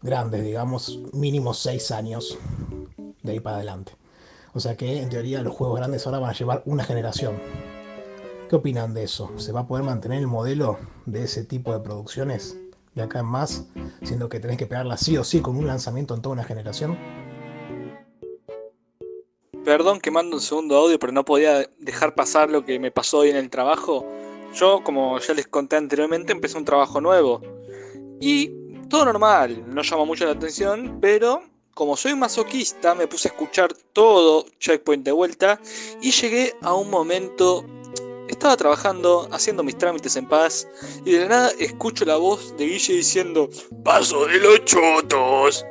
grandes, digamos, mínimo 6 años de ahí para adelante. O sea que en teoría los juegos grandes ahora van a llevar una generación. ¿Qué opinan de eso? ¿Se va a poder mantener el modelo de ese tipo de producciones de acá en más, siendo que tenés que pegarla sí o sí con un lanzamiento en toda una generación? Perdón que mando un segundo audio, pero no podía dejar pasar lo que me pasó hoy en el trabajo. Yo, como ya les conté anteriormente, empecé un trabajo nuevo. Y todo normal, no llama mucho la atención, pero como soy masoquista, me puse a escuchar todo Checkpoint de vuelta y llegué a un momento. Estaba trabajando, haciendo mis trámites en paz, y de la nada escucho la voz de Guille diciendo: ¡Paso de los chotos!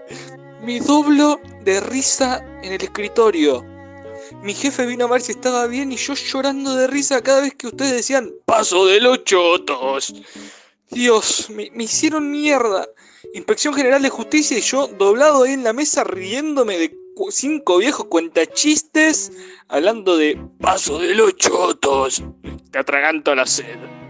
Mi doblo de risa en el escritorio. Mi jefe vino a ver si estaba bien y yo llorando de risa cada vez que ustedes decían: ¡Paso de los chotos! Dios, me, me hicieron mierda. Inspección General de Justicia y yo doblado ahí en la mesa riéndome de cinco viejos cuentachistes hablando de paso de los chotos. Te atraganto la sed.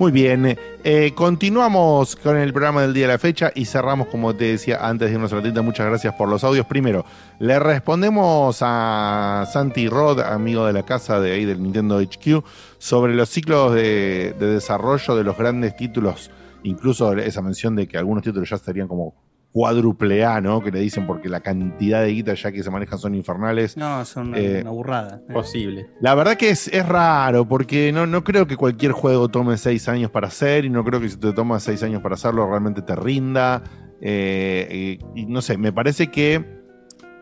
Muy bien, eh, continuamos con el programa del día de la fecha y cerramos, como te decía antes de irnos a la tienda, muchas gracias por los audios. Primero, le respondemos a Santi Rod, amigo de la casa de ahí del Nintendo HQ, sobre los ciclos de, de desarrollo de los grandes títulos, incluso esa mención de que algunos títulos ya estarían como cuádruple A, ¿no? Que le dicen porque la cantidad de guita ya que se manejan son infernales. No, son una, Eh, una burrada. Posible. la verdad que es, es raro, porque no, no creo que cualquier juego tome seis años para hacer, y no creo que si te toma seis años para hacerlo realmente te rinda. eh, y, y no sé, me parece que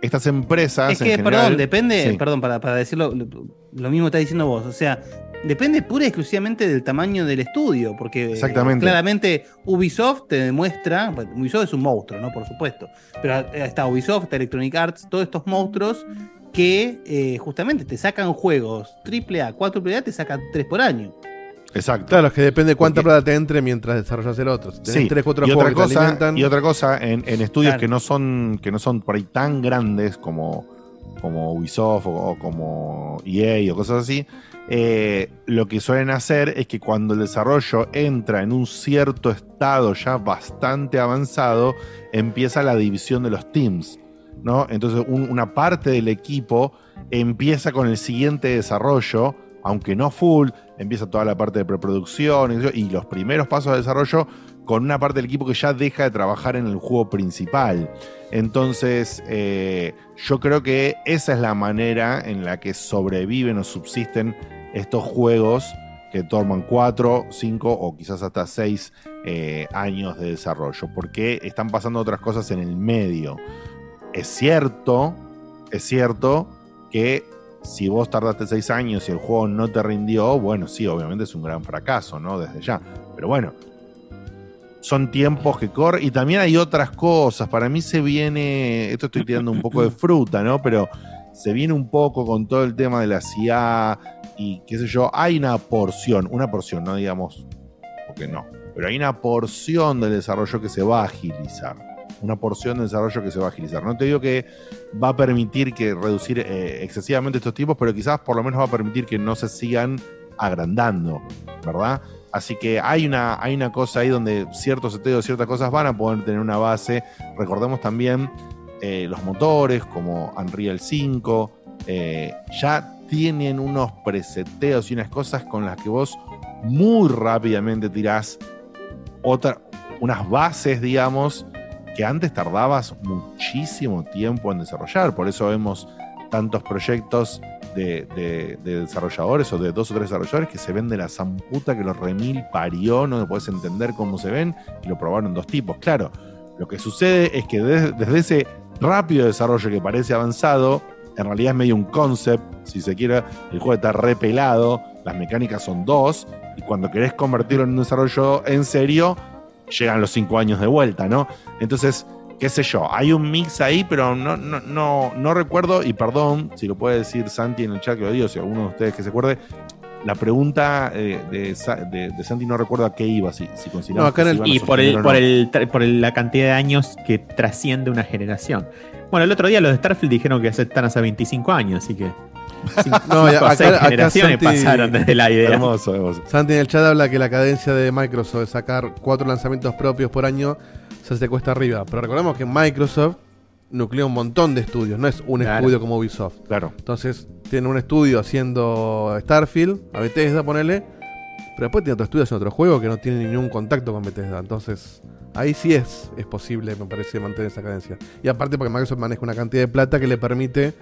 estas empresas. Es en que, general- perdón, depende, Sí. perdón, para, para decirlo, lo, lo mismo estás diciendo vos. O sea, depende pura y exclusivamente del tamaño del estudio. Porque eh, Exactamente. claramente Ubisoft te demuestra. Ubisoft es un monstruo, ¿no? Por supuesto. Pero está Ubisoft, está Electronic Arts, todos estos monstruos que eh, justamente te sacan juegos AAA, 4A, te sacan 3 por año. Exacto. Claro, es que depende de cuánta Porque- plata te entre mientras desarrollas el otro. Si tenés Sí, tres, cuatro y, juegos otra que te cosa, alimentan. y otra cosa, en, en estudios Claro. que no son que no son por ahí tan grandes como, como Ubisoft o, o como EA o cosas así, eh, lo que suelen hacer es que cuando el desarrollo entra en un cierto estado ya bastante avanzado, empieza la división de los teams. ¿no? Entonces un- una parte del equipo empieza con el siguiente desarrollo, aunque no full, empieza toda la parte de preproducción y los primeros pasos de desarrollo con una parte del equipo que ya deja de trabajar en el juego principal. Entonces, eh, yo creo que esa es la manera en la que sobreviven o subsisten estos juegos que toman 4, 5 o quizás hasta 6 años de desarrollo, porque están pasando otras cosas en el medio. Es cierto, es cierto que si vos tardaste 6 años y el juego no te rindió, bueno, sí, obviamente es un gran fracaso, ¿no? Desde ya. Pero bueno, son tiempos que corren y también hay otras cosas. Para mí se viene, esto estoy tirando un poco de <laughs> fruta, ¿no? Pero se viene un poco con todo el tema de la CIA y qué sé yo. Hay una porción, una porción, no digamos, porque no, pero hay una porción del desarrollo que se va a agilizar. Una porción del desarrollo que se va a agilizar. No te digo que va a permitir que reducir eh, excesivamente estos tiempos, pero quizás por lo menos va a permitir que no se sigan agrandando, ¿verdad? Así que hay una, hay una cosa ahí donde ciertos seteos, ciertas cosas van a poder tener una base. Recordemos también eh, los motores como Unreal 5, eh, ya tienen unos preseteos y unas cosas con las que vos muy rápidamente tirás otra, unas bases, digamos, que antes tardabas muchísimo tiempo en desarrollar. Por eso vemos tantos proyectos de, de- de desarrolladores o de dos o tres desarrolladores que se ven de la zamputa que los remil parió, no puedes entender cómo se ven y lo probaron dos tipos. Claro, lo que sucede es que des- desde ese rápido desarrollo que parece avanzado, en realidad es medio un concept, si se quiere, el juego está repelado, las mecánicas son dos, y cuando querés convertirlo en un desarrollo en serio, llegan los cinco años de vuelta, ¿no? Entonces, qué sé yo, hay un mix ahí, pero no, no, no, recuerdo, y perdón si lo puede decir Santi en el chat que lo digo, si alguno de ustedes que se acuerde, la pregunta eh, de, de- de Santi no recuerdo a qué iba, si, si consideramos que se iban a y por el, o por, no. el, por el- la cantidad de años que trasciende una generación. Bueno, el otro día los de Starfield dijeron que están hace 25 años, así que. <laughs> cinco- No, ya, acá, acá generaciones Santi- pasaron desde la idea. Hermoso, hermoso. Santi en el chat habla que la cadencia de Microsoft de sacar cuatro lanzamientos propios por año se hace cuesta arriba. Pero recordemos que Microsoft nuclea un montón de estudios, no es un Claro. estudio como Ubisoft. Claro. Entonces, tiene un estudio haciendo Starfield, a Bethesda, ponele. Pero después tiene otro estudio haciendo otro juego que no tiene ningún contacto con Bethesda. Entonces, ahí sí es, es posible, me parece, mantener esa cadencia. Y aparte porque Microsoft maneja una cantidad de plata que le permite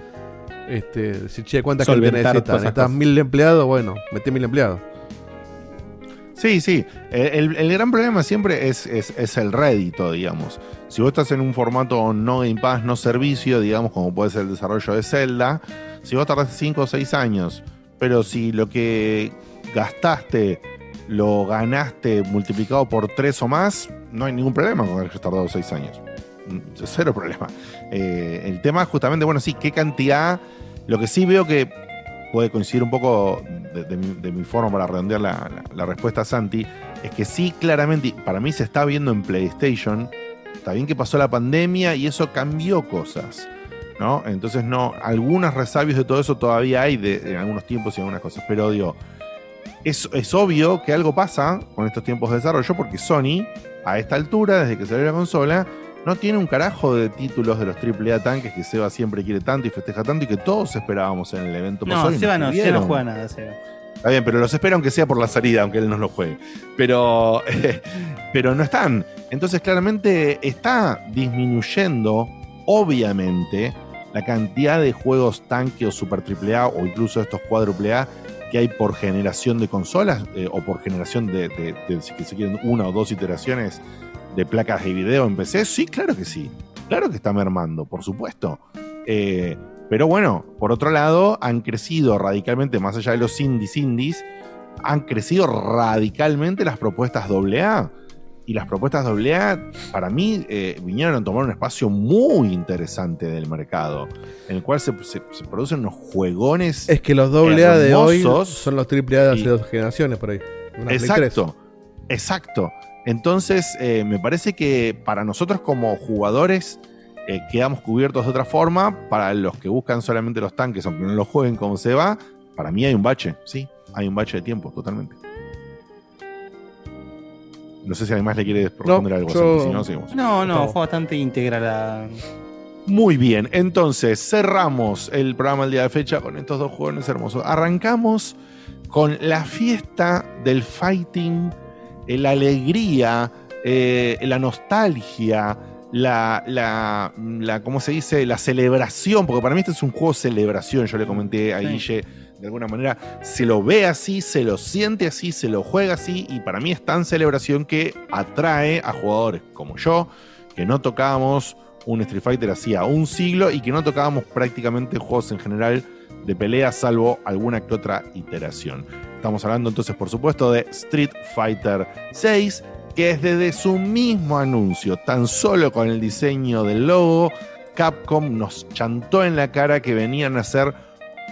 este, decir, che, ¿cuánta gente necesitas? ¿Necesitas mil empleados? Bueno, metí mil empleados. Sí, sí. El, el gran problema siempre es, es, el rédito, digamos. Si vos estás en un formato no Game Pass, no servicio, digamos, como puede ser el desarrollo de Zelda, si vos tardaste 5 o 6 años, pero si lo que gastaste lo ganaste multiplicado por 3 o más, no hay ningún problema con que hayas tardado 6 años. Mm, Cero problema. Eh, el tema es justamente, bueno, sí, qué cantidad. Lo que sí veo que puede coincidir un poco de, mi, forma para redondear la, respuesta a Santi, es que sí, claramente, para mí se está viendo en PlayStation, está bien que pasó la pandemia y eso cambió cosas, ¿no? Entonces, no, algunos resabios de todo eso todavía hay de, de algunos tiempos y algunas cosas, pero digo, es, es obvio que algo pasa con estos tiempos de desarrollo porque Sony, a esta altura, desde que salió la consola, no tiene un carajo de títulos de los AAA tanques que Seba siempre quiere tanto y festeja tanto y que todos esperábamos en el evento No, pasado Seba no, Seba no juega nada, Seba. Está bien, pero los espero aunque sea por la salida, aunque él no lo juegue. Pero, <laughs> pero no están. Entonces, claramente está disminuyendo, obviamente, la cantidad de juegos tanque o super AAA o incluso estos cuádruple A que hay por generación de consolas eh, o por generación de, de- de, si se quieren, una o dos iteraciones de placas de video en PC. Sí, claro que sí. Claro que está mermando, por supuesto. Eh, pero bueno, por otro lado, han crecido radicalmente, más allá de los indies indies, han crecido radicalmente las propuestas AA. Y las propuestas AA, para mí, eh, vinieron a tomar un espacio muy interesante del mercado, en el cual se, se- se producen unos juegones. Es que los AA de hoy son los AAA de hace dos generaciones por ahí. Exacto, exacto. Entonces, eh, me parece que para nosotros como jugadores eh, quedamos cubiertos de otra forma. Para los que buscan solamente los tanques, aunque no los jueguen como se va, para mí hay un bache, sí, hay un bache de tiempo, totalmente. No sé si además le quiere responder algo, yo- si no, seguimos. No, no, fue bastante íntegra la. Muy bien, entonces cerramos el programa el día de fecha con estos dos juegos hermosos. Arrancamos con la fiesta del fighting, la alegría, eh, la nostalgia, la, la, la, ¿cómo se dice? La celebración, porque para mí este es un juego celebración, yo le comenté a Sí. Guille, de alguna manera, se lo ve así, se lo siente así, se lo juega así, y para mí es tan celebración que atrae a jugadores como yo, que no tocábamos un Street Fighter hacía un siglo y que no tocábamos prácticamente juegos en general de pelea, salvo alguna que otra iteración. Estamos hablando entonces, por supuesto, de Street Fighter 6, que es desde su mismo anuncio, tan solo con el diseño del logo, Capcom nos chantó en la cara que venían a hacer,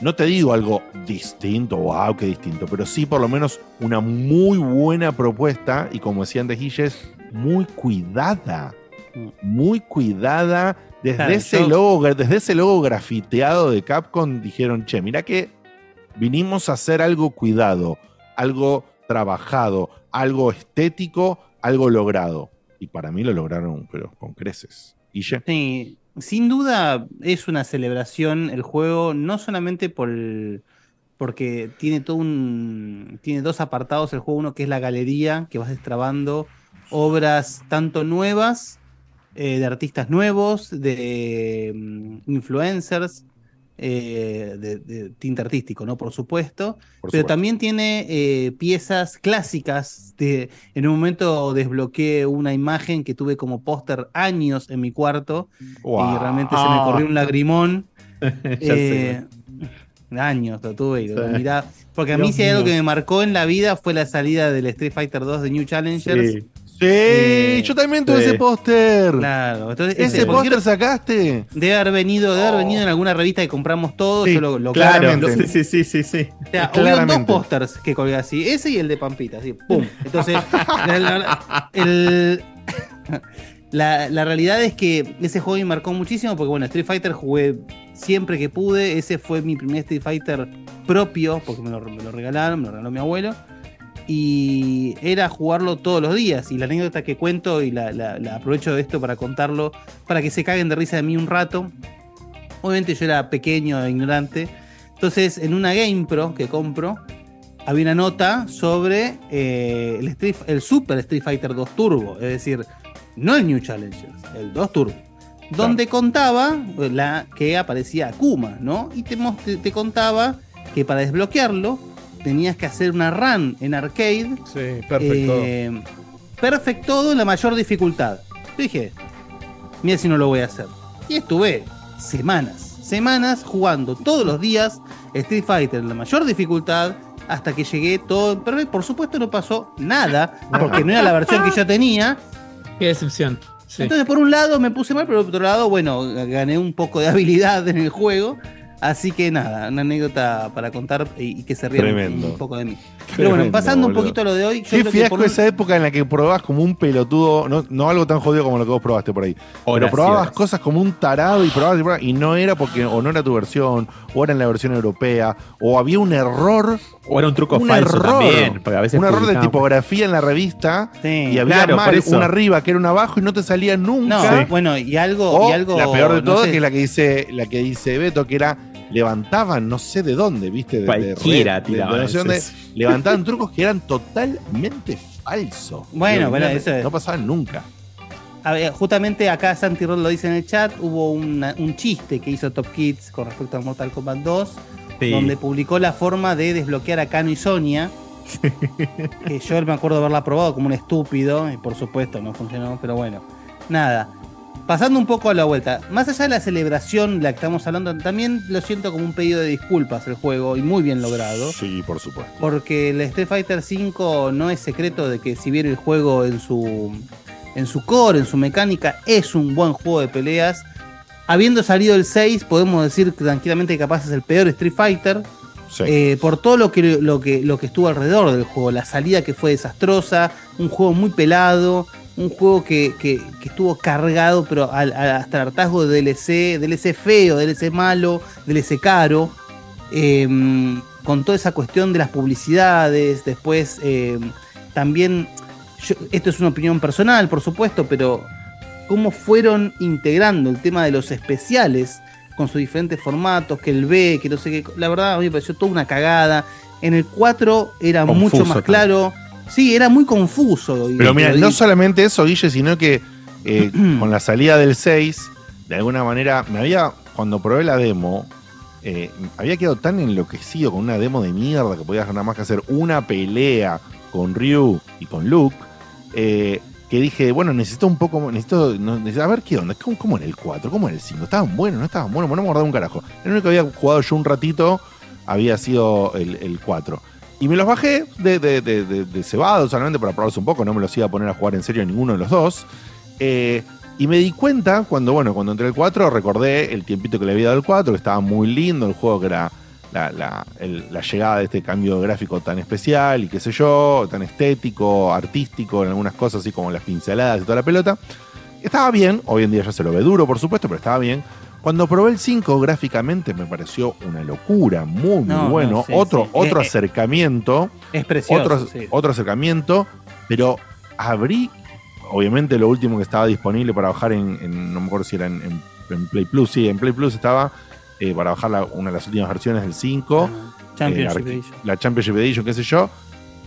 no te digo algo distinto, wow, qué distinto, pero sí por lo menos una muy buena propuesta y como decía antes Guilles, muy cuidada, muy cuidada. Desde, Claro, ese yo- logo, desde ese logo grafiteado de Capcom dijeron, che, mira que vinimos a hacer algo cuidado, algo trabajado, algo estético, algo logrado. Y para mí lo lograron, pero con creces. ¿Y ya? Sí, sin duda es una celebración el juego, no solamente por el- porque tiene todo un tiene dos apartados el juego, uno que es la galería, que vas destrabando obras tanto nuevas, eh, de artistas nuevos, de mm, influencers, eh, de, de tinte artístico, ¿no? Por supuesto. Por pero supuesto. también tiene eh, piezas clásicas. De, en un momento desbloqueé una imagen que tuve como póster años en mi cuarto Wow. y realmente se me corrió un lagrimón. <laughs> Eh, años lo tuve y lo Sí. mirá. Porque a mí Dios si hay algo mío. que me marcó en la vida fue la salida del Street Fighter 2 de New Challengers. Sí. Sí, yo también tuve Sí. ese póster. Claro, entonces ¿Ese ese- póster sacaste? debe haber venido, debe haber venido en alguna revista que compramos todos. Sí, yo lo, lo Claro, Claramente. sí, sí, sí, sí, sí. O sea, hubieron dos pósters que colgué así, ese y el de Pampita, así, ¡pum! Entonces, <laughs> la, la- el- <laughs> la- la realidad es que ese juego me marcó muchísimo porque, bueno, Street Fighter jugué siempre que pude, ese fue mi primer Street Fighter propio, porque me lo, me lo regalaron, me lo regaló mi abuelo, y era jugarlo todos los días, y la anécdota que cuento, y la, la- la aprovecho de esto para contarlo, para que se caguen de risa de mí un rato, obviamente yo era pequeño e ignorante, entonces, en una Game Pro que compro, había una nota sobre eh, el, Street- el Super Street Fighter 2 Turbo, es decir, no el New Challengers, el 2 Turbo. Donde contaba eh, la, que aparecía Akuma, ¿no? Y te contaba que para desbloquearlo tenías que hacer una run en arcade. Sí, perfecto. eh, perfect todo en la mayor dificultad. Yo dije, mira si no lo voy a hacer. Y estuve semanas, semanas jugando todos los días Street Fighter en la mayor dificultad hasta que llegué todo perfecto. Por supuesto no pasó nada, porque no era la versión que yo tenía. Qué decepción. Sí. Entonces, por un lado me puse mal, pero por otro lado, bueno, gané un poco de habilidad en el juego. Así que nada, una anécdota para contar y, y que se rían un poco de mí. Pero bueno, pasando un poquito a lo de hoy, yo Qué creo que fiasco un- esa época en la que probabas como un pelotudo, no, no algo tan jodido como lo que vos probaste por ahí. pero Horas y probabas horas. cosas como un tarado y probabas y probabas, y no era porque o no era tu versión, o era en la versión europea, o había un error. O era un truco un falso error, también, porque a veces un error de tipografía en la revista Sí, y había claro, mal una arriba que era una abajo y no te salía nunca. No, Sí. bueno, y algo, O y algo. la peor de no sé, que es la que dice, la que dice Beto, que era levantaban no sé de dónde, viste, de, Cualquiera de- tiraba de <laughs> levantaban trucos que eran totalmente falsos. Bueno, bueno, no- eso es. no pasaban nunca. A ver, justamente acá Santi Rod lo dice en el chat, hubo una- un chiste que hizo Top Kids con respecto a Mortal Kombat 2, Sí. donde publicó la forma de desbloquear a Kano y Sonia. <laughs> que yo me acuerdo de haberla probado como un estúpido, y por supuesto no funcionó, pero bueno, nada. Pasando un poco a la vuelta, más allá de la celebración, la que estamos hablando, también lo siento como un pedido de disculpas el juego, y muy bien logrado. Sí, por supuesto. Porque el Street Fighter V no es secreto de que si bien el juego en su, en su core, en su mecánica, es un buen juego de peleas, habiendo salido el 6, podemos decir tranquilamente que capaz es el peor Street Fighter. Eh, por todo lo que, lo, que, lo que estuvo alrededor del juego, la salida que fue desastrosa, un juego muy pelado, un juego que, que- que estuvo cargado, pero al- al- hasta el hartazgo de DLC, DLC feo, DLC malo, DLC caro, eh, con toda esa cuestión de las publicidades, después eh, también, yo- esto es una opinión personal, por supuesto, pero cómo fueron integrando el tema de los especiales con sus diferentes formatos, que el B, que no sé qué. La verdad, a mí me pareció toda una cagada. En el 4 era Confuso mucho más claro. Sí, era muy confuso. y- Pero mira, no solamente eso, Guille, sino que eh, <clears throat> con la salida del 6, de alguna manera, me había, cuando probé la demo, eh, había quedado tan enloquecido con una demo de mierda que podías nada más que hacer una pelea con Ryu y con Luke, eh, que dije, bueno, necesito un poco, necesito, no, necesito- a ver qué onda, ¿cómo, cómo era el 4? ¿Cómo era el 5? ¿Estaban buenos? ¿No estaban buenos? Bueno, no me acordaba un carajo. El único que había jugado yo un ratito había sido el, el 4. Y me los bajé de, de, de, de- cebado solamente para probarlos un poco, no me los iba a poner a jugar en serio ninguno de los dos. Eh, y me di cuenta cuando, bueno, cuando entré el 4, recordé el tiempito que le había dado el 4, que estaba muy lindo, el juego que era la, la llegada de este cambio gráfico tan especial y qué sé yo, tan estético, artístico en algunas cosas, así como las pinceladas y toda la pelota. Estaba bien, hoy en día ya se lo ve duro, por supuesto, pero estaba bien. Cuando probé el 5 gráficamente me pareció una locura, muy, muy No, no, bueno. sí, otro sí. otro Eh, eh, acercamiento. Es precioso, Otro, sí. otro acercamiento, pero abrí, obviamente lo último que estaba disponible para bajar en, en- no me acuerdo si era en, en- en Play Plus, sí, en Play Plus estaba eh, para bajar la- una de las últimas versiones del 5. Championship eh, arqui- Edition. La Championship Edition, qué sé yo.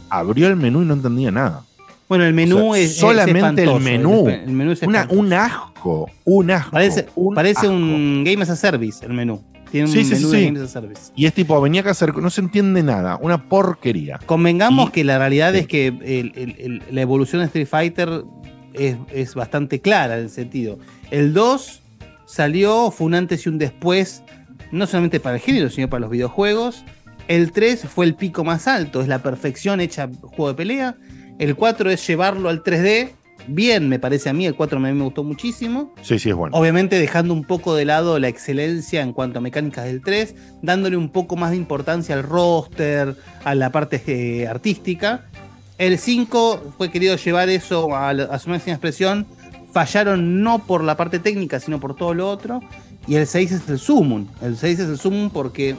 Abrió el menú y no entendía nada. Bueno, el menú O sea, es. es solamente el menú. El, menú es Una- un asco, un asco. Parece, un parece asco. un Game as a Service el menú. Tiene un Sí, sí, menú sí, de sí. Game as a Service. Y es tipo, venía que hacer, no se entiende nada, una porquería. Convengamos que la realidad es que el- el- el- la evolución de Street Fighter es, es bastante clara en el sentido. El 2 salió, fue un antes y un después, no solamente para el género, sino para los videojuegos. El 3 fue el pico más alto, es la perfección hecha juego de pelea. El 4 es llevarlo al 3D. Bien, me parece a mí, el 4 a mí me gustó muchísimo. Sí, sí, es bueno. Obviamente dejando un poco de lado la excelencia en cuanto a mecánicas del 3, dándole un poco más de importancia al roster, a la parte eh, artística. El 5 fue querido llevar eso a, su máxima expresión. Fallaron no por la parte técnica, sino por todo lo otro. Y el 6 es el sumum. El 6 es el sumum porque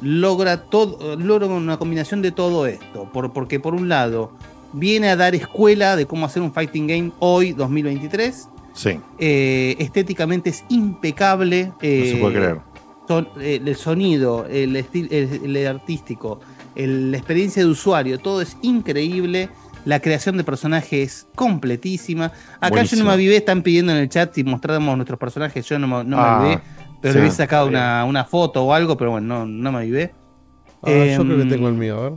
logra, todo, logra una combinación de todo esto. Por, porque por un lado viene a dar escuela de cómo hacer un fighting game hoy, 2023. Sí. Eh, estéticamente es impecable. No se eh, puede creer. son- eh, el sonido, el, estil- el- el artístico, el- la experiencia de usuario, todo es increíble. La creación de personajes es completísima. Acá yo no me avivé, están pidiendo en el chat si mostráramos nuestros personajes. Yo no, me- no me Ah, avivé, pero sí, le hubiese sacado una, una foto o algo, pero bueno, no, no me avivé. Ah, yo Em, creo que tengo el mío, a ver.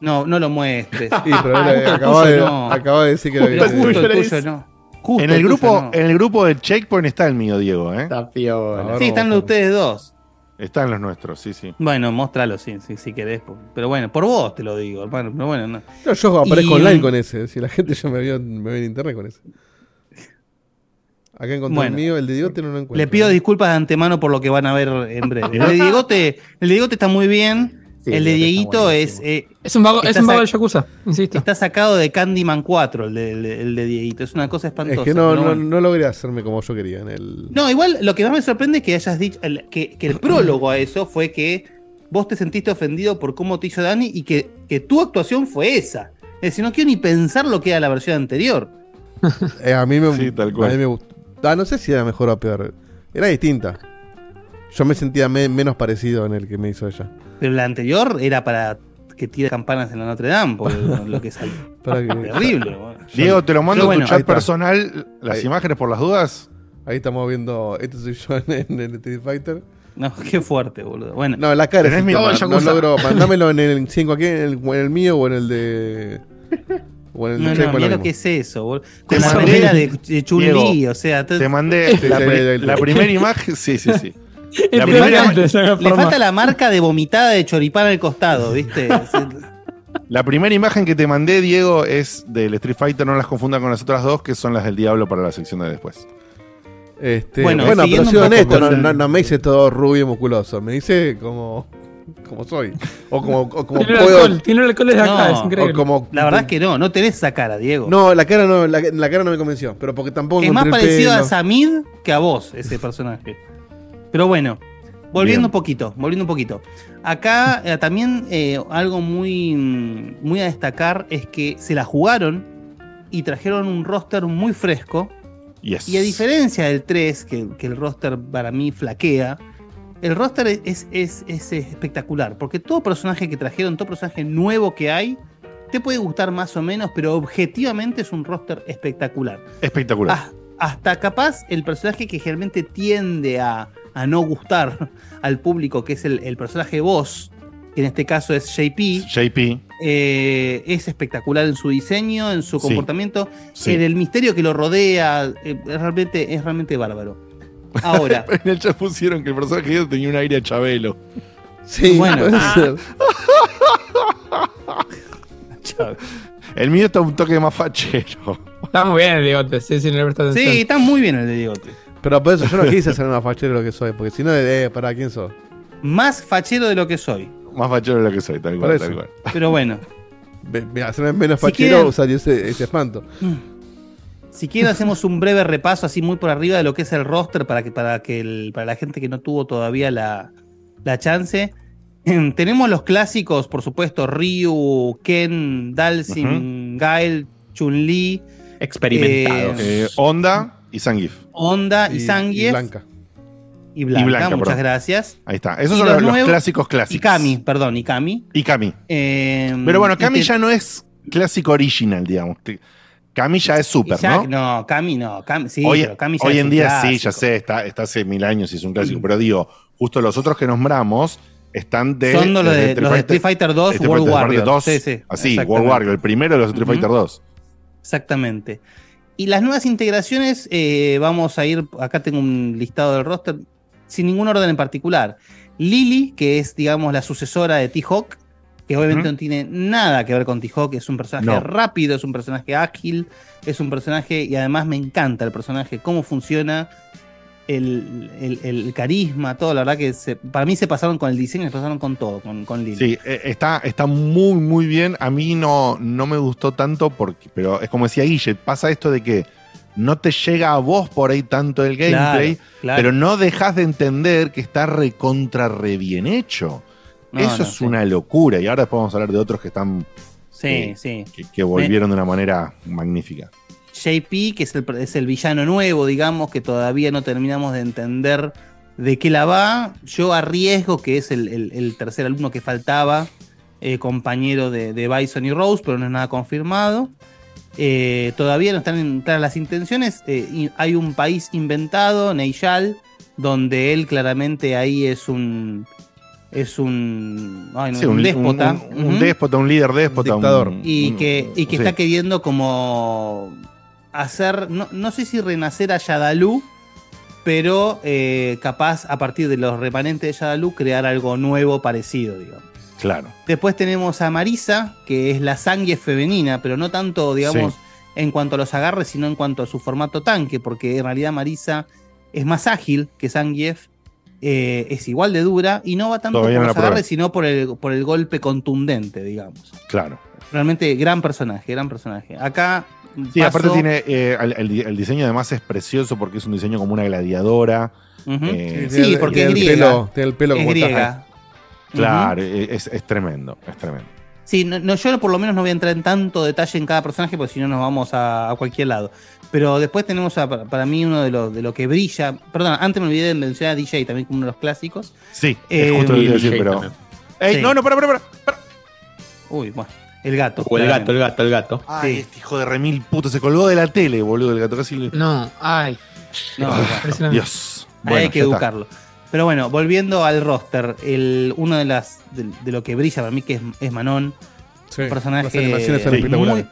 No, no lo muestres. Sí, pero Ah, <laughs> tuyo de, no. acaba de decir que tuyo no. Justo en el, grupo, no. en el grupo de Checkpoint está el mío, Diego, ¿eh? Está piola. Sí, están los ustedes dos. Están los nuestros, sí, sí. Bueno, mostralo si, si, si querés. Pero bueno, por vos te lo digo, hermano. Pero bueno, no. No, yo aparezco Y, online con ese. Si la gente ya me vio, me ve en internet con ese. Acá encontré Bueno. el mío, el de Diegote no lo encuentro. Le pido disculpas de antemano por lo que van a ver en breve. El de Diegote, el de Diegote está muy bien. Sí, el de Dieguito es. eh, Es un vago, es un vago de Yakuza, insisto. Está sacado de Candyman 4, el de, el de- el de Dieguito. Es una cosa espantosa. Es que no, no, no logré hacerme como yo quería en el. No, igual lo que más me sorprende es que hayas dicho el- que, que el prólogo a eso fue que vos te sentiste ofendido por cómo te hizo Dani y que, que tu actuación fue esa. Es decir, no quiero ni pensar lo que era la versión anterior. Eh, a mí me, Sí, tal cual. A mí me gustó. Ah, no sé si era mejor o peor. Era distinta. Yo me sentía me- menos parecido en el que me hizo ella. Pero la anterior era para que tire campanas en la Notre Dame, por lo <laughs> que salió. Para que- Terrible. bueno. Diego, te lo mando a tu chat personal, las Ahí. imágenes por las dudas. Ahí estamos viendo. Este soy yo en, el Street Fighter. No, qué fuerte, boludo. Bueno, No, la cara. Es mi- no, logro. <laughs> Mandámelo en el 5 aquí, en el, en el mío o en el de. O en el no, de no, mirá lo que es eso, boludo. <laughs> Con la polera de, de Chun-Li, o sea. te- Te mandé Sí, la, sí, primera imagen. Sí, sí, sí. <laughs> La primera, Le falta la marca de vomitada de choripán al costado, ¿viste? <laughs> la primera imagen que te mandé, Diego, es del Street Fighter. No las confunda con las otras dos, que son las del Diablo para la sección de después. Este, Bueno, bueno, pero soy honesto, no, no, no me hice todo rubio y musculoso. Me hice como. como soy. O como, o como Tiene puedo. alcohol, tiene el alcohol desde acá, es increíble. como- La verdad es que no, no tenés esa cara, Diego. No, la cara no, la, la cara no me convenció. Pero porque tampoco. es más parecido a. Samid que a vos, ese personaje. Pero bueno, volviendo Bien. un poquito, volviendo un poquito. Acá eh, también eh, algo muy, muy a destacar es que se la jugaron y trajeron un roster muy fresco. Yes. Y a diferencia del 3, que, que el roster para mí flaquea, el roster es, es- es espectacular. Porque todo personaje que trajeron, todo personaje nuevo que hay, te puede gustar más o menos, pero objetivamente es un roster espectacular. Espectacular. Ah, hasta capaz el personaje que generalmente tiende a, a no gustar al público, que es el, el personaje boss, que en este caso es JP, JP. eh, es espectacular en su diseño, en su comportamiento, Sí. en el misterio que lo rodea, eh, es, realmente, es realmente bárbaro. Ahora, <laughs> en el chat pusieron que el personaje tenía un aire a Chabelo. Sí, Bueno. puede <laughs> ser. El mío está un toque más fachero. Está muy bien el Diegote, sí, sí, no le presta atención. sí, está muy bien el de Diegote. Pero por eso yo no quise ser más fachero de lo que soy. Porque si no, eh, para quién sos. Más fachero de lo que soy. Más fachero de lo que soy, tal cual, tal cual. Pero bueno, <laughs> Hacerme menos Si fachero quieren- salió ese, ese espanto. si quieren hacemos un breve repaso así muy por arriba de lo que es el roster para que para que el- para la gente que no tuvo todavía la, la chance. Tenemos los clásicos, por supuesto, Ryu, Ken, Dalsim, Gael, Chun-Li, Experimentados. Eh, Eh, Honda y Zangief. Honda y, Zangief Blanca. y Blanca, Y Blanca, muchas perdón. gracias. Ahí está. Esos Y son los, clásicos clásicos. Y Kami, perdón, y Kami. Y Kami. Eh, Pero bueno, Kami y te- ya no es clásico original, digamos. Kami ya es super, ya- ¿no? No, Kami no. Kami, sí, hoy pero Kami hoy en día sí, ya sé, está, está hace mil años y es un clásico. Pero digo, justo los otros que nombramos están de. Son los de- los de Street Fighter 2, Street World Warrior. 2, Sí, sí, Así. World Warrior, el primero de los Street. Fighter 2. Exactamente. Y las nuevas integraciones, eh, vamos a ir, acá tengo un listado del roster, sin ningún orden en particular. Lily, que es, digamos, la sucesora de T-Hawk, que obviamente no tiene nada que ver con T-Hawk, es un personaje No. rápido, es un personaje ágil, es un personaje, y además me encanta el personaje, cómo funciona, el, el- el carisma, todo, la verdad que se- para mí se pasaron con el diseño, se pasaron con todo, con, con Lily. Sí, eh, está, está muy, muy bien. A mí no, no me gustó tanto, porque, pero es como decía Guille, pasa esto de que no te llega a vos por ahí tanto el gameplay, claro. pero no dejas de entender que está recontra re bien hecho. No, Eso no, es sí. una locura. Y ahora después vamos a hablar de otros que están Sí, eh, sí. que, que volvieron de una manera magnífica. JP, que es el, es el villano nuevo, digamos, que todavía no terminamos de entender de qué la va. Yo arriesgo que es el, el- el tercer alumno que faltaba, eh, compañero de, de Bison y Rose, pero no es nada confirmado. Eh, todavía no están en claras las intenciones. eh, y hay un país inventado, Neyal, donde él claramente ahí es un. Es un. ay, no, Sí, un, un, déspota. un- un Ujú déspota, un líder déspota. un- Dictador. y un- que, y que sí. está queriendo como hacer, no, no sé si renacer a Yadalu, pero eh, capaz a partir de los remanentes de Yadalu crear algo nuevo parecido, digamos. Claro. Después tenemos a Marisa, que es la sangre femenina, pero no tanto, digamos, en cuanto a los agarres, sino en cuanto a su formato tanque, porque en realidad Marisa es más ágil que Zangief, eh, es igual de dura y no va tanto Todavía por no los agarres, sino por el, por el golpe contundente, digamos. Claro. Realmente gran personaje, gran personaje. Acá. Sí, paso- aparte tiene. eh, el, el- el diseño además es precioso porque es un diseño como una gladiadora. Eh, Sí, porque tiene es el griega. pelo- tiene el pelo es como griega. Claro, eh, es, es tremendo, es tremendo. Sí, no, no, yo por lo menos no voy a entrar en tanto detalle en cada personaje porque si no nos vamos a, a cualquier lado. Pero después tenemos a- para, para mí uno de los de lo que brilla. Perdón, antes me olvidé de mencionar a DJ también como uno de los clásicos. Sí, Eh, es justo lo que iba a decir, pero. Ey, Sí. no, no, para, para, para. Uy, bueno, el gato. O el claramente. gato, el gato, el gato. Ay, Sí. este hijo de remil puto se colgó de la tele, boludo, el gato casi. le- No, ay. No, Impresionante. Dios. Ahí Bueno, hay que está. educarlo. Pero bueno, volviendo al roster, el, uno de las de, de lo que brilla para mí que es, es Manon, Sí, un personaje las animaciones son Sí. espectaculares.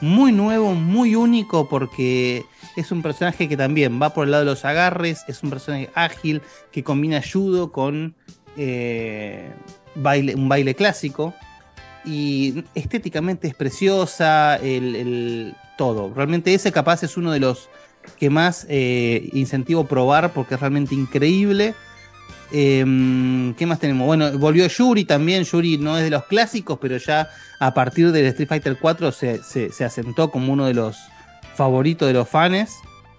muy, muy nuevo, muy único porque es un personaje que también va por el lado de los agarres, es un personaje ágil que combina judo con eh, baile, un baile clásico y estéticamente es preciosa, el, todo. Realmente ese capaz es uno de los que más eh, incentivo probar porque es realmente increíble. Em, ¿Qué más tenemos? Bueno, volvió Yuri también. Yuri no es de los clásicos, pero ya a partir del Street Fighter 4 se, se- se asentó como uno de los favoritos de los fans.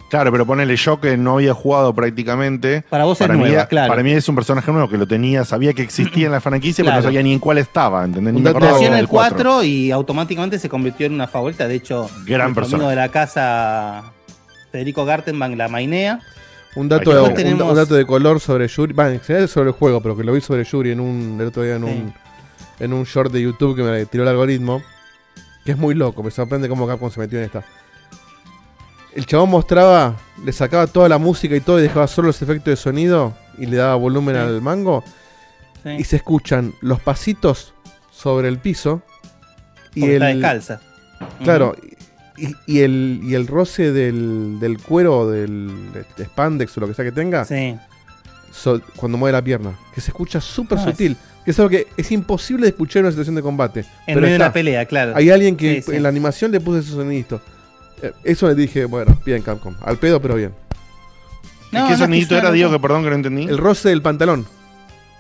Claro, pero ponele yo que no había jugado prácticamente. Para vos es mí, nueva, claro. Para mí es un personaje nuevo que lo tenía, sabía que existía en la franquicia, pero no sabía ni en cuál estaba, ¿entendés? Ni Un me acordaba Nació en el 4 y automáticamente se convirtió en una favorita. De hecho, Gran el persona. amigo de la casa, Federico Gartenbank, la mainea. Un dato, de, un- tenemos- un dato de color sobre Yuri. Va, en general es sobre el juego, pero que lo vi sobre Yuri en un, el otro día en un, en un short de YouTube que me tiró el algoritmo. Que es muy loco, me sorprende cómo Capcom se metió en esta. El chabón mostraba, le sacaba toda la música y todo y dejaba solo los efectos de sonido y le daba volumen Sí. al mango. Sí. Y se escuchan los pasitos sobre el piso. Y Porque el, está descalza. Claro, y, y el, y el roce del, del cuero, del de spandex o lo que sea que tenga, so- cuando mueve la pierna, que se escucha súper Ah, sutil. Que es algo que es imposible de escuchar en una situación de combate. En medio de una pelea, claro. Hay alguien que Sí, sí. en la animación le puso ese sonidito. Eh, Eso le dije, bueno, bien Capcom. Al pedo, pero bien. No, ¿Qué no, sonidito era, Diego? Que perdón que no entendí. El roce del pantalón.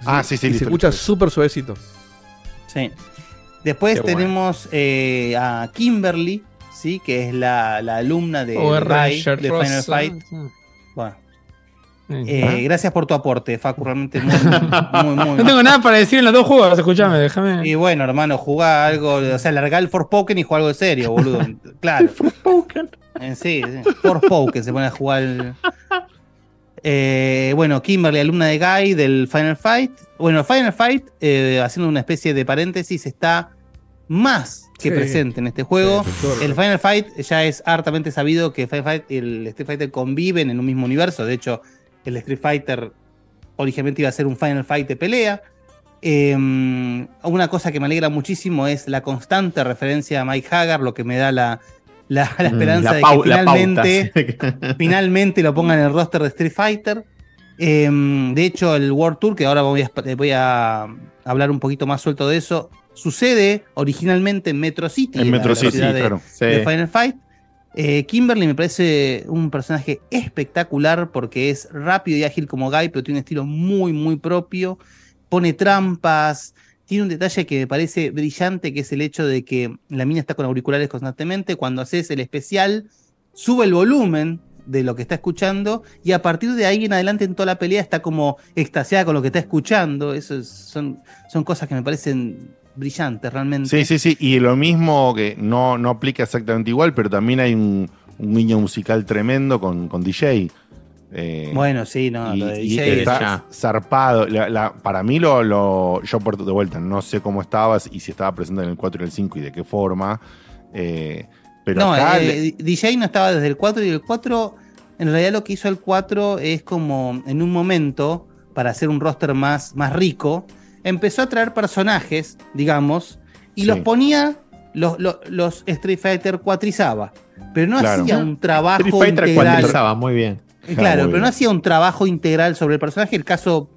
Ah, sí, sí, Y listo, se escucha súper suavecito. Sí. Después Qué bueno. tenemos eh, a Kimberly, ¿sí? que es la, la alumna de, O de Final. Fight. Bueno. Eh, gracias por tu aporte, Facu, realmente muy, muy, muy- <laughs> No tengo nada para decir en los dos juegos, escuchame, déjame. Y bueno, hermano, jugá algo, o sea, largá el Forspoken y juega algo de serio, boludo. <laughs> Claro. Eh, sí, sí. Forspoken se pone a jugar. el- Eh, bueno, Kimberly, alumna de Guy del Final Fight. Bueno, Final Fight, eh, haciendo una especie de paréntesis, está más que Sí. presente en este juego. Sí, el Final Fight ya es hartamente sabido que Final Fight y el Street Fighter conviven en un mismo universo. De hecho, el Street Fighter originalmente iba a ser un Final Fight de pelea. Eh, una cosa que me alegra muchísimo es la constante referencia a Mike Hagar, lo que me da la, la- la Mm, esperanza la de que finalmente, <laughs> finalmente lo pongan en el roster de Street Fighter. Eh, de hecho, el World Tour, que ahora voy a, voy a hablar un poquito más suelto de eso, sucede originalmente en Metro City, En Metro City, de, claro. de Sí. Final Fight. Eh, Kimberly me parece un personaje espectacular porque es rápido y ágil como Guy, pero tiene un estilo muy, muy propio. Pone trampas. Tiene un detalle que me parece brillante, que es el hecho de que la mina está con auriculares constantemente. Cuando haces el especial, sube el volumen de lo que está escuchando y a partir de ahí en adelante en toda la pelea está como extasiada con lo que está escuchando. Eso es- son, son cosas que me parecen brillantes realmente. Sí, sí, sí. Y lo mismo que no, no aplica exactamente igual, pero también hay un, un guiño musical tremendo con, con DJ. Eh, Bueno, sí, no, y, lo de y DJ está ya. zarpado. La- la- para mí, lo, lo- yo por de vuelta, no sé cómo estabas y si estaba presente en el 4 y el 5 y de qué forma. eh, pero no, acá eh, le- DJ no estaba desde el 4 y el 4, en realidad lo que hizo el 4 es como en un momento, para hacer un roster más, más rico, empezó a traer personajes, digamos, y Sí. los ponía, los, los, los Street Fighter cuatrizaba, pero no Claro. hacía un trabajo Street Fighter integral. cuantizaba, muy bien. Eh, Claro, muy pero no hacía un trabajo integral sobre el personaje. El caso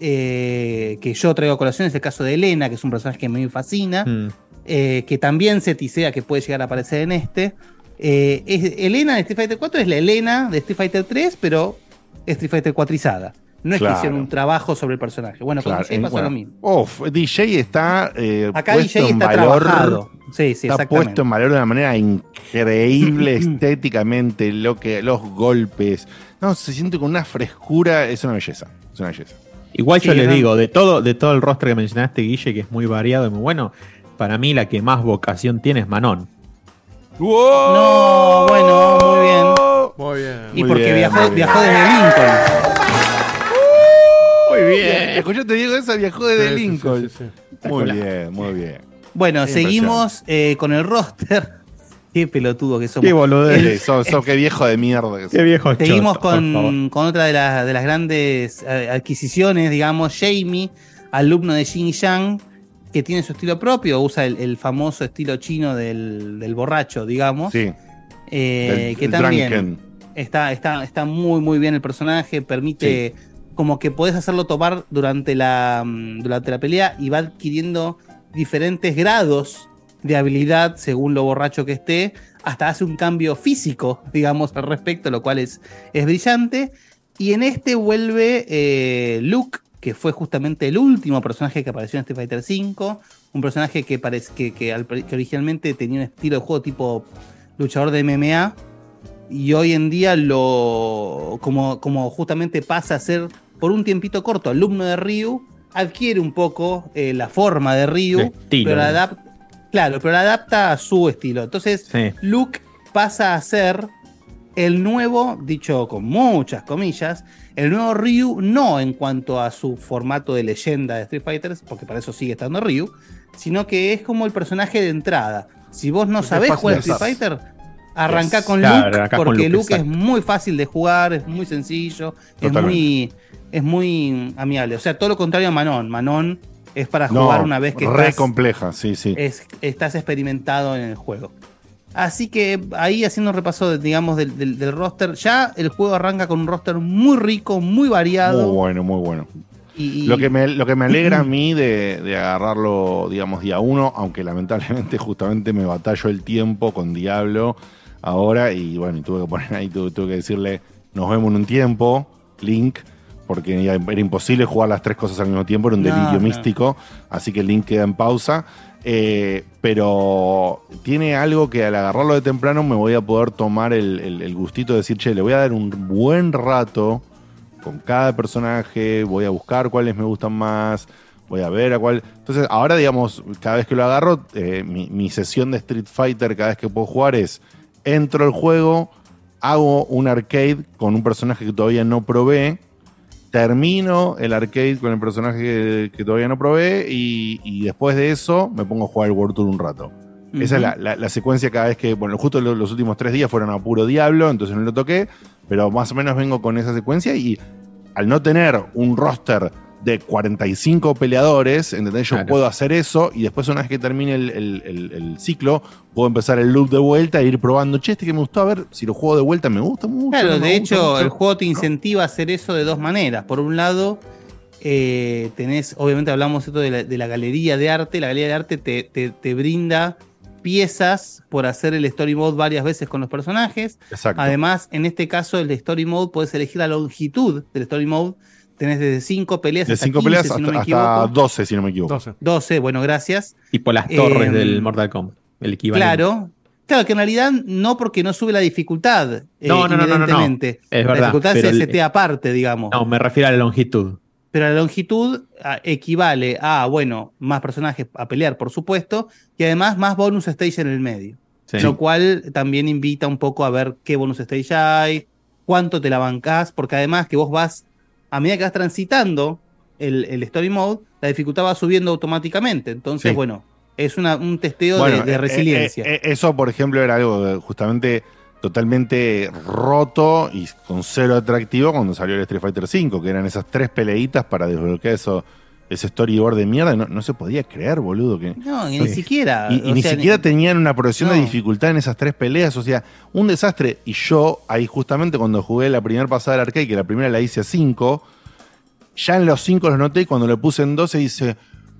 eh, que yo traigo a colación es el caso de Elena, que es un personaje que me fascina, Mm. eh, que también se tisea que puede llegar a aparecer en este. Eh, es- Elena de Street Fighter 4 es la Elena de Street Fighter 3, pero Street Fighter 4izada. No es Claro. que hicieron un trabajo sobre el personaje. Bueno, con Claro, DJ en- pasó bueno, lo mismo. uf, DJ está eh, Acá puesto DJ en está valor. trabajado. Sí, sí, está puesto en valor de una manera increíble <clears throat> estéticamente, lo que, los golpes. No, se siente con una frescura, es una belleza. Es una belleza. Igual yo ¿no? digo, de todo, de todo el roster que mencionaste, Guille, que es muy variado y muy bueno, para mí la que más vocación tiene es Manon. No, bueno, muy bien. Muy bien. Y Muy porque bien, viajó, viajó desde Lincoln. Muy bien. Escuchaste, Diego, esa viajó desde Lincoln. sí, sí, Muy bien, muy bien. Bueno, Qué seguimos eh, con el roster. <laughs> Qué pelotudo que somos. Qué boludez. El- Sos, sos qué viejo de mierda. que sos. viejo Seguimos choto, con, con otra de, las- de las grandes eh, adquisiciones, digamos, Jamie, alumno de Jin Yang, que tiene su estilo propio, usa el, el famoso estilo chino del, del borracho, digamos. Sí. Eh, El- que el también está, está, está muy, muy bien el personaje, permite como que podés hacerlo tomar durante la, mm, durante la pelea y va adquiriendo diferentes grados de habilidad según lo borracho que esté, hasta hace un cambio físico, <laughs> digamos, al respecto, lo cual es, es brillante. Y en este vuelve eh, Luke, que fue justamente el último personaje que apareció en Street Fighter V, un personaje que, parece, que, que al- que originalmente tenía un estilo de juego tipo luchador de MMA, y hoy en día lo como, como justamente pasa a ser por un tiempito corto alumno de Ryu, adquiere un poco eh, la forma de Ryu, estilo, pero claro, pero la adapta a su estilo. Entonces, Sí. Luke pasa a ser el nuevo, dicho con muchas comillas, el nuevo Ryu, no en cuanto a su formato de leyenda de Street Fighter, porque para eso sigue estando Ryu, sino que es como el personaje de entrada. Si vos no Es sabés jugar de Street. Fighter, arrancá Yes. con Claro, Luke, con porque Luke, Luke, es muy fácil de jugar, es muy sencillo, es muy, es muy amigable. O sea, todo lo contrario a Manon. Manon es para No, jugar una vez que re estás, compleja, sí, sí. es- estás experimentado en el juego. Así que ahí haciendo un repaso, de, digamos, del, del- del roster, ya el juego arranca con un roster muy rico, muy variado. Muy bueno, muy bueno. y- Lo que me, lo que me alegra a <laughs> mí de, de agarrarlo, digamos, día uno, aunque lamentablemente <laughs> justamente me batallo el tiempo con Diablo ahora y bueno, y tuve que poner ahí, tuve, tuve que decirle, nos vemos en un tiempo, Link, porque era imposible jugar las tres cosas al mismo tiempo, era un delirio no. místico, así que Link queda en pausa. Eh, pero tiene algo que al agarrarlo de temprano me voy a poder tomar el, el- el gustito de decir, che, le voy a dar un buen rato con cada personaje, voy a buscar cuáles me gustan más, voy a ver a cuál. Entonces, ahora, digamos, cada vez que lo agarro, eh, mi, mi sesión de Street Fighter, cada vez que puedo jugar, es entro al juego, hago un arcade con un personaje que todavía no probé, termino el arcade con el personaje que, que todavía no probé y, y después de eso me pongo a jugar el World Tour un rato. Esa es la, la- la secuencia cada vez que, bueno, justo lo- los últimos tres días fueron a puro diablo, entonces no lo toqué, pero más o menos vengo con esa secuencia y al no tener un roster de 45 peleadores, ¿entendés? Yo Claro. puedo hacer eso y después una vez que termine el, el- el- el ciclo, puedo empezar el loop de vuelta e ir probando, che, este que me gustó, a ver si lo juego de vuelta, me gusta mucho. Claro, no de hecho, mucho. el juego te incentiva a hacer eso de dos maneras. Por un lado, eh, tenés, obviamente hablamos esto de la, de la galería de arte. La galería de arte te, te- te brinda piezas por hacer el story mode varias veces con los personajes. Exacto. Además, en este caso, el de story mode, puedes elegir la longitud del story mode. Tenés desde 5 peleas de hasta 5 15, peleas si hasta, no me hasta equivoco. 12, si no me equivoco. 12. 12, bueno, gracias. Tipo las torres Em, del Mortal Kombat. El equivalente. Claro. Claro, que en realidad no porque no sube la dificultad. eh, No, no, no, no, no, no. Es la verdad, dificultad pero se el- setea aparte, digamos. No, me refiero a la longitud. Pero la longitud ah, equivale a, bueno, más personajes a pelear, por supuesto, y además más bonus stage en el medio. Sí. Lo cual también invita un poco a ver qué bonus stage hay, cuánto te la bancás, porque además que vos vas, a medida que vas transitando el, el story mode, la dificultad va subiendo automáticamente. Entonces, Sí. bueno, es una- un testeo de- Bueno, de, eh, resiliencia. eh, eh, eso, por ejemplo, era algo eh, justamente totalmente roto y con cero atractivo cuando salió el Street Fighter V, que eran esas tres peleitas para desbloquear eso, ese storyboard de mierda. No, no se podía creer, boludo. Que, no, ni siquiera. y, ni sea, siquiera tenían una progresión de dificultad en esas tres peleas, o sea, un desastre. Y yo, ahí justamente cuando jugué la primera pasada del arcade, que la primera la hice a 5, ya en los 5 los noté y cuando le puse en 12 dice,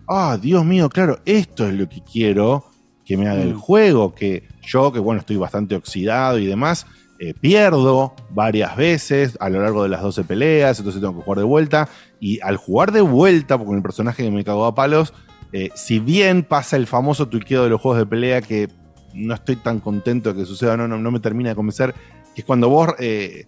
ah, Dios mío, claro, esto es lo que quiero que me haga el Mm. juego, que yo, que bueno, estoy bastante oxidado y demás, eh, pierdo varias veces a lo largo de las 12 peleas, entonces tengo que jugar de vuelta. Y al jugar de vuelta, con el personaje que me cagó a palos, eh, si bien pasa el famoso tuiqueo de los juegos de pelea que no estoy tan contento de que suceda, no, no, no me termina de convencer, que es cuando vos eh,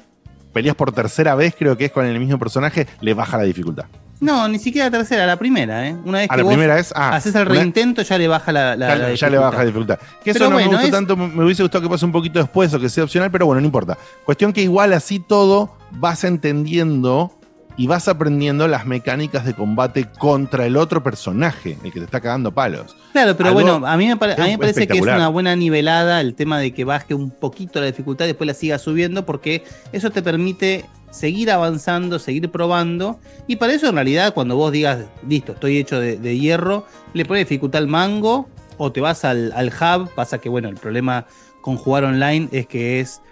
peleas por tercera vez, creo que es con el mismo personaje, le baja la dificultad. No, ni siquiera la tercera, la primera, ¿eh? Una vez A que la vos primera es, ah, haces el reintento, ya le baja la, la- ya, la ya le baja la dificultad. Que eso Pero no bueno, me gusta es- tanto, me hubiese gustado que pase un poquito después o que sea opcional, pero bueno, no importa. Cuestión que igual así todo vas entendiendo y vas aprendiendo las mecánicas de combate contra el otro personaje, el que te está cagando palos. Claro, pero Algo bueno, a mí me, pare- a mí me parece que es una buena nivelada el tema de que baje un poquito la dificultad y después la siga subiendo, porque eso te permite seguir avanzando, seguir probando. Y para eso, en realidad, cuando vos digas, listo, estoy hecho de, de hierro, le pones dificultad al mango o te vas al, al hub. Pasa que, bueno, el problema con jugar online es que es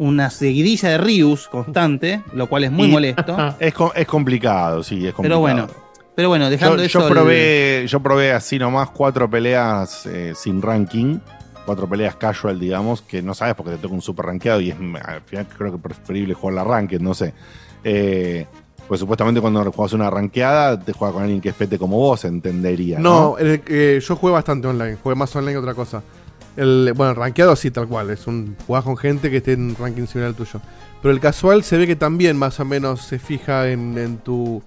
una seguidilla de Rius constante, lo cual es muy Y- molesto. <laughs> Es, co- es complicado, sí, es complicado. Pero bueno, pero bueno, dejando yo, eso. yo probé, yo probé así nomás cuatro peleas eh, sin ranking, cuatro peleas casual, digamos, que no sabes porque te toca un super rankeado y es al final creo que preferible jugar la ranked, no sé. Eh, Pues supuestamente cuando juegas una ranqueada, te juega con alguien que es pete como vos, entendería. No, No, el- eh, yo juego bastante online, juego más online que otra cosa. El, bueno, rankeado sí, tal cual, es un jugás con gente que esté en un ranking similar al tuyo. Pero el casual se ve que también más o menos se fija en, en tu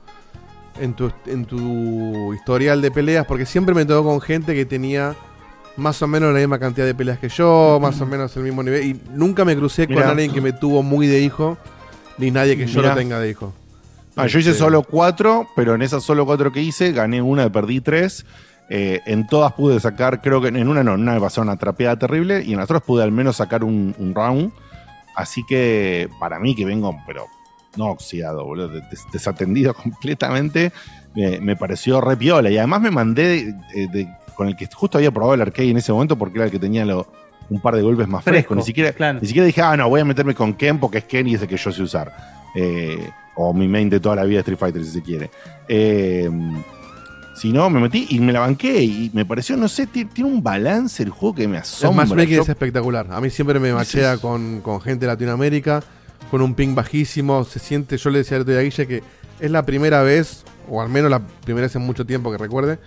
en tu en tu historial de peleas, porque siempre me tocó con gente que tenía más o menos la misma cantidad de peleas que yo, más o menos el mismo nivel y nunca me crucé con alguien que me tuvo muy de hijo ni nadie que yo Mirá. lo tenga de hijo. Ah, yo hice Este, solo cuatro, pero en esas solo cuatro que hice, gané una, perdí tres. Eh, en todas pude sacar, creo que en una no, en una me pasó una trapeada terrible y en las otras pude al menos sacar un, un round. Así que para mí que vengo, pero no oxidado, boludo, des- desatendido <laughs> completamente, me, me pareció re piola. Y además me mandé de- de- con el que justo había probado el arcade en ese momento porque era el que tenía lo- un par de golpes más frescos. Fresco, Ni siquiera, ni siquiera dije, ah, no, voy a meterme con Ken porque es Ken y es el que yo sé usar. Eh, o mi main de toda la vida de Street Fighter, si se quiere. Eh, si no, me metí y me la banqué y me pareció, no sé, ti- tiene un balance el juego que me El asombra. matchmaking Yo- es espectacular. A mí siempre me machea con, con gente de Latinoamérica, con un ping bajísimo. Se siente, yo le decía el otro día a Guille que es la primera vez, o al menos la primera vez en mucho tiempo que recuerde,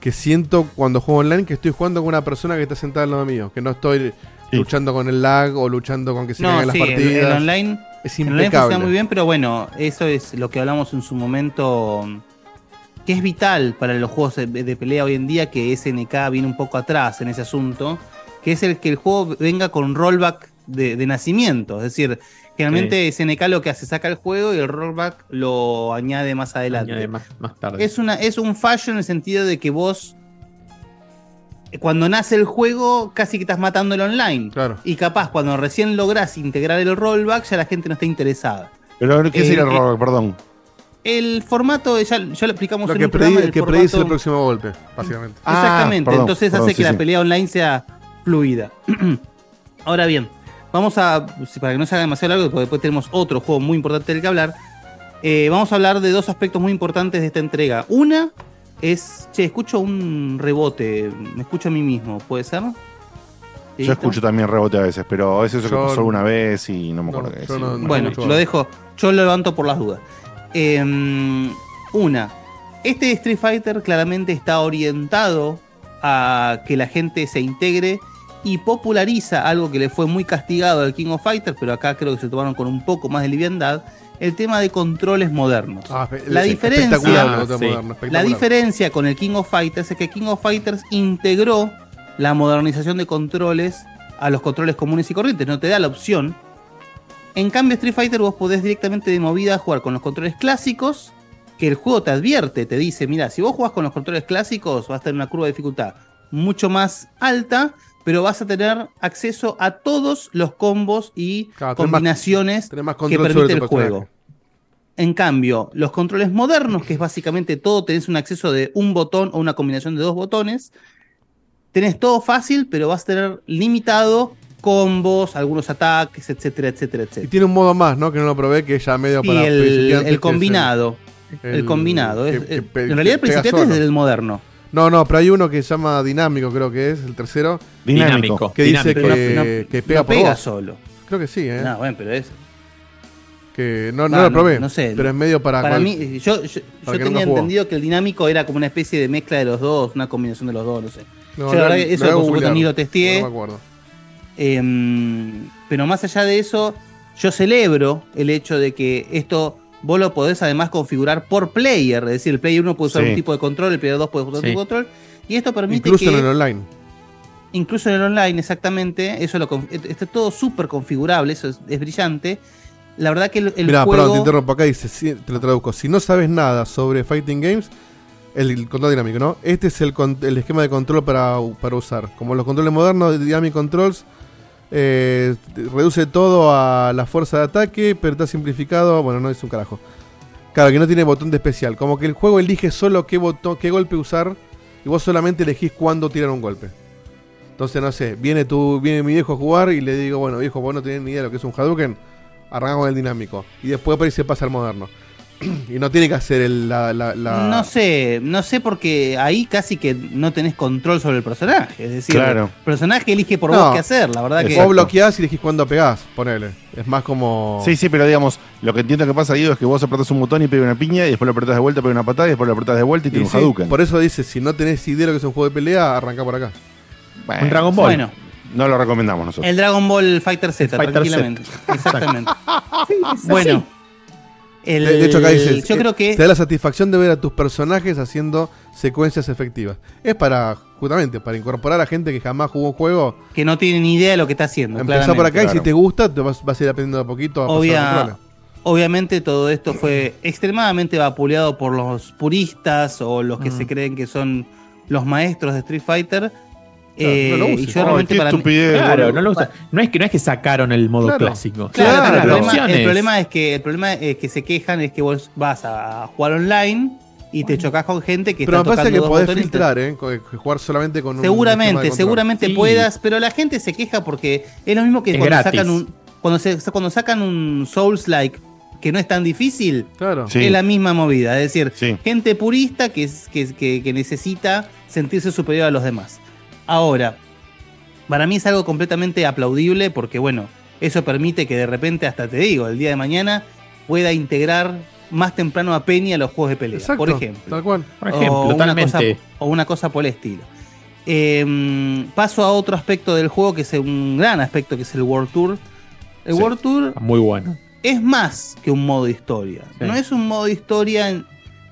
que siento cuando juego online que estoy jugando con una persona que está sentada al lado mío. Que no estoy luchando con el lag o luchando con que se No, caigan las sí, el, partidas. el online, es el online impecable. funciona muy bien, pero bueno, eso es lo que hablamos en su momento, que es vital para los juegos de, de pelea hoy en día, que SNK viene un poco atrás en ese asunto, que es el que el juego venga con rollback de, de nacimiento, es decir, generalmente SNK lo que hace saca el juego y el rollback lo añade más adelante. Añade más, más tarde. Es, una, es un fallo en el sentido de que vos, cuando nace el juego, casi que estás matando el online. Y capaz, cuando recién lográs integrar el rollback, ya la gente no está interesada. Pero, ¿qué sería Eh, el rollback? Perdón. El formato, ya, ya lo explicamos Lo en que, un programa. el que predice el formato- próximo golpe, básicamente. Exactamente, perdón, entonces perdón, hace sí, que la pelea online sea fluida. <clears throat> Ahora bien, vamos a, para que no se haga demasiado largo, porque después tenemos otro juego muy importante del que hablar, eh, vamos a hablar de dos aspectos muy importantes de esta entrega. Una es, che, escucho un rebote, me escucho a mí mismo, ¿puede ser? Yo escucho también rebote a veces, pero es eso que pasó alguna vez y no me acuerdo No, qué es. no- bueno, lo dejo. Yo lo levanto por las dudas. Eh, una, este Street Fighter claramente está orientado a que la gente se integre y populariza algo que le fue muy castigado al King of Fighters, pero acá creo que se tomaron con un poco más de liviandad, el tema de controles modernos. Ah, la diferencia, Sí. moderno, la diferencia con el King of Fighters es que King of Fighters integró la modernización de controles a los controles comunes y corrientes, no te da la opción. En cambio, Street Fighter vos podés directamente de movida jugar con los controles clásicos, que el juego te advierte, te dice, mira, si vos jugás con los controles clásicos vas a tener una curva de dificultad mucho más alta, pero vas a tener acceso a todos los combos y Claro, tenés más- combinaciones tenés más que permite el juego. En cambio, los controles modernos, que es básicamente todo, tenés un acceso de un botón o una combinación de dos botones. Tenés todo fácil, pero vas a tener limitado combos, algunos ataques, etcétera, etcétera, Y etcétera. tiene un modo más, ¿no? Que no lo probé, que ya medio Y para el, el es combinado. El, el- combinado. es- que- que es- en realidad el principiante es el moderno. No, no, pero hay uno que se llama Dinámico, creo que es, el tercero. Dinámico. Que dice que, No- no- que pega no por pega vos. solo. Creo que sí, ¿eh? No, bueno, pero es. Que no, no Ah, lo probé. No sé. Pero es medio para. Para cual- mí, yo, yo, para tenía entendido que el dinámico era como una especie de mezcla de los dos, una combinación de los dos, no sé. No, Yo lo- la verdad lo que eso ni lo testeé. No me acuerdo. Em, pero más allá de eso, yo celebro el hecho de que esto vos lo podés además configurar por player. Es decir, el player 1 puede usar Sí. un tipo de control, el player 2 puede usar otro Sí. tipo de control. Y esto permite Incluso que. en el online. Incluso en el online, exactamente. Eso lo, está todo súper configurable, eso es, es brillante. La verdad que el, el Mira, juego. perdón, te interrumpo. Acá dice, te lo traduzco. Si no sabes nada sobre Fighting Games, el, el control dinámico, ¿no? Este es el, el esquema de control para, para usar. Como los controles modernos de Dynamic Controls, eh, reduce todo a la fuerza de ataque, pero está simplificado. Bueno, no es un carajo. Claro, que no tiene botón de especial. Como que el juego elige solo qué, botón, qué golpe usar y vos solamente elegís cuándo tirar un golpe. Entonces, no sé, viene, tu, viene mi viejo a jugar y le digo, bueno, viejo, vos no tenés ni idea de lo que es un Hadouken, arrancamos con el dinámico. Y después por ahí se pasa al moderno. Y no tiene que hacer el, la, la- la- No sé, no sé porque ahí casi que no tenés control sobre el personaje. Es decir, Claro. el personaje elige por No. vos qué hacer, la verdad que. Vos bloqueás y elegís cuándo pegás, ponele. Es más como. Sí, sí, pero digamos, lo que entiendo que pasa, Guido, es que vos apretás un botón y pega una piña, y después lo apretás de vuelta, pega una patada, y después lo apretás de vuelta y te Y un sí, Hadouken. por eso dice, si no tenés idea de lo que es un juego de pelea, arranca por acá. Bueno, Un Dragon Ball. Bueno. No lo recomendamos nosotros. El Dragon Ball Fighter Z, Fighter tranquilamente. <laughs> Exactamente. bueno. El- de, de hecho, acá dice, yo eh, creo que te da la satisfacción de ver a tus personajes haciendo secuencias efectivas. Es para, justamente, para incorporar a gente que jamás jugó un juego. que no tiene ni idea de lo que está haciendo. Empezá por acá y si te gusta, te vas, vas a ir aprendiendo de a poquito a Obvia- obviamente todo esto fue extremadamente vapuleado por los puristas o los que Mm. se creen que son los maestros de Street Fighter. Eh, no lo y uses. yo realmente para mí- Claro, no lo usa. No es que no es que sacaron el modo Claro. clásico. Claro, el, problema, el opciones. problema es que el problema es que se quejan es que vos vas a jugar online y te chocas con gente que Pero está me parece tocando que dos podés botones y filtrar, ¿eh? Que Jugar solamente con un. Seguramente, control. seguramente Sí. puedas, pero la gente se queja porque es lo mismo que Es cuando gratis. sacan un cuando se, cuando sacan un Souls like que no es tan difícil, Claro. Sí. es la misma movida, es decir, gente purista que, es- que, que- que necesita sentirse superior a los demás. Ahora, para mí es algo completamente aplaudible porque bueno, eso permite que de repente hasta te digo, el día de mañana pueda integrar más temprano a Penny a los juegos de pelea, Exacto, por ejemplo. Tal cual. Por ejemplo, o una, cosa, o una cosa por el estilo. Eh, paso a otro aspecto del juego que es un gran aspecto que es el World Tour. El Sí. World Tour Muy bueno. es más que un modo historia. Sí. No es un modo historia en-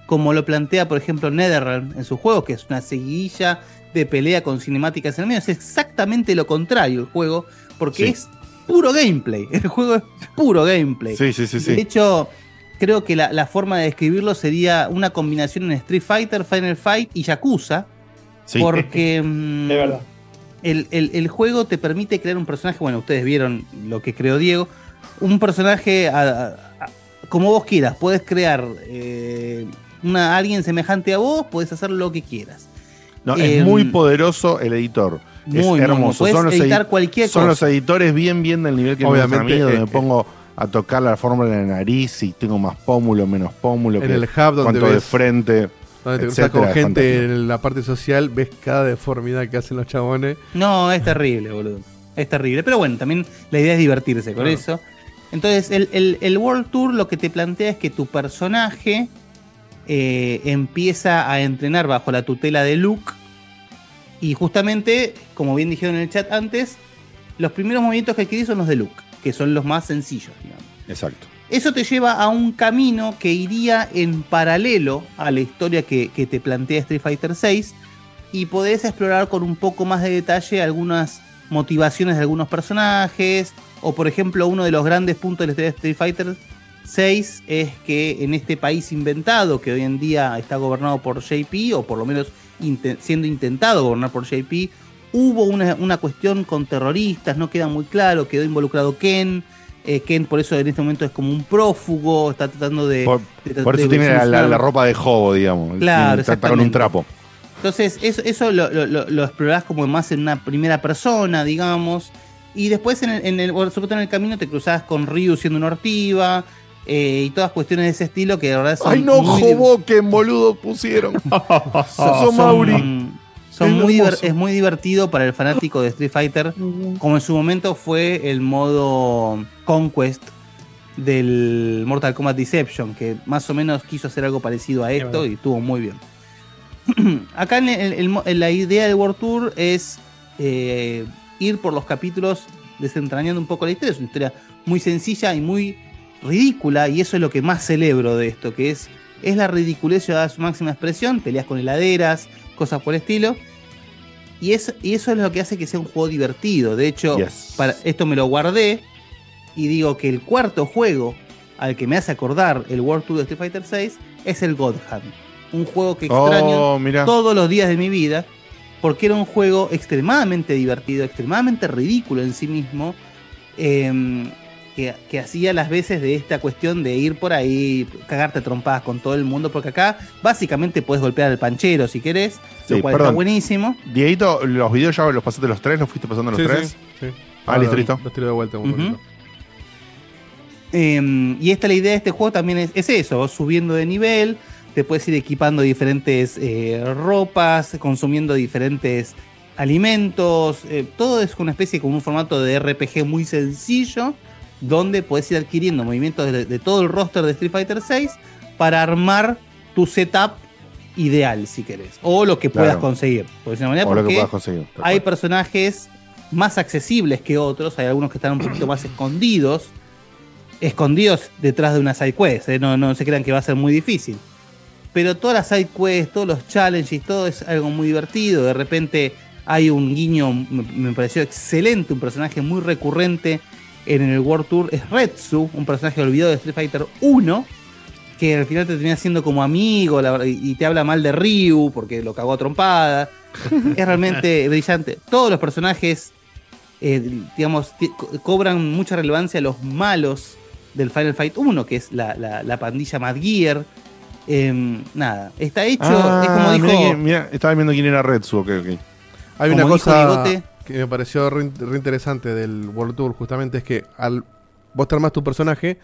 como lo plantea, por ejemplo, NetherRealm en su juego, que es una seguidilla de pelea con cinemáticas en el medio. Es exactamente lo contrario el juego, porque Sí. es puro gameplay. <laughs> El juego es puro gameplay. Sí, sí, sí, sí. De hecho, creo que la, la forma de describirlo sería una combinación en Street Fighter, Final Fight y Yakuza. Sí. Porque <laughs> mm, De verdad. El, el- el juego te permite crear un personaje. Bueno, ustedes vieron lo que creó Diego. Un personaje a- a- a- como vos quieras. Puedes crear eh, una, alguien semejante a vos, puedes hacer lo que quieras. No, Eh, es muy poderoso el editor. muy, es hermoso. muy. Son los editar edi- cualquier Son los editores bien, bien del nivel que me Obviamente, mí, donde eh, me pongo a tocar la fórmula de la nariz, si tengo más pómulo, menos pómulo. En que el hub donde cuánto de ves- frente. Donde te cruzas etcétera, con gente fantástico. en la parte social, ves cada deformidad que hacen los chabones. No, es terrible, boludo. Es terrible. Pero bueno, también la idea es divertirse con Claro. eso. Entonces, el, el- el World Tour lo que te plantea es que tu personaje eh, empieza a entrenar bajo la tutela de Luke. Y justamente, como bien dijeron en el chat antes, los primeros movimientos que adquirís son los de Luke, que son los más sencillos, digamos. Exacto. Eso te lleva a un camino que iría en paralelo a la historia que, que te plantea Street Fighter VI y podés explorar con un poco más de detalle algunas motivaciones de algunos personajes o por ejemplo uno de los grandes puntos de la historia de Street Fighter VI es que en este país inventado que hoy en día está gobernado por JP o por lo menos siendo intentado gobernar por JP hubo una, una cuestión con terroristas, no queda muy claro, quedó involucrado Ken, eh, Ken por eso en este momento es como un prófugo, está tratando de... Por, de- por eso de tiene la, la- solucionar- la ropa de hobo, digamos. Claro, Está- con un trapo. Entonces, eso, eso lo, lo- lo- lo explorás como más en una primera persona, digamos. Y después, en el, en el, sobre todo en el camino, te cruzás con Ryu siendo una ortiva. Eh, y todas cuestiones de ese estilo que de verdad son. Ay, no, muy- Hoboken, boludo, pusieron. <laughs> son- Son Mauri. son Es muy diver- hermoso. es muy divertido para el fanático de Street Fighter, <laughs> como en su momento fue el modo Conquest del Mortal Kombat Deception, que más o menos quiso hacer algo parecido a esto y estuvo muy bien. <clears throat> Acá en el- el mo- en la idea del World Tour es eh, ir por los capítulos desentrañando un poco la historia. Es una historia muy sencilla y muy ridícula, y eso es lo que más celebro de esto, que es, es la ridiculez llevada a su máxima expresión, peleas con heladeras, cosas por el estilo. Y, es, y eso es lo que hace que sea un juego divertido. De hecho, Yes. para, esto me lo guardé y digo que el cuarto juego al que me hace acordar el World Tour de Street Fighter VI es el God Hand. Un juego que Oh, extraño mirá. todos los días de mi vida porque era un juego extremadamente divertido, extremadamente ridículo en sí mismo, em, que, que hacía las veces de esta cuestión de ir por ahí, cagarte trompadas con todo el mundo, porque acá básicamente puedes golpear al panchero si querés, Sí, lo cual está buenísimo. Dieguito, los videos ya los pasaste los tres, los fuiste pasando los Sí, tres. sí, sí. Ah, listo, listo. Los tiro de vuelta un Ujú. poquito. Eh, y esta la idea de este juego también es, es eso, subiendo de nivel, te puedes ir equipando diferentes eh, ropas, consumiendo diferentes alimentos, eh, todo es una especie como un formato de RPG muy sencillo, donde puedes ir adquiriendo movimientos de, de todo el roster de Street Fighter VI para armar tu setup ideal, si querés, o lo que puedas Claro. conseguir. Por de O manera, lo que porque puedas conseguir. hay personajes más accesibles que otros, hay algunos que están un poquito más escondidos, escondidos detrás de una side quest, ¿eh? no, no se crean que va a ser muy difícil. Pero todas las side quests, todos los challenges, todo es algo muy divertido. De repente hay un guiño, me, me pareció excelente, un personaje muy recurrente en el World Tour, es Retsu, un personaje olvidado de Street Fighter 1, que al final te termina siendo como amigo la y te habla mal de Ryu porque lo cagó a trompada. <laughs> es realmente brillante. Todos los personajes, eh, digamos, cobran mucha relevancia los malos del Final Fight 1, que es la, la- la pandilla Mad Gear. Em, nada, está hecho, Ah, es como dijo. estaba viendo quién era Retsu, ok, ok. Hay una dijo cosa Diegote. Que me pareció re, re interesante del World Tour, justamente es que al vos te armás tu personaje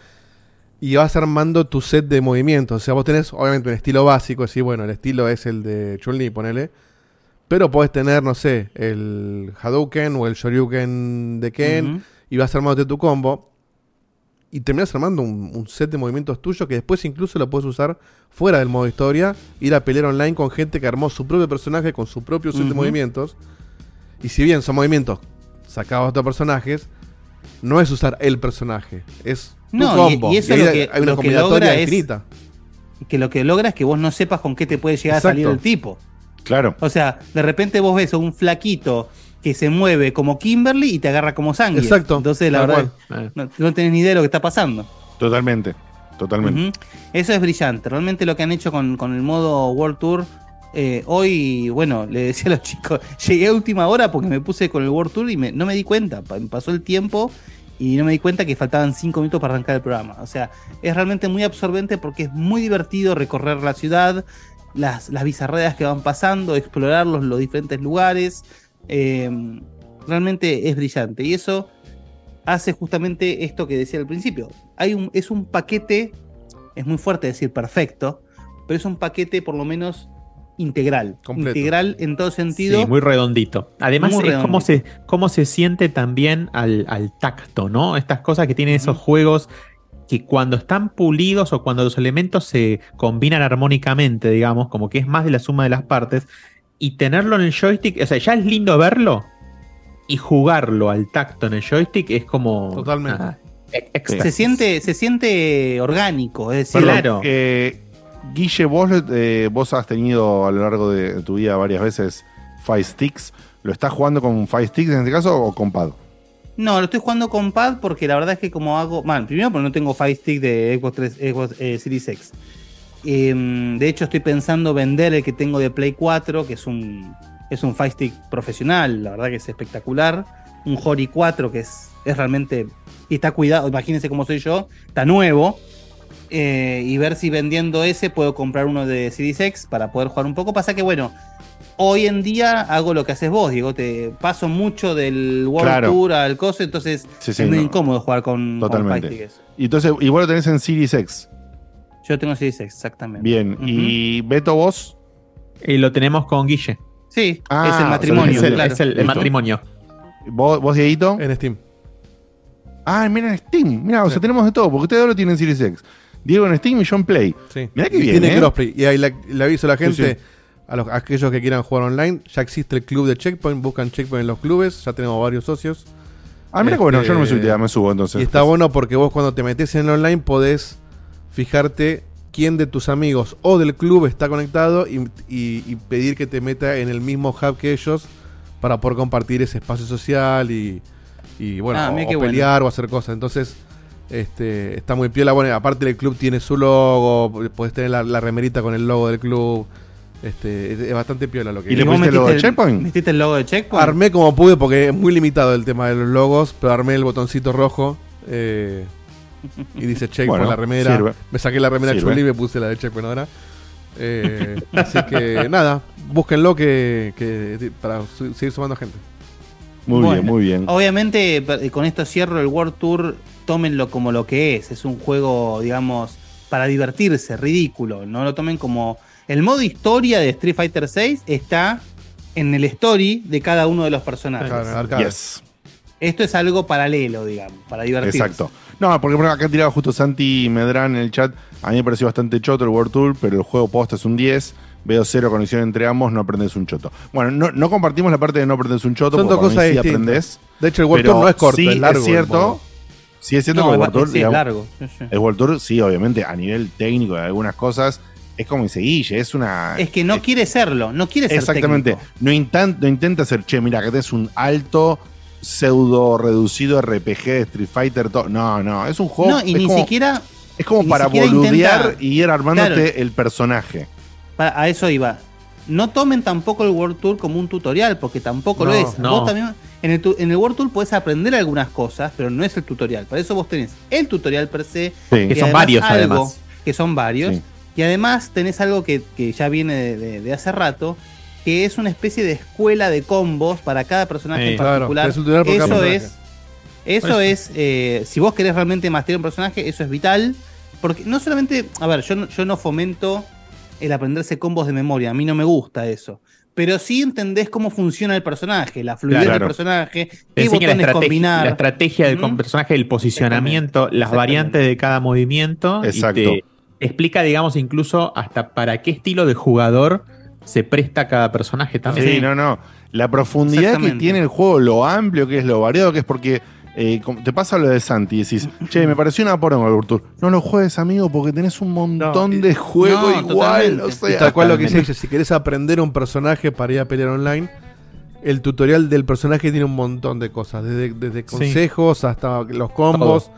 y vas armando tu set de movimientos. O sea, vos tenés obviamente un estilo básico, sí, bueno, el estilo es el de Chun-Li, ponele. Pero podés tener, no sé, el Hadouken o el Shoryuken de Ken y vas armándote tu combo. Y terminas armando un, un set de movimientos tuyos que después incluso lo puedes usar fuera del modo historia. Ir a pelear online con gente que armó su propio personaje con su propio set de movimientos. Y si bien son movimientos sacados de otros personajes, no es usar el personaje, es tu No, y- combo. y eso ahí lo hay que- hay una lo que combinatoria logra es- infinita. que lo que logra es que vos no sepas con qué te puede llegar Exacto. a salir el tipo. Claro. O sea, de repente vos ves a un flaquito que se mueve como Kimberly y te agarra como sangre. Exacto, Entonces, la verdad, cual. no, no tenés ni idea de lo que está pasando. Totalmente. Totalmente. Eso es brillante. Realmente lo que han hecho con, con el modo World Tour. Eh, hoy, bueno, le decía a los <laughs> chicos, llegué a última hora porque me puse con el World Tour y no me di cuenta. Pa- Pasó el tiempo y no me di cuenta que faltaban cinco minutos para arrancar el programa. O sea, es realmente muy absorbente porque es muy divertido recorrer la ciudad, las, las bizarredas que van pasando, explorar los, los diferentes lugares. Eh, realmente es brillante. Y eso hace justamente esto que decía al principio. Hay un, es un paquete, es muy fuerte decir perfecto, pero es un paquete por lo menos integral. Completo. Integral en todo sentido. Sí, muy redondito. Además, Muy es cómo se, cómo se siente también al, al tacto, ¿no? Estas cosas que tienen esos juegos que cuando están pulidos o cuando los elementos se combinan armónicamente, digamos, como que es más de la suma de las partes, y tenerlo en el joystick, o sea, ya es lindo verlo y jugarlo al tacto en el joystick es como. Totalmente. ah, e- se siente, se siente orgánico, es decir, Perdón, Claro. eh, Guille, vos, eh, vos has tenido a lo largo de tu vida varias veces Five Sticks. ¿Lo estás jugando con Five Sticks en este caso o con Pad? No, lo estoy jugando con pad porque la verdad es que como hago... Bueno, primero porque no tengo Fire Stick de Xbox, 3, Xbox eh, Series X. Em, de hecho estoy pensando vender el que tengo de Play 4, que es un, es un Fire Stick profesional, la verdad que es espectacular. Un Hori 4 que es, es realmente... Está cuidado, imagínense cómo soy yo, está nuevo. Eh, y ver si vendiendo ese puedo comprar uno de Series X para poder jugar un poco. Pasa que bueno, hoy en día hago lo que haces vos, Diego. Te paso mucho del World Claro. Tour al coso, entonces Sí, sí, es muy no. incómodo jugar con, con Totalmente. Eso. Y entonces, igual lo tenés en Series X. Yo tengo Series X, exactamente. Bien. Y Beto, vos. Y lo tenemos con Guille. Sí, Ah, es el o sea, matrimonio. es el, claro. es el- el Listo. matrimonio. ¿Vos, vos Dieguito? En Steam. Ah, mira en Steam. Mira, o sea, tenemos de todo, porque ustedes lo tienen en Series X. Diego en Steam y yo en Play. Sí. Mirá qué Y bien, tiene ¿eh? crossplay. Y ahí le, le aviso a la gente, sí. A, los, a aquellos que quieran jugar online, ya existe el club de Checkpoint, buscan Checkpoint en los clubes, ya tenemos varios socios. Ah, mira que bueno, Este, yo no me subí, ya me subo entonces. Y está bueno porque vos cuando te metes en el online podés fijarte quién de tus amigos o del club está conectado y, y- y pedir que te meta en el mismo hub que ellos para poder compartir ese espacio social y, y, bueno, Ah, o, bueno. pelear o hacer cosas. Entonces, este, está muy piola. Bueno, aparte el club tiene su logo, podés tener la, la remerita con el logo del club. Este, es, es bastante piola lo que ¿Y le pusiste el logo de metiste Checkpoint? ¿Metiste el logo de Checkpoint? Armé como pude porque es muy limitado el tema de los logos, pero armé el botoncito rojo eh, y dice Checkpoint Bueno, en la remera. sirve. Me saqué la remera Sirve. Chuli y me puse la de Checkpoint ahora. Eh, así que nada, búsquenlo que, que para su- seguir sumando gente. Muy Bueno, bien, muy bien. Obviamente, con esto cierro el World Tour. Tómenlo como lo que es. Es un juego, digamos, para divertirse, ridículo. No lo tomen como. El modo historia de Street Fighter VI está en el story de cada uno de los personajes. Yes. Esto es algo paralelo, digamos, para divertirse. Exacto. No, porque por acá tiraba justo Santi Medrán en el chat. A mí me pareció bastante choto el World Tour, pero el juego posta es un 10. Veo cero conexión entre ambos, no aprendes un choto. Bueno, no, no compartimos la parte de no aprendes un choto. Son porque dos cosas sí distintas. aprendés. De hecho, el World Tour no es corto, sí es largo. Es el cierto. Es cierto No, que el es World Tour, sí, es largo. Sí, sí. el World Tour, sí, obviamente, a nivel técnico de algunas cosas, es como dice Guille, es una. Es que no quiere serlo, no quiere ser Exactamente. técnico. No, intan- no intenta hacer, che, mira, que tenés un alto pseudo reducido RPG de Street Fighter. to-". No, no, es un juego. No, y es ni como- siquiera. Es como para boludear intenta- y ir armándote Claro. el personaje. Para- a eso iba. No tomen tampoco el World Tour como un tutorial, porque tampoco lo es. no. Vos también, en, el, tu- en el World Tour podés aprender algunas cosas, pero no es el tutorial. Para eso vos tenés el tutorial per se, Sí. Que son además varios, algo- además. Que son varios. Sí. Y además tenés algo que, que ya viene de, de- de hace rato, que es una especie de escuela de combos para cada personaje Sí, en claro, particular. por cada eso personaje. es, eso es, eh, si vos querés realmente masterar un personaje, eso es vital. Porque no solamente, a ver, yo no, yo no fomento el aprenderse combos de memoria, a mí no me gusta eso. Pero sí entendés cómo funciona el personaje, la fluidez Claro. del personaje, Te qué la botones estrategia, combinar. la estrategia del personaje, el posicionamiento, las variantes de cada movimiento. y Exacto. te explica, digamos, incluso hasta para qué estilo de jugador se presta cada personaje también. Sí, no, no. La profundidad que tiene el juego, lo amplio que es, lo variado que es, porque eh, te pasa lo de Santi y decís, che, me pareció una poronga el. No lo juegues, amigo, porque tenés un montón de juegos no, igual. O sea, tal cual lo que dice, si querés aprender un personaje para ir a pelear online, el tutorial del personaje tiene un montón de cosas, desde, desde consejos hasta los combos.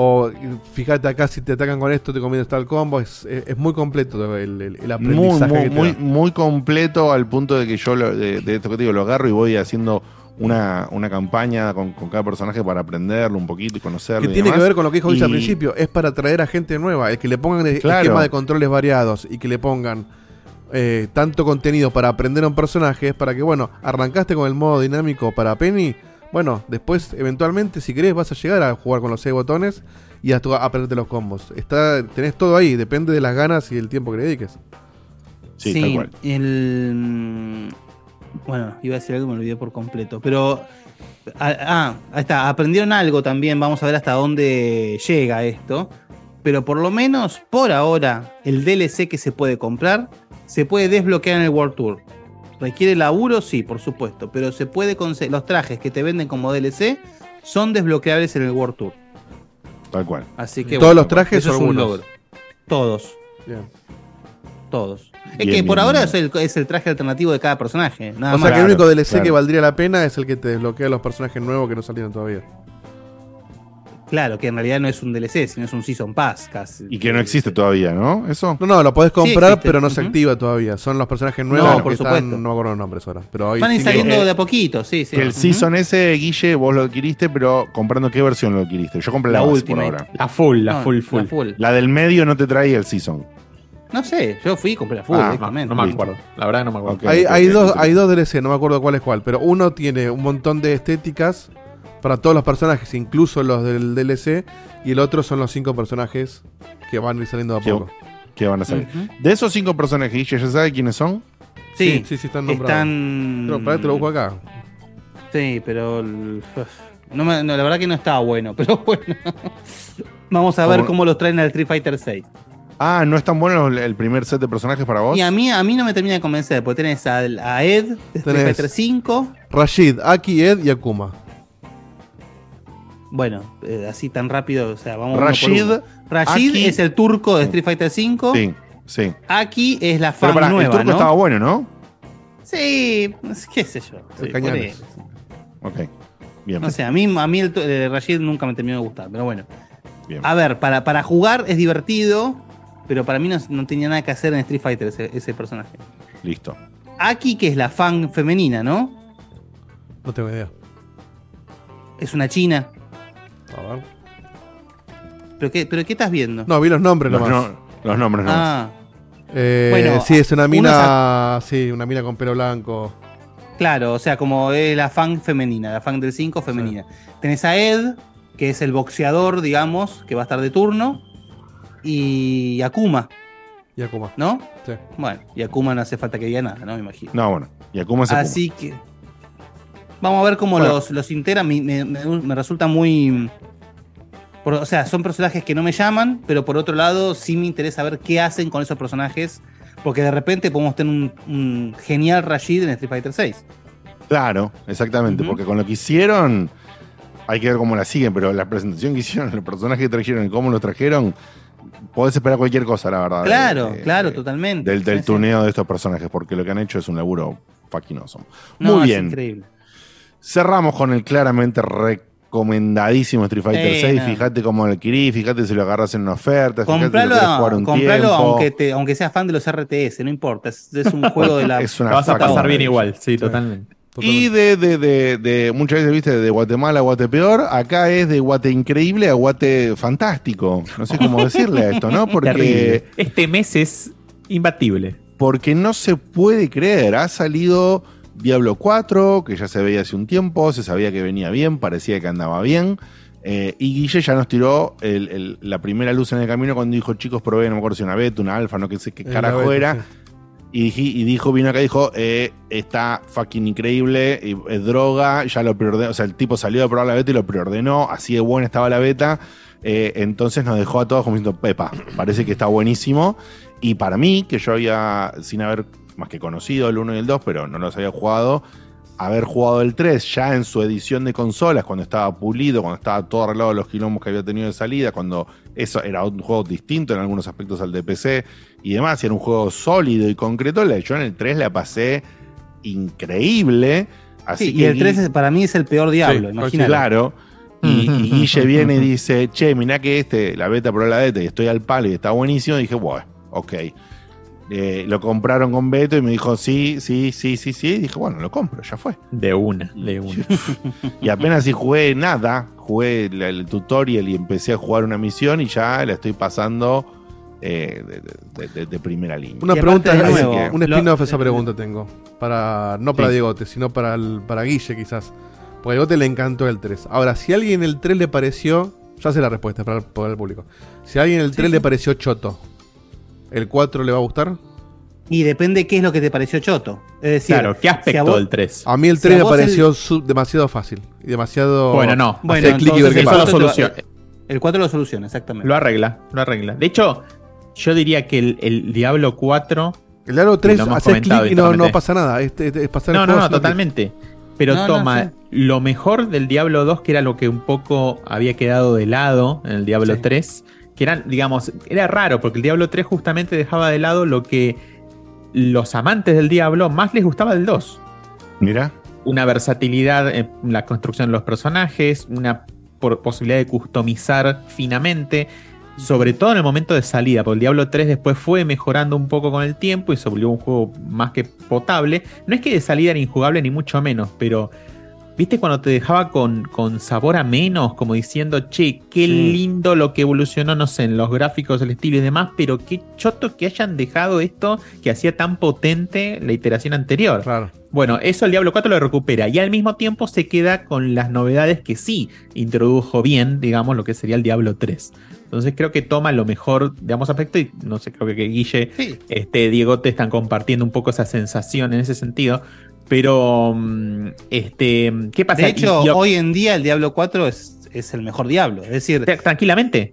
O fíjate acá si te atacan con esto, te conviene tal combo. Es, es- es muy completo el, el- el muy, aprendizaje muy, que te muy, da. muy completo al punto de que yo lo- de, de esto que te digo, lo agarro y voy haciendo una, una campaña con, con cada personaje para aprenderlo un poquito y conocerlo. Que y tiene que ver con lo que dijo Luis al principio, es para atraer a gente nueva, el que le pongan el Claro. esquema de controles variados y que le pongan eh, tanto contenido para aprender a un personaje, es para que, bueno, arrancaste con el modo dinámico para Penny, bueno, después eventualmente si querés vas a llegar a jugar con los seis botones y a, aprenderte los combos. Está, tenés todo ahí, depende de las ganas y el tiempo que le dediques. Sí, tal cual. el. Bueno, iba a decir algo y me olvidé por completo. Pero. Ah, ah, ahí está. Aprendieron algo también. Vamos a ver hasta dónde llega esto. Pero por lo menos, por ahora, el DLC que se puede comprar se puede desbloquear en el World Tour. ¿Requiere laburo? Sí, por supuesto. Pero se puede conse- Los trajes que te venden como DLC son desbloqueables en el World Tour. Tal cual. Así que. ¿Todos bueno, los trajes eso o es un logro. Todos. Bien. Todos. Es que por ahora es el, es el traje alternativo de cada personaje. Nada o más. sea que el único DLC claro. que valdría la pena es el que te desbloquea los personajes nuevos que no salieron todavía. Claro, que en realidad no es un DLC, sino es un Season Pass casi. Y que no existe todavía, ¿no? Eso. No, no, lo podés comprar, pero no se activa todavía. Son los personajes nuevos No, que por están, supuesto. no me acuerdo los nombres ahora. Pero hay Van cinco- saliendo eh, de a poquito, sí, sí. Que el season ese, Guille, vos lo adquiriste, pero comprando qué versión lo adquiriste. Yo compré la, La última. por ahora. La full, la No, full, la full. full. La del medio no te traía el season. No sé, yo fui y compré la full Ah, No, directamente. no me acuerdo. La verdad que no me acuerdo. Hay, hay dos, hay dos DLC, no me acuerdo cuál es cuál. Pero uno tiene un montón de estéticas para todos los personajes, incluso los del DLC. Y el otro son los cinco personajes que van a ir saliendo de a poco. que van a salir. De esos cinco personajes, ¿ya sabe quiénes son? Sí, sí, sí, están nombrados. están. Pero para te lo busco acá. Sí, pero. No me- no, la verdad que no estaba bueno, <laughs> pero bueno. Vamos a ver ¿Cómo? cómo los traen al Street Fighter 6. Ah, ¿no es tan bueno el, el primer set de personajes para vos? Y a mí, a mí no me termina de convencer, porque tenés a, Ed de Street Tenés- Fighter 5. Rashid, Aki, Ed y Akuma. Bueno, eh, así tan rápido, o sea, vamos uno por Rashid, uno. Rashid Aki- es el turco de Street Fighter 5. Sí, sí. Aki es la Pero fan para, el nueva, turco ¿no? estaba bueno, ¿no? Sí, qué sé yo. El Sí. Ok. Bien. No sé, a mí, a mí el, eh, Rashid nunca me terminó de gustar, pero bueno. Bien. A ver, para, para jugar es divertido, pero para mí no, no tenía nada que hacer en Street Fighter ese, ese personaje. Listo. Aki, que es la fan femenina, ¿no? No tengo idea. Es una china. A ver. ¿Pero qué, pero qué estás viendo? No, vi los nombres Los, nomás. no- los nombres no. ah, Eh, Bueno, sí, es una mina. Sí, una mina con pelo blanco. claro, o sea, como es la fan femenina, la fan del 5 femenina. Tenés a Ed, que es el boxeador, digamos, que va a estar de turno, y Akuma, Y Akuma. ¿no? Sí. Bueno, y Akuma no hace falta que diga nada, ¿no? Me imagino. No, bueno. Y Akuma se Así que. Vamos a ver cómo Bueno. los, los integran. Me, me- me- me resulta muy. por- o sea, son personajes que no me llaman, pero por otro lado, sí me interesa ver qué hacen con esos personajes. Porque de repente podemos tener un, un genial Rashid en Street Fighter 6. Claro, exactamente, porque con lo que hicieron, hay que ver cómo la siguen, pero la presentación que hicieron, el personaje que trajeron y cómo lo trajeron, podés esperar cualquier cosa, la verdad. Claro, de- claro, totalmente. Del, del Sí, sí. tuneo de estos personajes, porque lo que han hecho es un laburo fucking awesome. No, Muy es bien. increíble. Cerramos con el claramente recomendadísimo Street Fighter Sí, 6. no. Fíjate cómo lo adquirí, fíjate si lo agarras en una oferta, fíjate si lo Compralo, querés jugar un compralo aunque, te, aunque seas fan de los RTS, no importa. Es, es un juego <laughs> de la. Es una vas a pasar bien igual, sí, totalmente. Y de, de, de, de- muchas veces viste de Guatemala a Guatepeor, acá es de Guate increíble a Guate fantástico. No sé cómo decirle a esto, ¿no? <laughs> Porque, Terrible. Este mes es imbatible. porque no se puede creer. Ha salido Diablo 4, que ya se veía hace un tiempo, se sabía que venía bien, parecía que andaba bien. eh, y Guille ya nos tiró el- el- la primera luz en el camino cuando dijo, chicos, probé, no me acuerdo si una beta, una alfa, no que sé qué carajo beta, era. sí. Y, y dijo, vino acá y dijo, eh, está fucking increíble, es droga, ya lo preordenó, o sea, el tipo salió a probar la beta y lo preordenó, así de buena estaba la beta, eh, entonces nos dejó a todos como diciendo, Pepa, parece que está buenísimo, y para mí, que yo había, sin haber más que conocido el 1 y el 2, pero no los había jugado, haber jugado el 3 ya en su edición de consolas, cuando estaba pulido, cuando estaba todo arreglado los quilombos que había tenido de salida, cuando eso era un juego distinto en algunos aspectos al de PC y demás, y era un juego sólido y concreto, la- yo en el 3 la pasé increíble. Así Sí, que y el Gui- 3 es- para mí es el peor diablo, imagínate. Claro. Y, y Guille <laughs> viene y dice, che, mirá que este, la beta pro la beta, y estoy al palo y está buenísimo. Y dije, bueno, ok. Eh, lo compraron con Beto y me dijo, sí, sí, sí, sí, sí. Y dije, bueno, lo compro, ya fue. De una, de una. Y apenas si jugué nada, jugué el, tutorial y empecé a jugar una misión y ya la estoy pasando eh, de, de- de- de primera línea. Una pregunta, que- un spin-off esa pregunta tengo. Para, no para Sí. Diegote, sino para, el- para Guille quizás. Porque a Diegote le encantó el 3. Ahora, si a alguien el 3 le pareció, ya sé la respuesta para, para el público. Si a alguien el 3 le pareció choto, ¿el 4 le va a gustar? Y depende qué es lo que te pareció choto. Es decir, Claro, ¿qué aspecto si vos- del 3? A mí el Si 3 a me el- pareció su- demasiado fácil. Y demasiado. Bueno, no. Bueno, clic y ver entonces te va- soluciona. El 4 lo soluciona, exactamente. Lo arregla, lo arregla. De hecho, yo diría que el, el Diablo 4. El Diablo 3 lo hemos haces comentado clic y no, no pasa nada. Es, es- es pasar el No, no, no, que- totalmente. Pero No, no, toma sí. lo mejor del Diablo 2, que era lo que un poco había quedado de lado en el Diablo Sí. 3, que eran, digamos, era raro, porque el Diablo 3 justamente dejaba de lado lo que los amantes del Diablo más les gustaba del 2. Mira. Una versatilidad en la construcción de los personajes, una por- posibilidad de customizar finamente, sobre todo en el momento de salida, porque el Diablo 3 después fue mejorando un poco con el tiempo y se volvió un juego más que potable. No es que de salida era injugable ni mucho menos, pero ¿viste cuando te dejaba con, con sabor a menos? Como diciendo, che, qué lindo lo que evolucionó, no sé, en los gráficos, el estilo y demás, pero qué choto que hayan dejado esto que hacía tan potente la iteración anterior. Bueno, eso el Diablo 4 lo recupera y al mismo tiempo se queda con las novedades que sí introdujo bien, digamos, lo que sería el Diablo 3. Entonces creo que toma lo mejor de ambos aspectos y no sé, creo que, que Guille, este, Diego te están compartiendo un poco esa sensación en ese sentido. Pero, mm, este, ¿qué pasa? De hecho, Y- y- hoy en día el Diablo 4 es, es el mejor Diablo. Es decir, tranquilamente.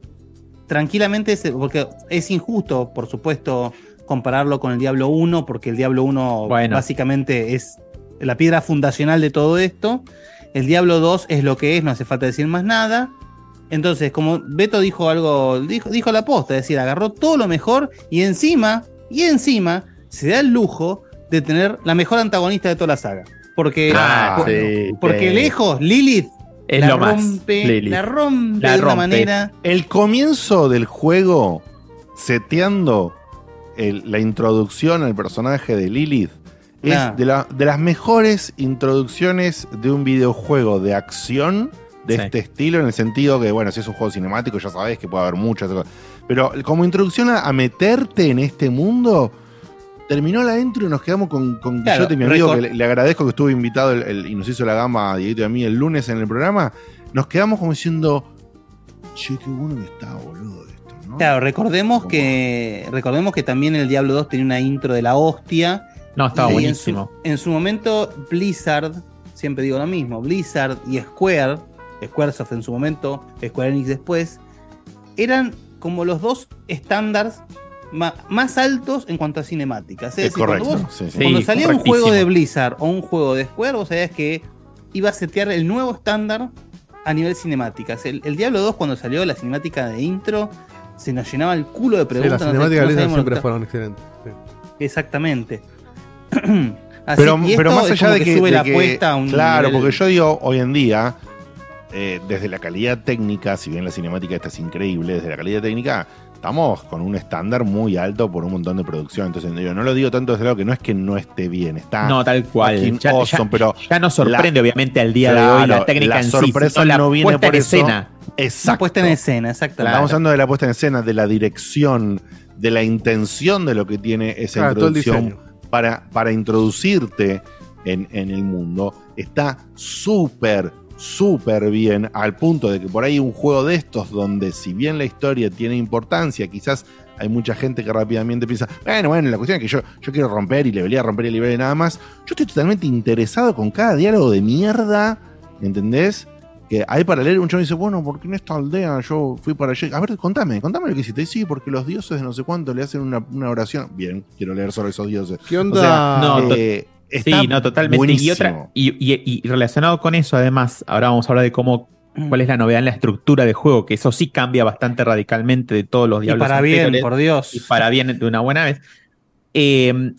Tranquilamente, es, porque es injusto, por supuesto, compararlo con el Diablo 1, porque el Diablo 1 Bueno. básicamente es la piedra fundacional de todo esto. El Diablo 2 es lo que es, no hace falta decir más nada. Entonces, como Beto dijo algo, dijo, dijo la posta, es decir, agarró todo lo mejor y encima, y encima, se da el lujo de tener la mejor antagonista de toda la saga. Porque, Ah, por- sí, porque sí. lejos, Lilith Es la lo más, rompe, Lilith. la rompe La de una rompe. manera. El comienzo del juego, seteando el- la introducción al personaje de Lilith, Nah. es de, la- de las mejores introducciones de un videojuego de acción de Sí. este estilo, en el sentido que, bueno, si es un juego cinemático, ya sabes que puede haber muchas cosas. Pero como introducción a, a meterte en este mundo, terminó la intro y nos quedamos con, con Claro, Guillote, mi amigo, que le, le agradezco que estuvo invitado el- el- y nos hizo la gama a Dieguito y a mí el lunes en el programa. Nos quedamos como diciendo, che, qué bueno que está, boludo, esto, ¿no? Claro, recordemos que recordemos que también el Diablo 2 tenía una intro de la hostia. No, estaba en buenísimo. su- En su, momento, Blizzard, siempre digo lo mismo, Blizzard y Square, Squaresoft en su momento, Square Enix después, eran como los dos estándares más altos en cuanto a cinemáticas. Es Es decir, cuando, correcto, vos- sí, sí. cuando Sí, salía un juego de Blizzard o un juego de Square, vos sabías que iba a setear el nuevo estándar a nivel cinemáticas. El, el Diablo 2 cuando salió la cinemática de intro se nos llenaba el culo de Sí, preguntas. las no sé- cinemáticas no de siempre fueron excelentes. sí. Exactamente. <clears throat> Así- pero, y pero esto más es allá como de que, sube de la que- apuesta a un claro, nivel- porque yo digo hoy en día, eh, desde la calidad técnica, si bien la cinemática esta es increíble, desde la calidad técnica estamos con un estándar muy alto por un montón de producción. Entonces, digo, no lo digo tanto desde luego que no es que no esté bien, está No, tal cual. Ya, awesome, ya- pero ya nos sorprende, la- obviamente, al día de hoy la técnica la en sí, sorpresa sino la no viene puesta por en eso. escena. Exacto. puesta en escena, exactamente. Estamos hablando de la puesta en escena, de la dirección, de la intención de lo que tiene esa Claro, introducción para, para introducirte en, en el mundo. Está súper, súper bien, al punto de que por ahí un juego de estos, donde si bien la historia tiene importancia, quizás hay mucha gente que rápidamente piensa, bueno, bueno, la cuestión es que yo, yo quiero romper y le a romper y le y nada más. Yo estoy totalmente interesado con cada diálogo de mierda, ¿entendés? que hay para leer, un chavo dice, bueno, porque en esta aldea yo fui para allá. A ver, contame, contame lo que hiciste. Y Sí, porque los dioses de no sé cuánto le hacen una, una oración. Bien, quiero leer sobre esos dioses. ¿Qué onda? O sea, No, eh, está Sí, no, totalmente. Y, otra, y, y- y relacionado con eso, además, ahora vamos a hablar de cómo Mm. cuál es la novedad en la estructura de juego, que eso sí cambia bastante radicalmente de todos los Y diablos para bien, por Dios. y para bien de una buena vez. Eh,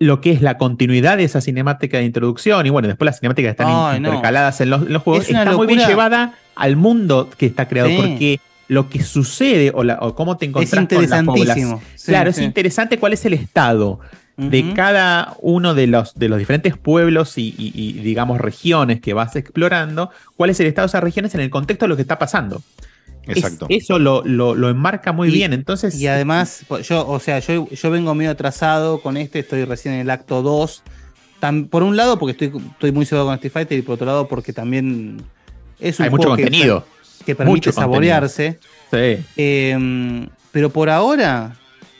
lo que es la continuidad de esa cinemática de introducción y bueno, después las cinemáticas están Ay, in- no. intercaladas en los, en los juegos, Es una está muy bien llevada al mundo que está creado Sí. porque lo que sucede o, la- o cómo te encontrás con la interesantísimo. población. Sí, claro, sí. es interesante cuál es el estado de cada uno de los, de los diferentes pueblos y, y- y, digamos regiones que vas explorando, cuál es el estado de esas regiones en el contexto de lo que está pasando. Es- Exacto. eso lo, lo- lo enmarca muy Y- bien. Entonces, Y además, yo, o sea, yo, yo vengo medio atrasado con este, estoy recién en el acto 2. Tam- por un lado, porque estoy, estoy muy seguro con Street Fighter, y por otro lado, porque también es un hay mucho juego que- contenido. que, permite mucho contenido. saborearse. Sí. Eh, pero por ahora,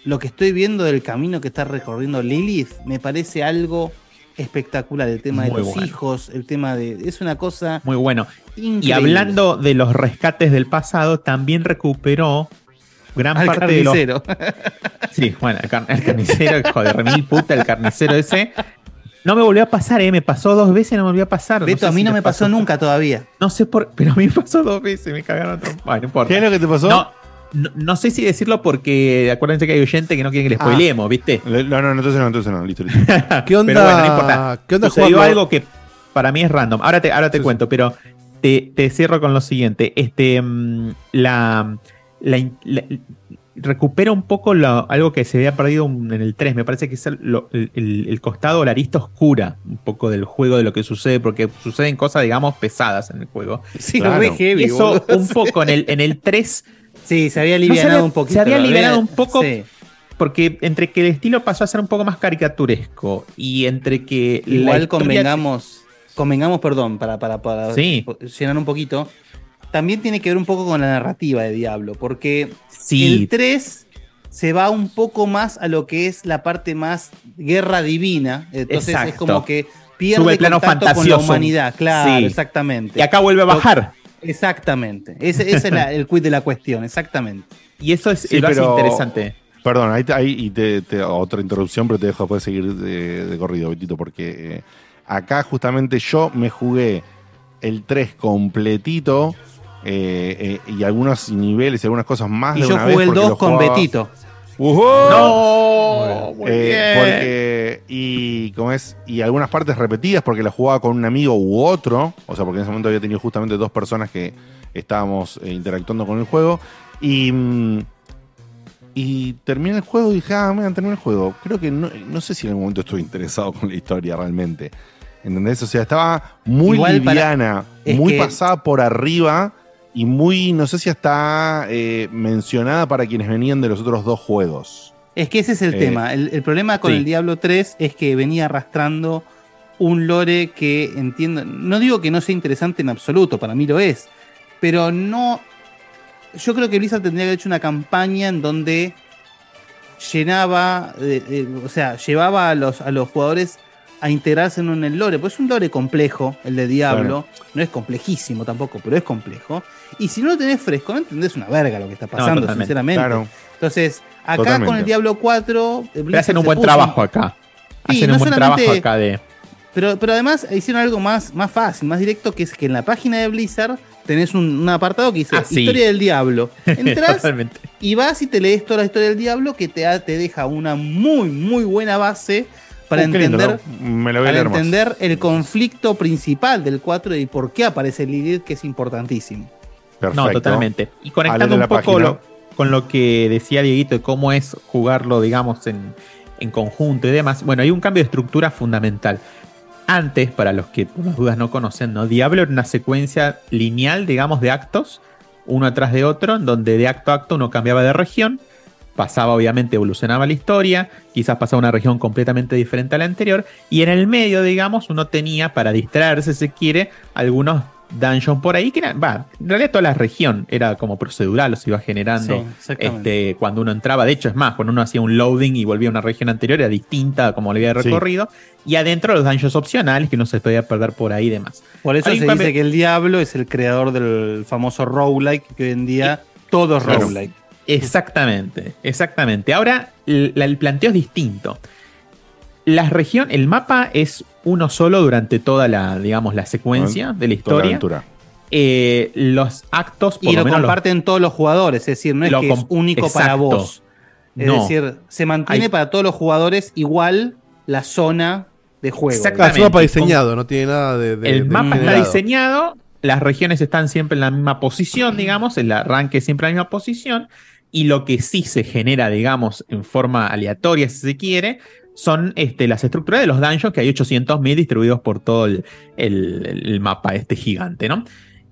lo que estoy viendo del camino que está recorriendo Lilith me parece algo espectacular. El tema de Muy los bueno. hijos, el tema de. Es una cosa. Muy bueno. Increíble. Y hablando de los rescates del pasado, también recuperó gran Al parte de los. carnicero. <laughs> Sí, bueno, el, car- el carnicero, joder, remil puta, el carnicero ese. No me volvió a pasar, ¿eh? Me pasó dos veces y no me volvió a pasar. Beto, sé a mí si no me pasó nunca todavía. No sé por pero a mí me pasó dos veces, me cagaron. Bueno, no importa. ¿Qué es lo que te pasó? No, no, no sé si decirlo porque acuérdense que hay oyentes que no quieren que les Ah. spoileemos, ¿viste? Le- No, no, no, entonces no, entonces no, listo, listo. <laughs> ¿Qué onda? Pero bueno, no importa. ¿Qué onda Sucedió algo que para mí es random. Ahora te, ahora te cuento, pero te, te cierro con lo siguiente. Este, mm, la, la recupera un poco lo- algo que se había perdido en el 3. Me parece que es el, lo- el- el- el costado o la arista oscura un poco del juego, de lo que sucede, porque suceden cosas, digamos, pesadas en el juego. Sí, re heavy, Eso un poco en el, en el 3 Sí, se había no había- un poquito. Se había lo alivianado un poco sí. porque entre que el estilo pasó a ser un poco más caricaturesco y entre que Igual historia- convengamos, convengamos, perdón, para, para, para Sí. llenar un poquito. También tiene que ver un poco con la narrativa de Diablo, porque Sí. el 3 se va un poco más a lo que es la parte más guerra divina. Entonces es como que pierde Sube el plano contacto con la humanidad. Claro, Sí. exactamente. Y acá vuelve a bajar. Exactamente. Ese, ese es la- el quid de la cuestión, exactamente. Y eso es Sí, lo hace pero- interesante. Perdón, ahí, te- ahí y te, te- otra interrupción, pero te dejo después seguir de, de corrido, Betito, porque eh, acá justamente yo me jugué el 3 completito eh, eh, y algunos niveles y algunas cosas más Y de yo una jugué vez el porque 2 lo con jugaba- Betito. ¡Uhú! No, muy Eh, bien. porque y como es y algunas partes repetidas porque la jugaba con un amigo u otro, o sea, porque en ese momento había tenido justamente dos personas que estábamos eh, interactuando con el juego y mm, y terminé el juego y dije, ah, mira, terminé el juego. Creo que no, no sé si en algún momento estuve interesado <laughs> con la historia realmente. ¿Entendés? O sea, estaba muy Igual liviana, muy pasada por arriba y muy, no sé si hasta eh, mencionada para quienes venían de los otros dos juegos. Es que ese es el Eh, tema. El, el problema con sí. el Diablo 3 es que venía arrastrando un lore que entiendo. No digo que no sea interesante en absoluto, para mí lo es. Pero no. yo creo que Blizzard tendría que haber hecho una campaña en donde llenaba, eh, eh, o sea, llevaba a los, a los jugadores a integrarse en un lore, pues es un lore complejo, el de Diablo, no es complejísimo tampoco, pero es complejo. Y si no lo tenés fresco, no entendés una verga lo que está pasando, sinceramente. Claro. Entonces, acá Totalmente. con el Diablo 4, eh, Pero hacen un buen puso- trabajo acá. Sí, Hacen no un buen trabajo acá de. Pero, pero además hicieron algo más, más fácil, más directo, que es que en la página de Blizzard tenés un, un apartado que dice Ah, sí. Historia del Diablo. <laughs> Entrás Totalmente. y vas y te lees toda la historia del Diablo que te, te deja una muy, muy buena base para Uh, entender, ¿no? Me lo voy a para entender el conflicto principal del 4 y por qué aparece Lilith, que es importantísimo. No, totalmente. Y conectando un poco lo- con lo que decía Dieguito de cómo es jugarlo, digamos, en, en conjunto y demás. Bueno, hay un cambio de estructura fundamental. Antes, para los que por las dudas no conocen, ¿no? Diablo era una secuencia lineal, digamos, de actos, uno atrás de otro, en donde de acto a acto uno cambiaba de región, pasaba, obviamente, evolucionaba la historia, quizás pasaba a una región completamente diferente a la anterior, y en el medio, digamos, uno tenía, para distraerse, si se quiere, algunos dungeons por ahí, que eran, va, en realidad toda la región era como procedural, los iba generando Sí, exactamente. este, cuando uno entraba, de hecho es más, cuando uno hacía un loading y volvía a una región anterior, era distinta como le había Sí. recorrido, y adentro los dungeons opcionales que uno se podía perder por ahí y demás. Por eso se dice que el Diablo es el creador del famoso roguelike, que hoy en día todo es Claro. roguelike. Exactamente, exactamente. Ahora el, la- el planteo es distinto. La región, el mapa es uno solo durante toda la, digamos, la secuencia de la Toda la historia. aventura. Eh, los actos, por Y lo, menos los- comparten todos los jugadores, es decir, no es Lo que es único para vos. Es No. decir, se mantiene Hay- para todos los jugadores igual la zona de juego. Exactamente. Es un mapa diseñado, no tiene nada de. de- el de mapa está diseñado, las regiones están siempre en la misma posición, digamos, el arranque es siempre en la misma posición, y lo que sí se genera, digamos, en forma aleatoria, si se quiere, son este, las estructuras de los dungeons, que hay 800.000 distribuidos por todo el, el- el mapa este gigante, ¿no?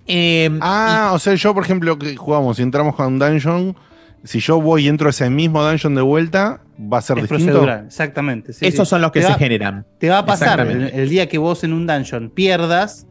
Eh, Ah, o sea, yo, por ejemplo, que jugamos y entramos a un dungeon, si yo voy y entro a ese mismo dungeon de vuelta, va a ser Es distinto. procedural, exactamente. sí, Esos sí. son los que Te se va- generan. Te va a pasar el día que vos en un dungeon pierdas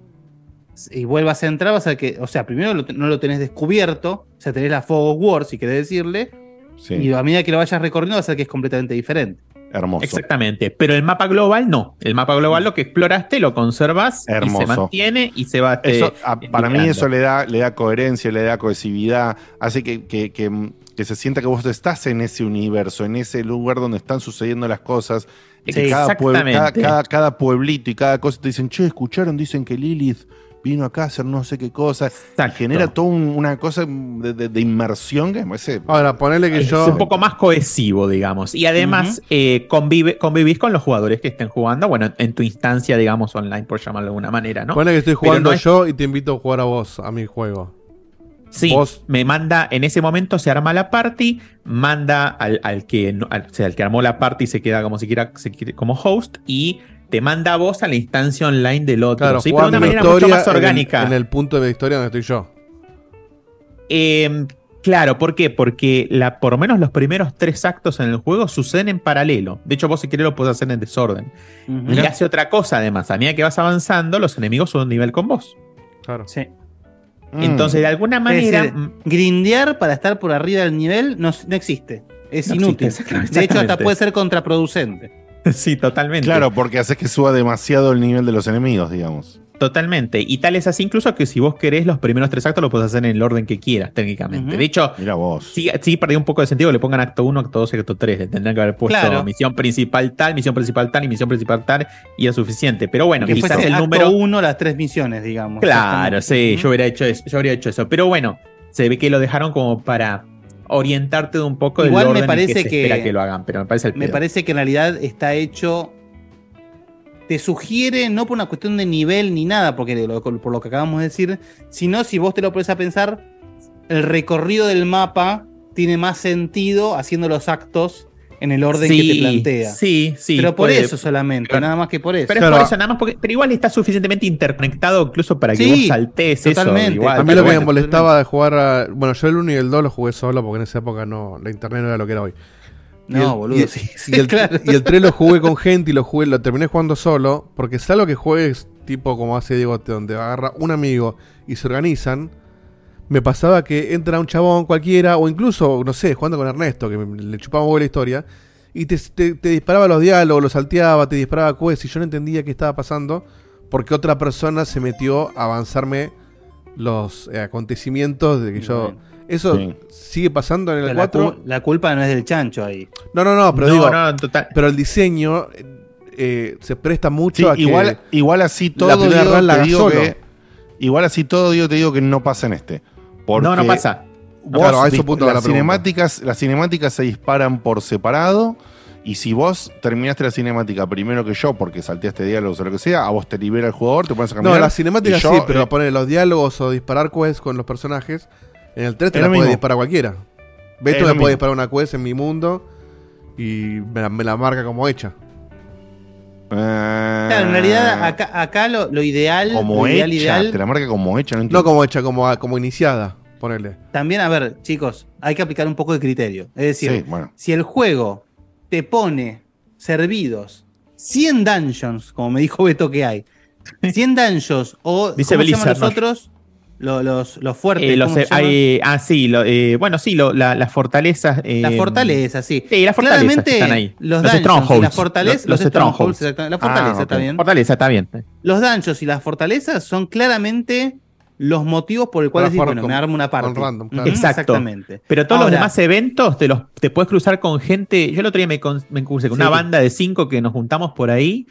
y vuelvas a entrar, vas a que, o sea, primero lo- no lo tenés descubierto, o sea, tenés la Fog of War, si querés decirle, Sí. y a medida que lo vayas recorriendo va a ser que es completamente diferente. Hermoso. Exactamente, pero el mapa global no. El mapa global lo que exploraste lo conservas y se mantiene y se va este, Eso, a- para mí eso le da, le da coherencia, le da cohesividad, hace que, que- que- que se sienta que vos estás en ese universo, en ese lugar donde están sucediendo las cosas. Y que Sí, cada, puebl- cada, exactamente. cada- cada pueblito y cada cosa te dicen, che, escucharon, dicen que Lilith vino acá a hacer no sé qué cosa. Y genera toda un- una cosa de, de- de inmersión que me parece. Ahora, ponele que es yo. un poco más cohesivo, digamos. Y además eh, convive, convivís con los jugadores que estén jugando, bueno, en tu instancia, digamos, online, por llamarlo de alguna manera, ¿no? Ponele que estoy jugando no es- yo y te invito a jugar a vos, a mi juego. Sí, Vos- me manda, en ese momento se arma la party, manda al, al que no- al, o sea, al que armó la party se queda como si quiera, se quiere- como host y te manda a vos a la instancia online del otro. Claro, ¿sí? Pero de una manera mucho historia más en el- orgánica. En el, punto de la historia donde estoy yo. Eh, claro, ¿por qué? Porque la, por lo menos los primeros tres actos en el juego suceden en paralelo. De hecho, vos si querés lo podés hacer en desorden. Y hace otra cosa además. A medida que vas avanzando, los enemigos suben nivel con vos. Claro. Sí. Entonces, de alguna manera. decir, grindear para estar por arriba del nivel no, no existe. Es No inútil. existe, de hecho, hasta puede ser contraproducente. <laughs> sí, totalmente. Claro, porque haces que suba demasiado el nivel de los enemigos, digamos. Totalmente. Y tal es así incluso que si vos querés los primeros tres actos los podés hacer en el orden que quieras, técnicamente. Ujú. De hecho, Mira vos. sí, sí perdí un poco de sentido que le pongan acto 1, acto 2 y acto 3. Le tendrían que haber puesto Claro. misión principal tal, misión principal tal y misión principal tal y es suficiente. Pero bueno, que quizás el acto número. uno las tres misiones, digamos. Claro, sí, yo hubiera hecho eso, yo habría hecho eso. Pero bueno, se ve que lo dejaron como para orientarte de un poco del Igual me orden en parece que se que- espera que lo hagan, pero me parece el Me pedo. parece que en realidad está hecho. Te sugiere, no por una cuestión de nivel ni nada, porque lo- por lo que acabamos de decir, sino si vos te lo pones a pensar, el recorrido del mapa tiene más sentido haciendo los actos en el orden que te plantea. Sí, sí. Pero por puede- eso solamente, pero- nada más que por eso. Pero es por eso, nada más porque. Pero igual está suficientemente interconectado incluso para que Sí, vos saltees totalmente. eso. Igual, a mí lo que bueno. me molestaba de jugar a- Bueno, yo el 1 y el 2 lo jugué solo porque en esa época no la internet no era lo que era hoy. Y No, el- boludo, y- sí, sí, y el, <laughs> claro. y el 3 lo jugué con gente y lo jugué, lo terminé jugando solo. Porque salvo que juegues tipo como hace Diego, donde agarra un amigo y se organizan. Me pasaba que entra un chabón cualquiera, o incluso, no sé, jugando con Ernesto, que me- le chupaba un huevo la historia, y te, te- te disparaba los diálogos, los salteaba, te disparaba quests, y yo no entendía qué estaba pasando, porque otra persona se metió a avanzarme los eh, acontecimientos de que yo... ¿Eso Sí. sigue pasando en el La, 4? cu- la culpa no es del chancho ahí. No, no, no, pero No, digo, no, total. pero el diseño eh, se presta mucho Sí, a que igual, igual así todo, la run la digo que- igual así todo, Diego, te digo que no pasa en este. Porque No, no pasa. vos Claro, a eso punto la las, pregunta. cinemáticas, las cinemáticas se disparan por separado. Y si vos terminaste la cinemática primero que yo, porque salteaste diálogos o lo que sea, a vos te libera el jugador, te pones a caminar. No, la cinemática y yo, sí, pero eh, poner los diálogos o disparar quests con los personajes, en el 3 te la puede disparar cualquiera. Beto me puede disparar una quest en mi mundo y me la, me la marca como hecha. Claro, en realidad acá, acá lo, lo ideal, como lo ideal, hecha, ideal, te la marca como hecha, no No entiendo. como hecha, como, como iniciada, ponerle. también, a ver, chicos, hay que aplicar un poco de criterio. Es decir, Sí, bueno. si el juego te pone servidos 100 dungeons, como me dijo Beto que hay, 100 dungeons o Dice ¿cómo se los? Lo- Los, los fuertes. Eh, los- ¿cómo se llaman? hay- ah, sí, lo- eh, bueno, sí, lo- la- las fortalezas. eh, Las fortalezas, sí. Sí, las fortalezas Claramente, están ahí. Los, Los strongholds. las fortalezas. Los- strongholds, strongholds. exactamente. La Ah, fortaleza ok. está bien. Fortaleza, está bien. Los dungeons y las fortalezas son claramente los motivos por el cual bueno, con- me armo una parte. random, claro. Exacto. Exactamente. Pero todos Ahora, los demás eventos te los te puedes cruzar con gente. Yo el otro día me, con- me crucé con Sí. una banda de cinco que nos juntamos por ahí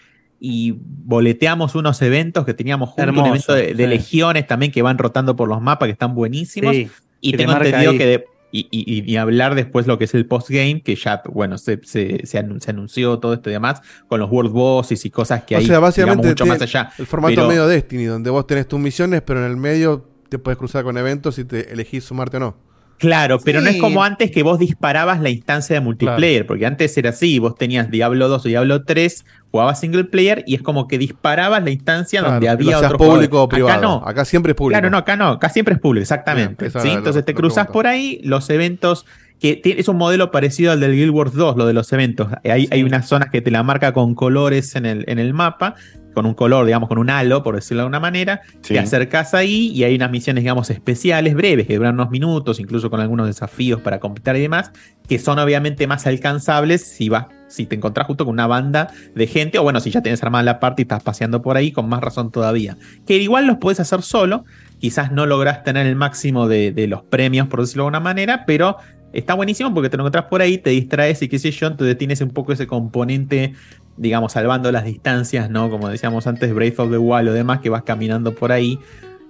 y boleteamos unos eventos que teníamos juntos, un evento de, de sí. legiones también que van rotando por los mapas que están buenísimos. Sí, y que tengo entendido ahí. que de- y, y- hablar después lo que es el postgame, que ya, bueno, se, se, se anun- se anunció todo esto y demás, con los World Bosses y cosas que o hay sea, digamos, básicamente mucho más allá. el formato Pero- medio Destiny, donde vos tenés tus misiones, pero en el medio te puedes cruzar con eventos y te elegís sumarte o no. Claro, pero no es como antes que vos disparabas la instancia de multiplayer, porque antes era así, vos tenías Diablo 2 o Diablo 3, jugabas single player y es como que disparabas la instancia Claro, donde había otro público o jugador. privado. Acá no. Acá siempre es público. Claro, no, acá no, acá siempre es público, exactamente. Bien, esa ¿sí? era la- Entonces te cruzas por ahí, los eventos, que es un modelo parecido al del Guild Wars 2, lo de los eventos. Hay, hay unas zonas que te la marca con colores en el, en el mapa, con un color, digamos, con un halo, por decirlo de alguna manera. Sí. Te acercas ahí y hay unas misiones, digamos, especiales, breves, que duran unos minutos, incluso con algunos desafíos para completar y demás, que son obviamente más alcanzables si vas. Si te encontrás justo con una banda de gente, o bueno, si ya tenés armada la parte y estás paseando por ahí, con más razón todavía. Que igual los puedes hacer solo, quizás no lográs tener el máximo de, de los premios, por decirlo de alguna manera, pero está buenísimo porque te lo encontrás por ahí, te distraes y qué sé yo, entonces tienes un poco ese componente, digamos, salvando las distancias, ¿no? Como decíamos antes, Brave of the Wild o demás, que vas caminando por ahí.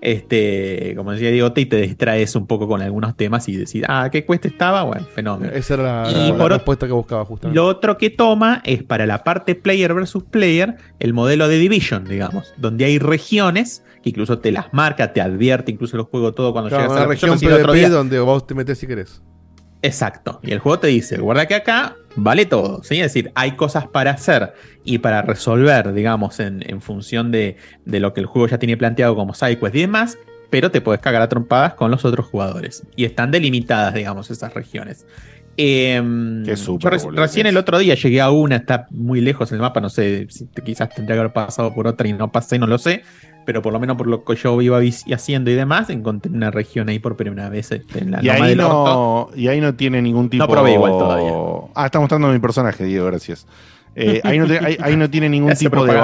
Este, como decía Diego, y te distraes un poco con algunos temas y decís, ah, ¿qué cuesta estaba? Bueno, fenómeno. Esa era la, Y respuesta que buscaba justamente. Lo otro que toma es para la parte player versus player el modelo de Division, digamos, donde hay regiones que incluso te las marca, te advierte incluso el juego todo cuando Claro, llegas a la región el otro PvP día- donde vos te metes si querés. Exacto. Y el juego te dice, guarda que acá vale todo. Es decir, hay cosas para hacer y para resolver, digamos, en, función de, de lo que el juego ya tiene planteado como sidequest y demás, pero te puedes cagar a trompadas con los otros jugadores. Y están delimitadas, digamos, esas regiones. Em, Qué súper, yo recién el otro día llegué a una, está muy lejos en el mapa, no sé, quizás tendría que haber pasado por otra y no pasé, no lo sé, pero por lo menos por lo que yo iba haciendo y demás, encontré una región ahí por primera vez este, en la y, ahí no, y ahí no tiene ningún tipo No probé igual todavía. Ah, está mostrando mi personaje, Diego, gracias. Eh, <laughs> ahí, no te- ahí- ahí no tiene ningún tipo de,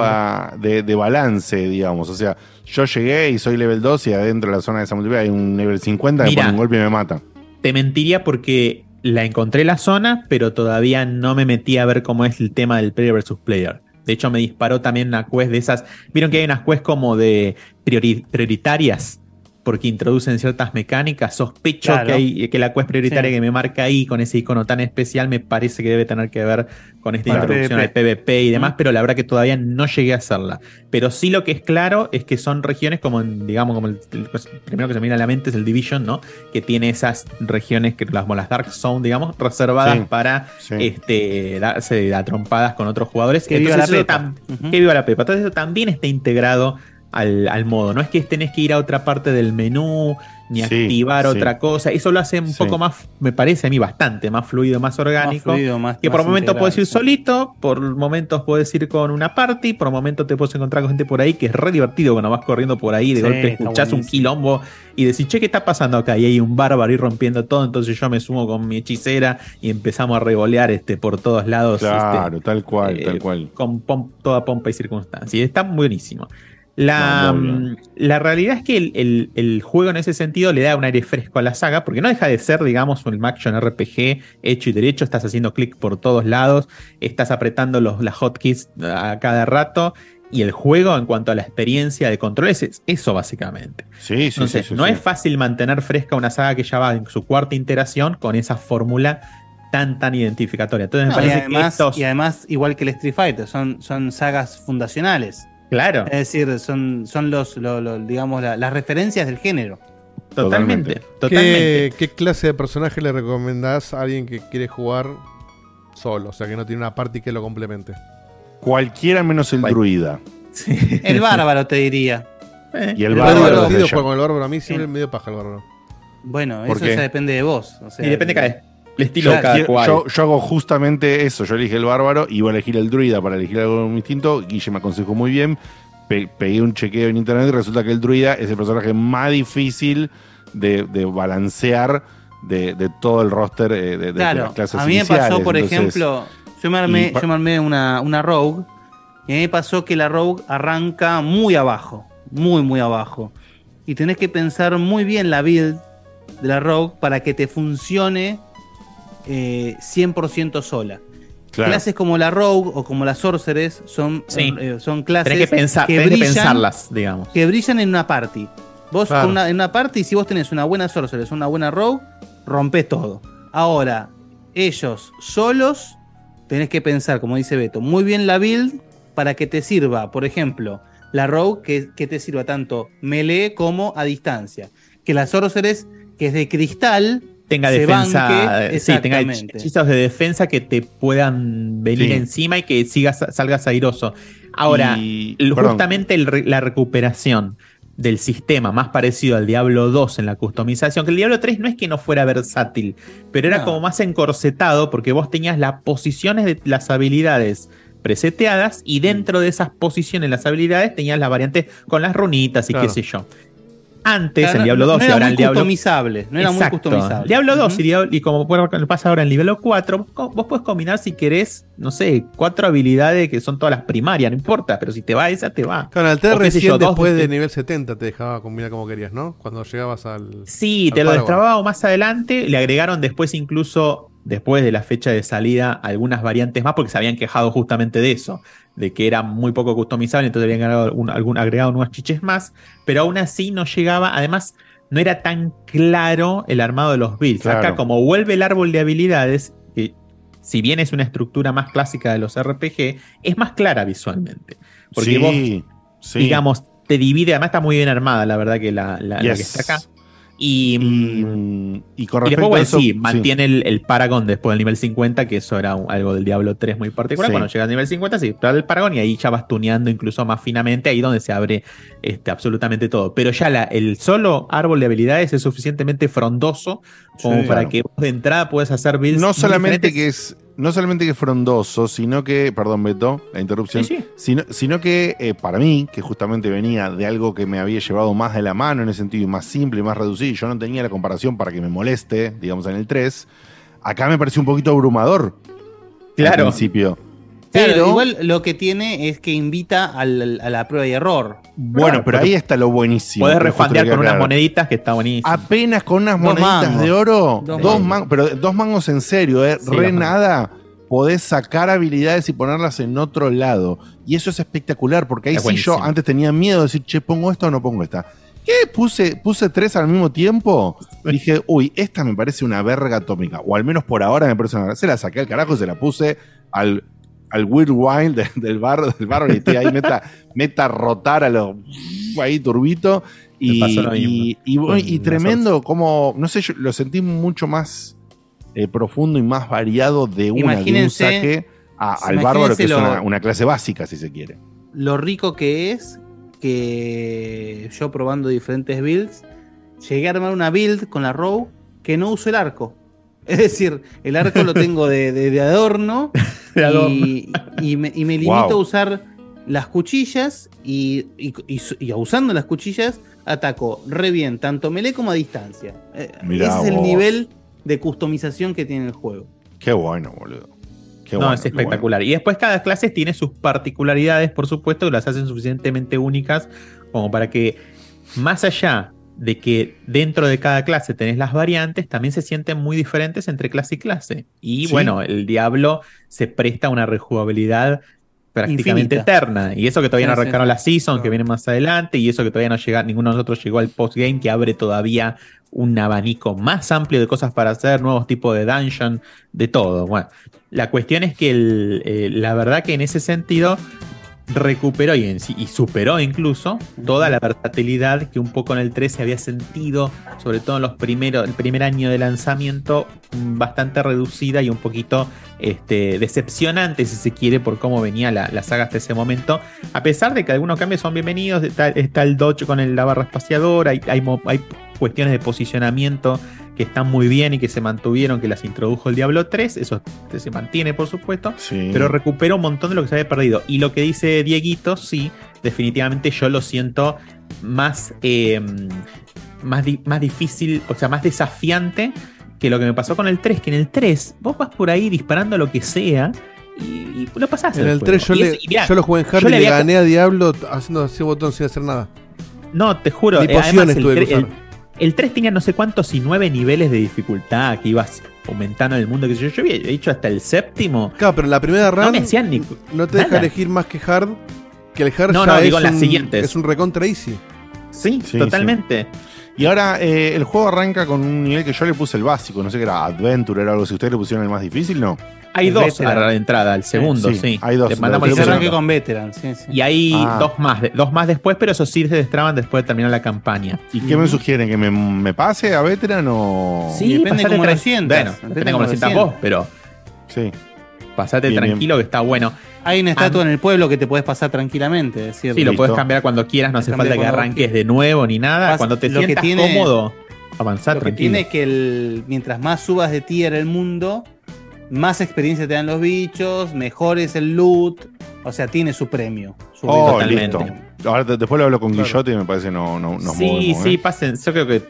de- de balance, digamos. O sea, yo llegué y soy level 2 y adentro de la zona de esa multiplayer hay un level 50 que Mira. pone un golpe y me mata. Te mentiría porque la encontré la zona, pero todavía no me metí a ver cómo es el tema del player versus player. De hecho, me disparó también una quest de esas. Vieron que hay unas quests como de priori- prioritarias, porque introducen ciertas mecánicas. Sospecho Claro. que, hay, que la quest prioritaria Sí. que me marca ahí con ese icono tan especial me parece que debe tener que ver con esta introducción al PvP y demás, pero la verdad que todavía no llegué a hacerla. Pero sí lo que es claro es que son regiones como, en, digamos, como el, el- pues, primero que se me viene a la mente es el Division, ¿no? Que tiene esas regiones, que las, como las Dark Zone, digamos, reservadas Sí, para sí. este, darse a trompadas con otros jugadores. Que viva la Ujú. que viva la Pepa. Entonces eso también está integrado al, al modo. No es que tenés que ir a otra parte del menú ni Sí, activar sí. otra cosa. Eso lo hace un Sí. poco más, me parece a mí, bastante más fluido, más orgánico. fluido, más- que por momentos puedes ir solito, por momentos puedes ir con una party, por momentos te puedes encontrar con gente por ahí que es re divertido cuando vas corriendo por ahí, de golpe escuchás un quilombo y decís, che, ¿qué está pasando acá? Y hay un bárbaro ahí rompiendo todo, entonces yo me sumo con mi hechicera y empezamos a revolear este, por todos lados. Claro, este, tal cual, eh, tal cual. con pom- toda pompa y circunstancia. Y está buenísimo. La, No, mm, la realidad es que el, el- el juego en ese sentido le da un aire fresco a la saga, porque no deja de ser, digamos, un action RPG hecho y derecho. Estás haciendo clic por todos lados, estás apretando los, las hotkeys a cada rato. Y el juego, en cuanto a la experiencia de controles, es eso básicamente. Sí, sí, Entonces, sí, sí, no es fácil mantener fresca una saga que ya va en su cuarta iteración con esa fórmula tan, tan identificatoria. Entonces, me y, parece que además, estos. y además, igual que el Street Fighter, son, son sagas fundacionales. Claro. Es decir, son, son los, lo- lo- digamos, la- las referencias del género. Totalmente. ¿Qué, Totalmente. qué clase de personaje le recomendás a alguien que quiere jugar solo? O sea, que no tiene una party que lo complemente. Cualquiera menos el druida. El bárbaro, te diría. Y el Es bárbaro divertido el bárbaro. A mí siempre me dio paja el bárbaro. Bueno, ¿Por eso ya depende de vos. o sea, Y depende cada el estilo Yo, de cada quiero- cual. yo- yo hago justamente eso. Yo elegí el bárbaro y iba a elegir el druida para elegir algo distinto. Guille me aconsejó muy bien. Pe- pegué un chequeo en internet y resulta que el druida es el personaje más difícil de, de balancear de, de todo el roster eh, de, de- de Claro, las clases a mí me pasó, iniciales. por Entonces, ejemplo, yo me armé, yo me armé una, una Rogue y a mí me pasó que la Rogue arranca muy abajo, muy, muy abajo. Y tenés que pensar muy bien la build de la Rogue para que te funcione eh, 100% sola. Claro. Clases como la Rogue o como la Sorceress son, Sí. eh, son clases Tenés que pensar- tenés que pensarlas, digamos. que brillan en una party. Vos Claro. una- en una party, si vos tenés una buena Sorceress, una buena Rogue, rompés todo. Ahora, ellos solos, tenés que pensar, como dice Beto, muy bien la build para que te sirva, por ejemplo, la Rogue que, que te sirva tanto melee como a distancia. Que la Sorceress, que es de cristal, tenga se defensa, banque, sí, tenga hechizos de defensa que te puedan venir Sí. encima y que sigas, salgas airoso. Ahora, Y- justamente el la recuperación del sistema más parecido al Diablo 2 en la customización, que el Diablo 3 no es que no fuera versátil, pero era No. como más encorsetado porque vos tenías las posiciones de las habilidades preseteadas y dentro de esas posiciones las habilidades tenías las variantes con las runitas y Claro. qué sé yo. Antes, Claro, en Diablo no 2 y ahora el Diablo. customizable, no era muy customizable. Diablo 2 Ujú. y, Diablo- y como pasa ahora en Diablo 4, vos, puedes combinar si querés, no sé, cuatro habilidades que son todas las primarias, no importa, pero si te va esa, te va. Claro, el O 3 qué sé recién yo, después de nivel 70 te dejaba combinar como querías, ¿no? Cuando llegabas al. Sí, al te lo destrababa más adelante. Le agregaron después, incluso después de la fecha de salida, algunas variantes más, porque se habían quejado justamente de eso, de que era muy poco customizable, entonces habían algún, agregado unos chiches más, pero aún así no llegaba. Además, no era tan claro el armado de los builds. Claro. Acá, como vuelve el árbol de habilidades, que si bien es una estructura más clásica de los RPG, es más clara visualmente. Porque Sí, vos, sí. digamos, te divide, además está muy bien armada, la verdad, que la, la- que está acá. Y, y, y con y después, bueno, eso, sí, mantiene el, el Paragon después del nivel 50, que eso era un- algo del Diablo 3 muy particular. Sí. Cuando llega al nivel 50, sí, trae el Paragon y ahí ya vas tuneando incluso más finamente, ahí donde se abre este, absolutamente todo. Pero ya la, el solo árbol de habilidades es suficientemente frondoso como Sí. para Claro. que vos de entrada puedas hacer builds. no solamente diferentes. que es no solamente que frondoso, sino que, perdón Beto, la interrupción, Sí, sí. Sino, sino que eh, para mí, que justamente venía de algo que me había llevado más de la mano en ese sentido, más simple y más reducido, y yo no tenía la comparación para que me moleste, digamos, en el 3, acá me pareció un poquito abrumador. Claro. Al principio. Claro, Pero- igual lo que tiene es que invita al- a la prueba y error. Bueno, pero ahí está lo buenísimo. Podés refandear con unas moneditas que está buenísimo. Apenas con unas Dos moneditas mangos. de oro, Dos dos, mangos. pero dos mangos en serio, eh, Sí, re nada, podés sacar habilidades y ponerlas en otro lado. Y eso es espectacular, porque ahí Es sí buenísimo. yo antes tenía miedo de decir, che, pongo esta o no pongo esta. ¿Qué? Puse, puse tres al mismo tiempo. Dije, <laughs> uy, esta me parece una verga atómica. O al menos por ahora me parece una verga. Se la saqué al carajo y se la puse al, al Weird Wild de- del bar, del bar y estoy ahí meta, meta a rotar a lo ahí turbito. Y, y, mismo. y, y tremendo, como, no sé, yo lo sentí mucho más eh, profundo y más variado de una de un saque a- al bárbaro, que es una, una clase básica, si se quiere. Lo rico que es que yo probando diferentes builds, llegué a armar una build con la Row que no uso el arco. Es decir, el arco lo tengo de, De adorno. <laughs> <laughs> Y, y me, y me limito Wow. a usar las cuchillas y, y- y- y usando las cuchillas ataco re bien, tanto melee como a distancia. Eh, Mirá Ese es el nivel de customización que tiene el juego. Qué bueno, boludo. Qué no, bueno, es bueno. espectacular. Y después cada clase tiene sus particularidades, por supuesto, que las hacen suficientemente únicas como para que, más allá de que dentro de cada clase tenés las variantes, también se sienten muy diferentes entre clase y clase. Y Sí. bueno, el Diablo se presta a una rejugabilidad prácticamente Infinita. eterna. Y eso que todavía Sí, no sí. arrancaron la season, que viene más adelante, y eso que todavía no llega, ninguno de nosotros llegó al postgame, que abre todavía un abanico más amplio de cosas para hacer, nuevos tipos de dungeon, de todo. Bueno, la cuestión es que el, eh, la verdad que en ese sentido recuperó y, en sí- y superó incluso toda la versatilidad que un poco en el 13 había sentido, sobre todo en los primeros, el primer año de lanzamiento, mm, bastante reducida y un poquito este, decepcionante, si se quiere, por cómo venía la, la saga hasta ese momento. A pesar de que algunos cambios son bienvenidos, está, está el dodge con el- la barra espaciadora, hay, hay cuestiones de posicionamiento que están muy bien y que se mantuvieron, que las introdujo el Diablo 3, eso se mantiene por supuesto, Sí. pero recupera un montón de lo que se había perdido. Y lo que dice Dieguito, sí, definitivamente yo lo siento más, eh, más, di- más difícil, o sea, más desafiante que lo que me pasó con el 3, que en el 3 vos vas por ahí disparando lo que sea y, y lo pasás. En el juego. 3 yo, Y le, es- y mirá, yo lo jugué en hard y le había- gané a Diablo haciendo ese botón sin hacer nada. No, te juro. Ni eh, además, pociones el, tuve que tre- el- usar. El 3 tenía no sé cuántos y nueve niveles de dificultad que ibas aumentando en el mundo. Que yo, yo había hecho hasta el séptimo. Claro, pero la primera run No me hacían ni. no te deja elegir más que hard. Que el hard No, ya no, es, digo en las un, siguientes. es un recontra easy. Sí, Sí, totalmente. Y ahora eh, el juego arranca con un nivel que yo le puse el básico, no sé qué era, Adventure, era algo. Si ustedes le pusieron el más difícil, no. Hay El dos veteran. a la entrada, el segundo, Sí, sí. hay dos. Le mandamos el con Veteran, sí, sí. Y hay Ah. dos más, dos más después, pero esos sí se destraban después de terminar la campaña. ¿Y qué me sugieren? ¿Que me, me pase a Veteran o.? Sí, depende cómo lo sientas, Bueno, depende cómo lo sientas vos, pero Sí. pasate Bien, tranquilo que está bueno. Hay una estatua en el pueblo que te puedes pasar tranquilamente. Es decir, Sí, lo puedes cambiar cuando quieras, no hace falta que arranques de nuevo ni nada. Pas- Cuando te lo que sientas tiene- cómodo, avanzar Lo que tranquilo. tiene es que el, mientras más subas de tier el mundo, más experiencia te dan los bichos, mejor es el loot. O sea, tiene su premio. Su Oh, Totalmente. listo. Ahora después lo hablo con Claro. Guillote y me parece no, no nos sí, movemos, sí, ¿eh? pasen. Yo creo que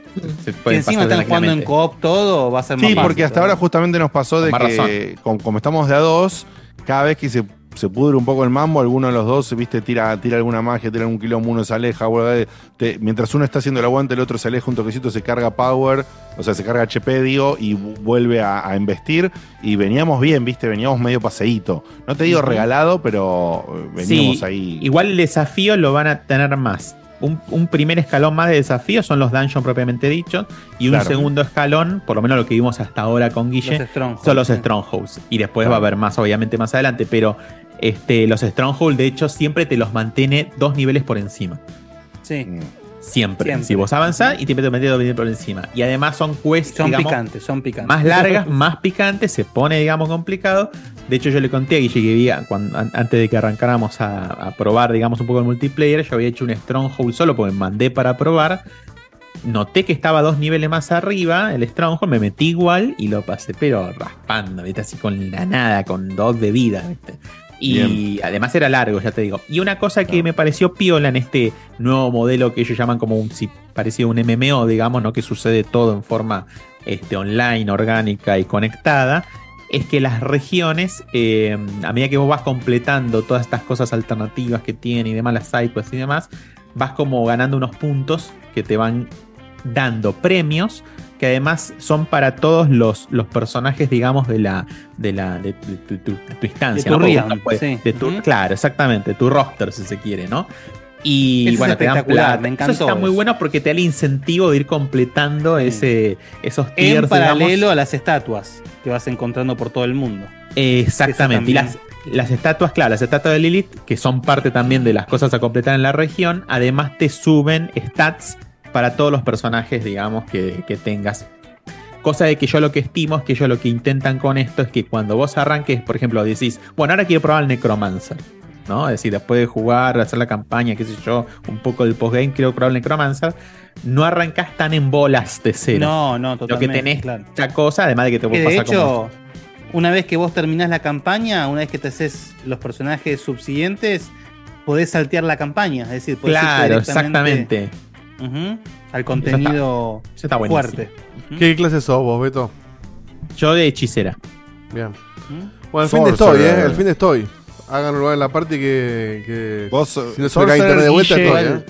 se Y puede encima pasar están jugando en co-op todo, va a ser más Sí, fácil, porque hasta ahora justamente nos pasó de más que, con- como estamos de a dos, cada vez que se, se pudre un poco el mambo, alguno de los dos, viste, tira, tira alguna magia, tira algún quilombo, uno se aleja, vuelve, te- mientras uno está haciendo el aguante, el otro se aleja un toquecito, se carga power, o sea, se carga HP, digo, y vu- vuelve a, a investir. Y veníamos bien, viste, veníamos medio paseíto. No te digo regalado, pero eh, veníamos Sí, ahí. Igual el desafío lo van a tener más. Un, un primer escalón más de desafío son los dungeons propiamente dichos. Y un Claro. segundo escalón, por lo menos lo que vimos hasta ahora con Guille, Los son los. Strongholds. Y después va a haber más, obviamente, más adelante. Pero este, los Strongholds, de hecho, siempre te los mantiene dos niveles por encima. Sí, Mm. Siempre. Siempre. Si vos avanzás y te metes dos niveles por encima. Y además son quests, son digamos, picantes, son picantes. más <laughs> largas, más picantes, se pone, digamos, complicado. De hecho, yo le conté a Guille que había, cuando, an- antes de que arrancáramos a, a probar, digamos, un poco el multiplayer, yo había hecho un Stronghold solo porque me mandé para probar. Noté que estaba dos niveles más arriba, el Stronghold, me metí igual y lo pasé, pero raspando, ¿viste? Así con la nada, con dos de vida, ¿viste? Y además era largo, ya te digo. Y una cosa que me pareció piola en este nuevo modelo que ellos llaman como un si parecido un MMO, digamos, ¿no? Que sucede todo en forma este, online, orgánica y conectada. Es que las regiones, eh, a medida que vos vas completando todas estas cosas alternativas que tiene y demás, las sidequests y demás, vas como ganando unos puntos que te van dando premios que además son para todos los, los personajes, digamos, de la de la de, tu- tu- tu- de tu instancia. De tu ¿no? Porque realm, uno puede- sí. de tu- Ujú. Claro, exactamente, tu roster, si se quiere, ¿no? Y Eso es bueno, te dan espectacular, plata. me Eso encantó está muy eso. bueno porque te da el incentivo de ir completando ese, esos En tiers, paralelo digamos. a las estatuas que vas encontrando por todo el mundo. Exactamente. Y Eso las, las estatuas, claro, las estatuas de Lilith, que son parte también de las cosas a completar en la región, además te suben stats para todos los personajes, digamos, que, que tengas. Cosa de que yo lo que estimo es que ellos lo que intentan con esto es que cuando vos arranques, por ejemplo, decís, bueno, ahora quiero probar el Necromancer. ¿no? Es decir, después de jugar, hacer la campaña, qué sé yo, un poco del postgame, creo que Necromancer, no arrancás tan en bolas de cero. No, no, Lo que totalmente. tenés claro. mucha cosa, además de que te puede de pasar hecho, como. una vez que vos terminás la campaña, una vez que te haces los personajes subsiguientes, podés saltear la campaña. Es decir, podés Claro, directamente, al contenido Eso está buenísimo. fuerte. ¿Qué clase sos vos, Beto? Yo de hechicera. Bien. Bueno, el fin de estoy, ¿eh? El fin de estoy. Háganlo en la parte que. que Vos, si no se cae internet de vuelta, Guille, estoy, ¿eh?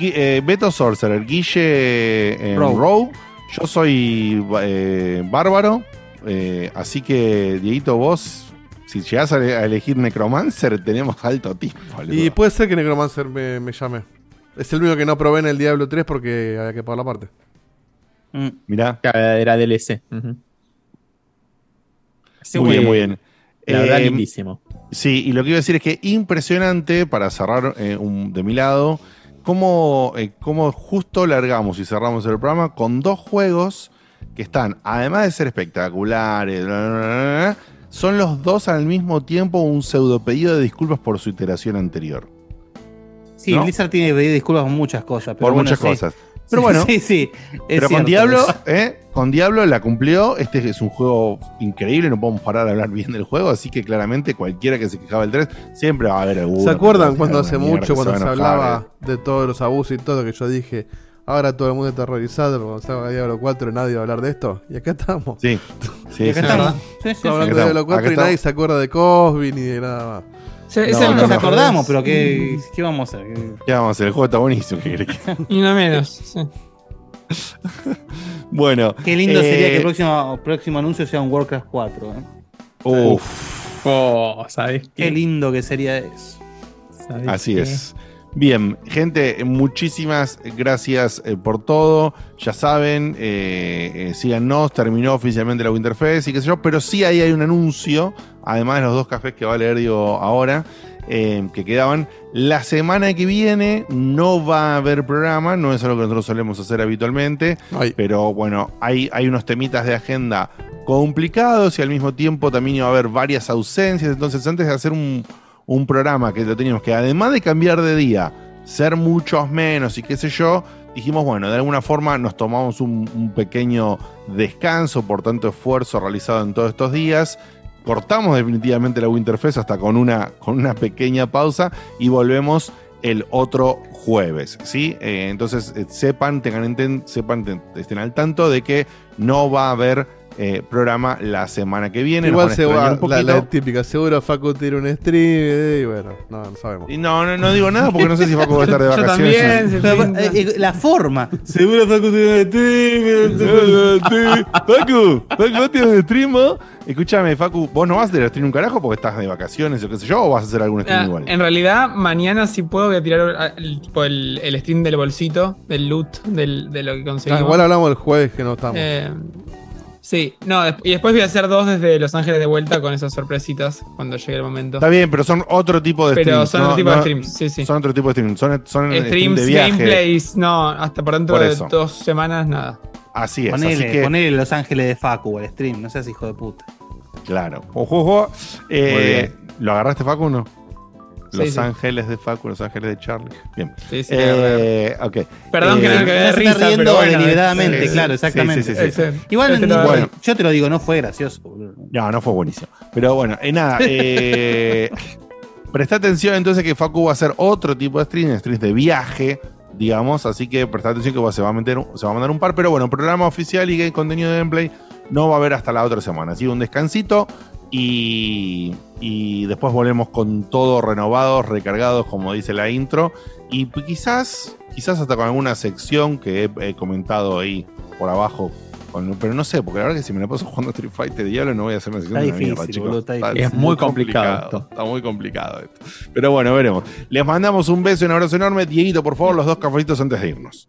Eh, Beto Sorcerer, Guille en Rogue. Rogue. Yo soy eh, bárbaro. eh, así que, Dieguito, vos, si llegás a, a elegir Necromancer, tenemos alto tipo. Y puede ser que Necromancer me, me llame. Es el único que no probé en el Diablo 3 porque había que pagar la parte. Mirá. Era DLC. Muy bien, muy bien. La verdad, Eh, lindísimo. Sí, y lo que iba a decir es que impresionante, para cerrar eh, un- de mi lado, cómo, eh, cómo justo largamos y cerramos el programa con dos juegos que están, además de ser espectaculares, bla, bla, bla, bla, son los dos al mismo tiempo un pseudo pedido de disculpas por su iteración anterior. Sí, ¿No? Blizzard tiene que pedir disculpas por muchas cosas. Pero por bueno, muchas sí. cosas. <laughs> Pero bueno, sí, sí. pero con Diablo. ¿eh? con Diablo la cumplió. Este es un juego increíble, no podemos parar de hablar bien del juego, así que claramente cualquiera que se quejaba del 3, siempre va a haber alguno. ¿Se acuerdan cuando hace mucho, cuando se hablaba de todos los abusos y todo, que yo dije, ahora todo el mundo está terrorizado, cuando salga Diablo 4 nadie va a hablar de esto? Y acá estamos. Sí, <laughs> sí, Y acá sí, estamos. sí. Sí, sí, Estamos sí. hablando de Diablo estamos, 4 y nadie se acuerda de Cosby ni de nada más. No, el no, Nos no. acordamos, pero ¿qué, qué vamos a hacer? ¿Qué vamos a hacer? El juego está buenísimo. ¿qué Y no menos. <laughs> sí. Bueno. Qué lindo sería eh, que el próximo, próximo anuncio sea un Warcraft 4. ¿eh? Uf, Oh, ¿sabes Qué lindo que sería eso. ¿Sabés así qué? es. Bien, gente, muchísimas gracias eh, por todo. Ya saben, eh, eh, síganos, terminó oficialmente la Winterfest y qué sé yo, pero sí ahí hay un anuncio, además de los dos cafés que va a leer Diego ahora, eh, que quedaban. La semana que viene no va a haber programa, no es algo que nosotros solemos hacer habitualmente, Ay. pero bueno, hay, hay unos temitas de agenda complicados y al mismo tiempo también iba a haber varias ausencias, entonces antes de hacer un, un programa que lo teníamos que además de cambiar de día, ser muchos menos y qué sé yo, dijimos, bueno, de alguna forma nos tomamos un, un pequeño descanso por tanto esfuerzo realizado en todos estos días. Cortamos definitivamente la Winterfest hasta con una, con una pequeña pausa y volvemos el otro jueves, ¿sí? Eh, entonces eh, sepan, tengan enten- sepan, estén al tanto de que no va a haber eh, programa la semana que viene. Igual se va, un la, poquito. la típica, seguro Facu tiene un stream eh, y bueno, no, no sabemos. Y no, no, no digo nada porque no sé si Facu va a estar de <laughs> Yo vacaciones. también, se Pero, pinta. eh, eh, la forma. Seguro Facu tiene <laughs> Facu, Facu, ¿vos tienes un stream? vos? Escúchame, Facu, ¿vos no vas a tener stream un carajo porque estás de vacaciones o qué sé yo? ¿O vas a hacer algún stream Ah, igual? en realidad, mañana sí puedo voy a tirar ah, el, tipo el, el stream del bolsito, del loot, del, de lo que Ah, conseguimos. igual hablamos el jueves que no estamos. Eh, sí, no, y después voy a hacer dos desde Los Ángeles de vuelta con esas sorpresitas cuando llegue el momento. Está bien, pero son otro tipo de Pero streams. son ¿no? otro tipo de streams, sí, sí. Son otro tipo de streams. Son, son streams Streams, de viaje. gameplays, no, hasta por dentro Por de dos semanas, nada. Así es. así Ponele, que, ponele Los Ángeles de Facu al stream, no seas hijo de puta. Claro. Ojo, ojo. Eh, Muy bien. ¿Lo agarraste, Facu, o no? Los sí. Ángeles de Facu, Los Ángeles de Charlie. Bien. Sí, sí, Eh, ok. Perdón Eh, que no me risa, está riendo pero bueno, deliberadamente, es- claro, exactamente. sí, sí, sí. es- Igual, Este lo- bueno. yo te lo digo, no fue gracioso. No, no fue buenísimo. Pero bueno, eh, nada. <laughs> Eh, presta atención entonces que Facu va a hacer otro tipo de stream, streams de viaje, digamos. Así que presta atención que se va a meter, un- se va a mandar un par. Pero bueno, programa oficial y game- contenido de gameplay no va a haber hasta la otra semana. Así un descansito y, y después volvemos con todo renovados, recargados, como dice la intro. Y quizás, quizás hasta con alguna sección que he, he comentado ahí por abajo. con- pero no sé, porque la verdad que si me la paso <laughs> jugando Street Fighter Diablo no voy a hacer una sección Está de difícil, mierda, chicos. boludo, está difícil. Es muy complicado esto. Está muy complicado esto. Pero bueno, veremos. Les mandamos un beso y un abrazo enorme. Dieguito, por favor, los dos cafecitos antes de irnos.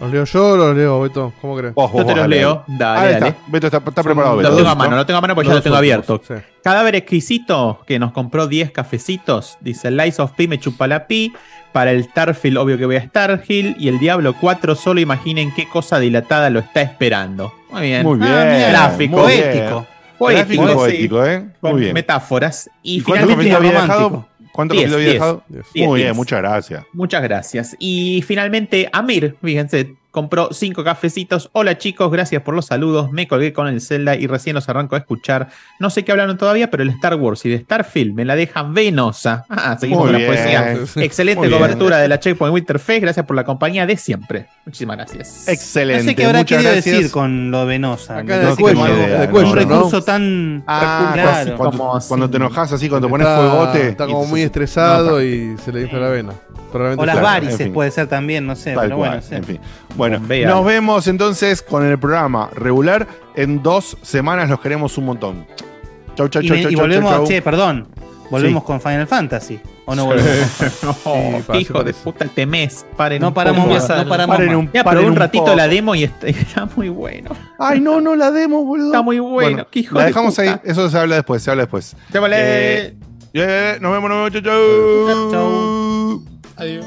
¿Los leo yo o los leo, Beto? ¿Cómo crees? Vos, vos, Yo te vos, los dale, leo. dale. Ahí dale. está. Beto está, preparado. Lo Beto. tengo a mano, lo tengo a mano porque ya Los lo tengo últimos, abierto. sí. Cadáver exquisito que nos compró 10 cafecitos. Dice Lies of P me chupa la pi. Para el Starfield, obvio que voy a Starhill. Y el Diablo 4, solo imaginen qué cosa dilatada lo está esperando. Muy bien. Muy bien. Ah, mira, Gráfico. muy bien. Poético. Poético, Gráfico sí. poético, ¿eh? Con Muy bien. metáforas. Y, ¿Y finalmente romántico. ¿Cuántos Diez, capítulos había diez. dejado? Diez, Muy diez. bien, muchas gracias. Muchas gracias. Y finalmente, Amir, fíjense, compró cinco cafecitos. Hola chicos, gracias por los saludos. Me colgué con el Zelda y recién los arranco a escuchar. No sé qué hablaron todavía, pero el Star Wars y de Starfield me la dejan venosa. Ah, seguimos Muy con bien. la poesía. <laughs> Excelente Muy bien. cobertura de la Checkpoint Winterfest. Gracias por la compañía de siempre. Muchísimas gracias. Excelente. No sé qué habrá muchas querido gracias. decir con lo venosa. Acá cuello, como un recurso tan. Ah, claro. cuando, como cuando te enojas así, cuando pones fuegote. Está y como muy estresado y se le infla la vena. Probablemente O las claro. varices en fin. puede ser también, no sé. Tal pero cual, bueno, sí. en fin. Bueno, Vean. nos vemos entonces con el programa regular. En dos semanas los queremos un montón. Chau, chau, Y, chau, me- chau, y chau, volvemos, chau, chau. che, perdón. Volvemos Sí. con Final Fantasy. ¿O no volvemos? <laughs> No, hijo de puta, el temés. Paren No un paramos poco. más. No paramos Paren más. un- Ya, paren probé un un ratito poco. la demo y está, <laughs> está muy bueno. Ay, no, no la demos, boludo. Está muy bueno. Qué hijo la de dejamos puta. ahí. Eso se habla después, se habla después. Eh, eh, nos vemos, nos vemos. Chau, chau. Chau. Adiós.